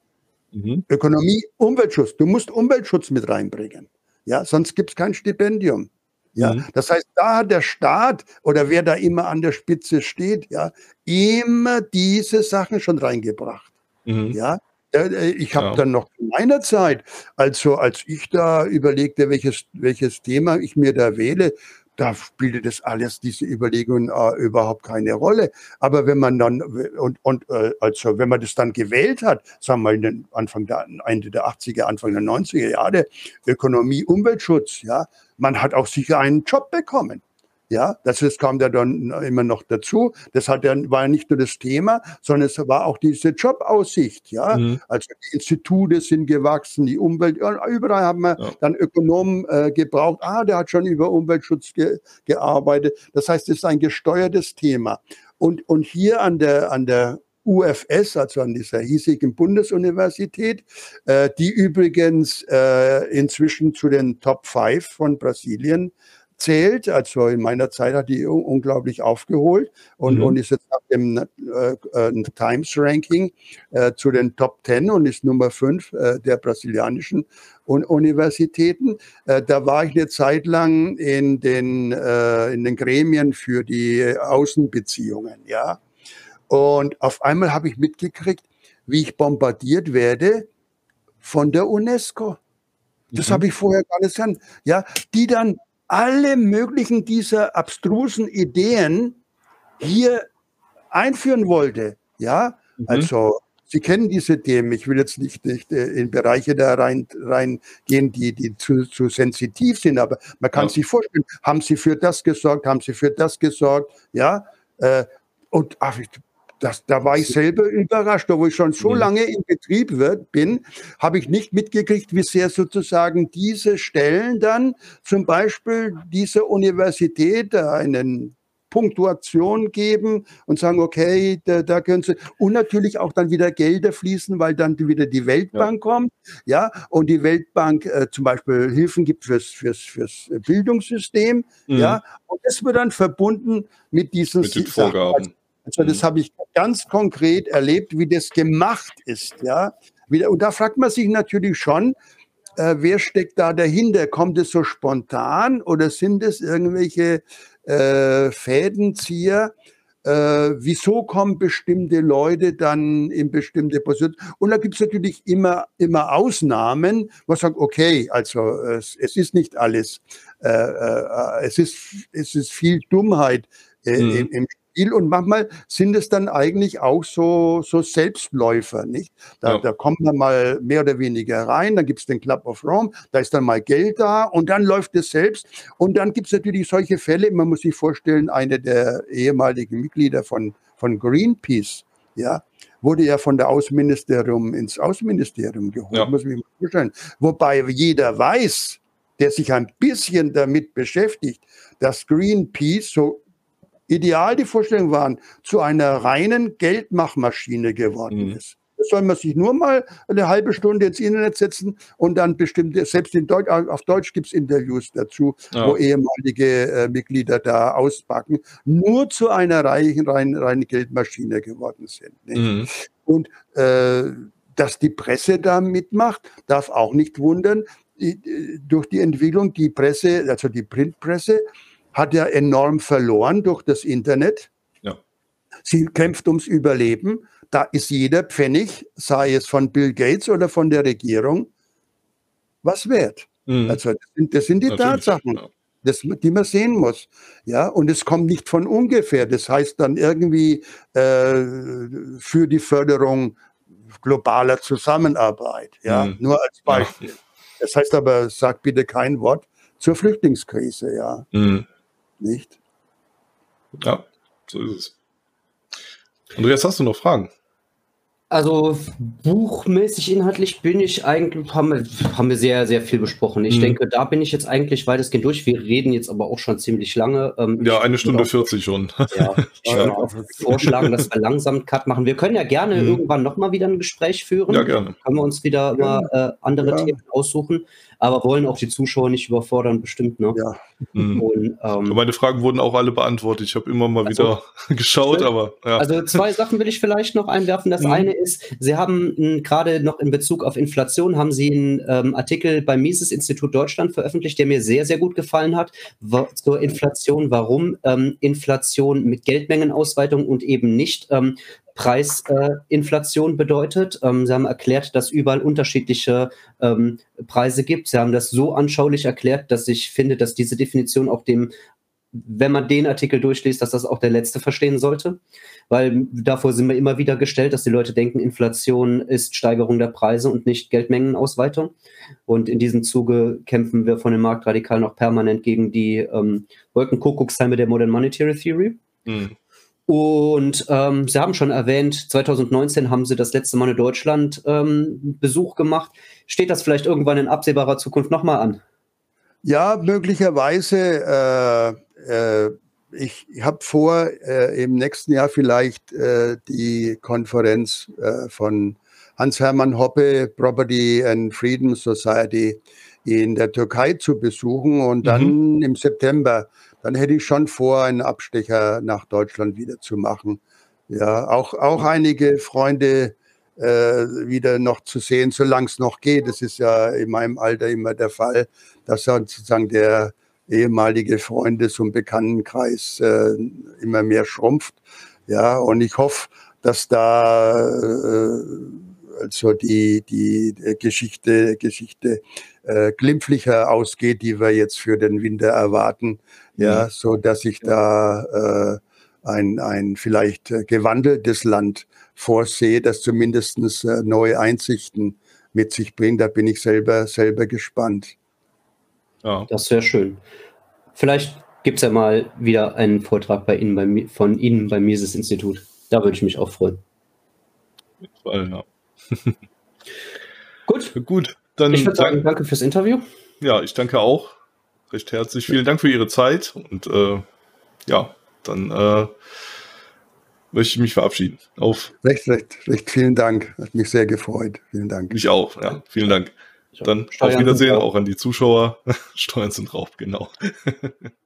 Mhm. Ökonomie, Umweltschutz. Du musst Umweltschutz mit reinbringen. Ja, sonst gibt es kein Stipendium. Ja, mhm. das heißt, da hat der Staat oder wer da immer an der Spitze steht, ja, immer diese Sachen schon reingebracht. Mhm. Ja, äh, ich habe ja. dann noch in meiner Zeit, also als ich da überlegte, welches, welches Thema ich mir da wähle, da spielte das alles, diese Überlegungen äh, überhaupt keine Rolle. Aber wenn man dann, und, und äh, also wenn man das dann gewählt hat, sagen wir mal Anfang der, Ende der 80er, Anfang der 90er Jahre, Ökonomie, Umweltschutz, ja, man hat auch sicher einen Job bekommen. Ja, das ist, kam da dann immer noch dazu. Das hat dann, war nicht nur das Thema, sondern es war auch diese Jobaussicht. Ja, mhm. also die Institute sind gewachsen, die Umwelt, überall haben wir ja. dann Ökonomen äh, gebraucht. Ah, der hat schon über Umweltschutz ge, gearbeitet. Das heißt, es ist ein gesteuertes Thema. Und, und hier an der, an der UFS, also an dieser hiesigen Bundesuniversität, äh, die übrigens äh, inzwischen zu den Top 5 von Brasilien zählt. Also in meiner Zeit hat die unglaublich aufgeholt und, mhm. und ist jetzt nach dem äh, äh, Times Ranking äh, zu den Top 10 und ist Nummer 5 äh, der brasilianischen Un Universitäten. Äh, da war ich eine Zeit lang in den, äh, in den Gremien für die Außenbeziehungen, ja. Und auf einmal habe ich mitgekriegt, wie ich bombardiert werde von der UNESCO. Das mhm. habe ich vorher gar nicht gesehen. Ja, die dann alle möglichen dieser abstrusen Ideen hier einführen wollte. Ja, mhm. also Sie kennen diese Themen. Ich will jetzt nicht, nicht äh, in Bereiche da rein, reingehen, die, die zu, zu sensitiv sind, aber man kann ja. sich vorstellen, haben Sie für das gesorgt, haben Sie für das gesorgt, ja? Äh, und ach, das, da war ich selber überrascht, obwohl ich schon so mhm. lange im Betrieb wird, bin, habe ich nicht mitgekriegt, wie sehr sozusagen diese Stellen dann zum Beispiel dieser Universität einen Punktuation geben und sagen, okay, da, da können Sie, und natürlich auch dann wieder Gelder fließen, weil dann wieder die Weltbank ja. kommt, ja, und die Weltbank äh, zum Beispiel Hilfen gibt fürs, fürs, fürs Bildungssystem, mhm. ja, und das wird dann verbunden mit diesen mit den Vorgaben. Also das mhm. habe ich ganz konkret erlebt, wie das gemacht ist, ja. Und da fragt man sich natürlich schon, äh, wer steckt da dahinter? Kommt es so spontan oder sind es irgendwelche äh, Fädenzieher. Äh, wieso kommen bestimmte Leute dann in bestimmte Positionen? Und da gibt es natürlich immer, immer Ausnahmen, wo man sagt, okay, also es, es ist nicht alles, äh, äh, es, ist, es ist viel Dummheit äh, mhm. im, im Spiel und manchmal sind es dann eigentlich auch so, so Selbstläufer, nicht? Da, ja. da kommt man mal mehr oder weniger rein, dann gibt es den Club of Rome, da ist dann mal Geld da und dann läuft es selbst. Und dann gibt es natürlich solche Fälle, man muss sich vorstellen, eine der ehemaligen Mitglieder von, von Greenpeace, ja, wurde ja von der Außenministerium ins Außenministerium geholt, ja. muss ich mir vorstellen. Wobei jeder weiß, der sich ein bisschen damit beschäftigt, dass Greenpeace so ideal die Vorstellung waren, zu einer reinen Geldmachmaschine geworden mhm. ist. Das soll man sich nur mal eine halbe Stunde ins Internet setzen und dann bestimmte, selbst in Deutsch, auf Deutsch gibt es Interviews dazu, ja. wo ehemalige äh, Mitglieder da auspacken, nur zu einer reinen, reinen, reinen Geldmaschine geworden sind. Mhm. Und äh, dass die Presse da mitmacht, darf auch nicht wundern. Die, durch die Entwicklung, die Presse, also die Printpresse, hat ja enorm verloren durch das Internet. Ja. Sie kämpft ums Überleben. Da ist jeder Pfennig, sei es von Bill Gates oder von der Regierung, was wert. Mhm. Also das sind, das sind die Natürlich, Tatsachen. Das, die man sehen muss. Ja, und es kommt nicht von ungefähr. Das heißt dann irgendwie äh, für die Förderung globaler Zusammenarbeit. Ja, mhm. nur als Beispiel. Ja. Das heißt aber, sag bitte kein Wort zur Flüchtlingskrise. Ja. Mhm. Nicht? Ja, so ist es. Andreas, hast du noch Fragen? Also buchmäßig, inhaltlich bin ich eigentlich, haben wir, haben wir sehr, sehr viel besprochen. Ich mhm. denke, da bin ich jetzt eigentlich weitestgehend durch. Wir reden jetzt aber auch schon ziemlich lange. Ähm, ja, eine Stunde 40 schon. Ja, ich würde auch vorschlagen, dass wir langsam einen Cut machen. Wir können ja gerne mhm. irgendwann nochmal wieder ein Gespräch führen. Ja, gerne. Können wir uns wieder ja. mal äh, andere ja. Themen aussuchen aber wollen auch die Zuschauer nicht überfordern, bestimmt. Ne? Ja. Mhm. Und, ähm, Meine Fragen wurden auch alle beantwortet. Ich habe immer mal also, wieder geschaut, aber ja. Also zwei Sachen will ich vielleicht noch einwerfen. Das mhm. eine ist, Sie haben gerade noch in Bezug auf Inflation, haben Sie einen ähm, Artikel beim Mises Institut Deutschland veröffentlicht, der mir sehr, sehr gut gefallen hat, zur Inflation, warum ähm, Inflation mit Geldmengenausweitung und eben nicht ähm, Preisinflation äh, bedeutet. Ähm, Sie haben erklärt, dass überall unterschiedliche ähm, Preise gibt. Sie haben das so anschaulich erklärt, dass ich finde, dass diese Definition auch dem, wenn man den Artikel durchliest, dass das auch der letzte verstehen sollte. Weil davor sind wir immer wieder gestellt, dass die Leute denken, Inflation ist Steigerung der Preise und nicht Geldmengenausweitung. Und in diesem Zuge kämpfen wir von den Marktradikalen auch permanent gegen die ähm, Wolkenkuckucksheime der Modern Monetary Theory. Mhm. Und ähm, Sie haben schon erwähnt, 2019 haben Sie das letzte Mal in Deutschland ähm, Besuch gemacht. Steht das vielleicht irgendwann in absehbarer Zukunft nochmal an? Ja, möglicherweise. Äh, äh, ich habe vor, äh, im nächsten Jahr vielleicht äh, die Konferenz äh, von Hans-Hermann Hoppe, Property and Freedom Society, in der Türkei zu besuchen und dann mhm. im September dann hätte ich schon vor, einen Abstecher nach Deutschland wieder zu machen. Ja, auch, auch einige Freunde äh, wieder noch zu sehen, solange es noch geht. Das ist ja in meinem Alter immer der Fall, dass sozusagen der ehemalige Freundes- und Bekanntenkreis äh, immer mehr schrumpft. Ja, und ich hoffe, dass da äh, also die, die Geschichte, Geschichte äh, glimpflicher ausgeht, die wir jetzt für den Winter erwarten ja, mhm. so dass ich da äh, ein, ein vielleicht gewandeltes Land vorsehe, das zumindest äh, neue Einsichten mit sich bringt. Da bin ich selber, selber gespannt. Ja. Das wäre schön. Vielleicht gibt es ja mal wieder einen Vortrag bei Ihnen, bei, von Ihnen beim Mises-Institut. Da würde ich mich auch freuen. Ja. Gut. Gut, dann ich würde sagen, danke fürs Interview. Ja, ich danke auch recht herzlich. Vielen Dank für Ihre Zeit und äh, ja, dann äh, möchte ich mich verabschieden. Auf. Recht, recht, recht. Vielen Dank. Hat mich sehr gefreut. Vielen Dank. Mich auch. Ja, vielen Dank. Dann Steuern auf Wiedersehen auch an die Zuschauer. Steuern sind Raub, genau.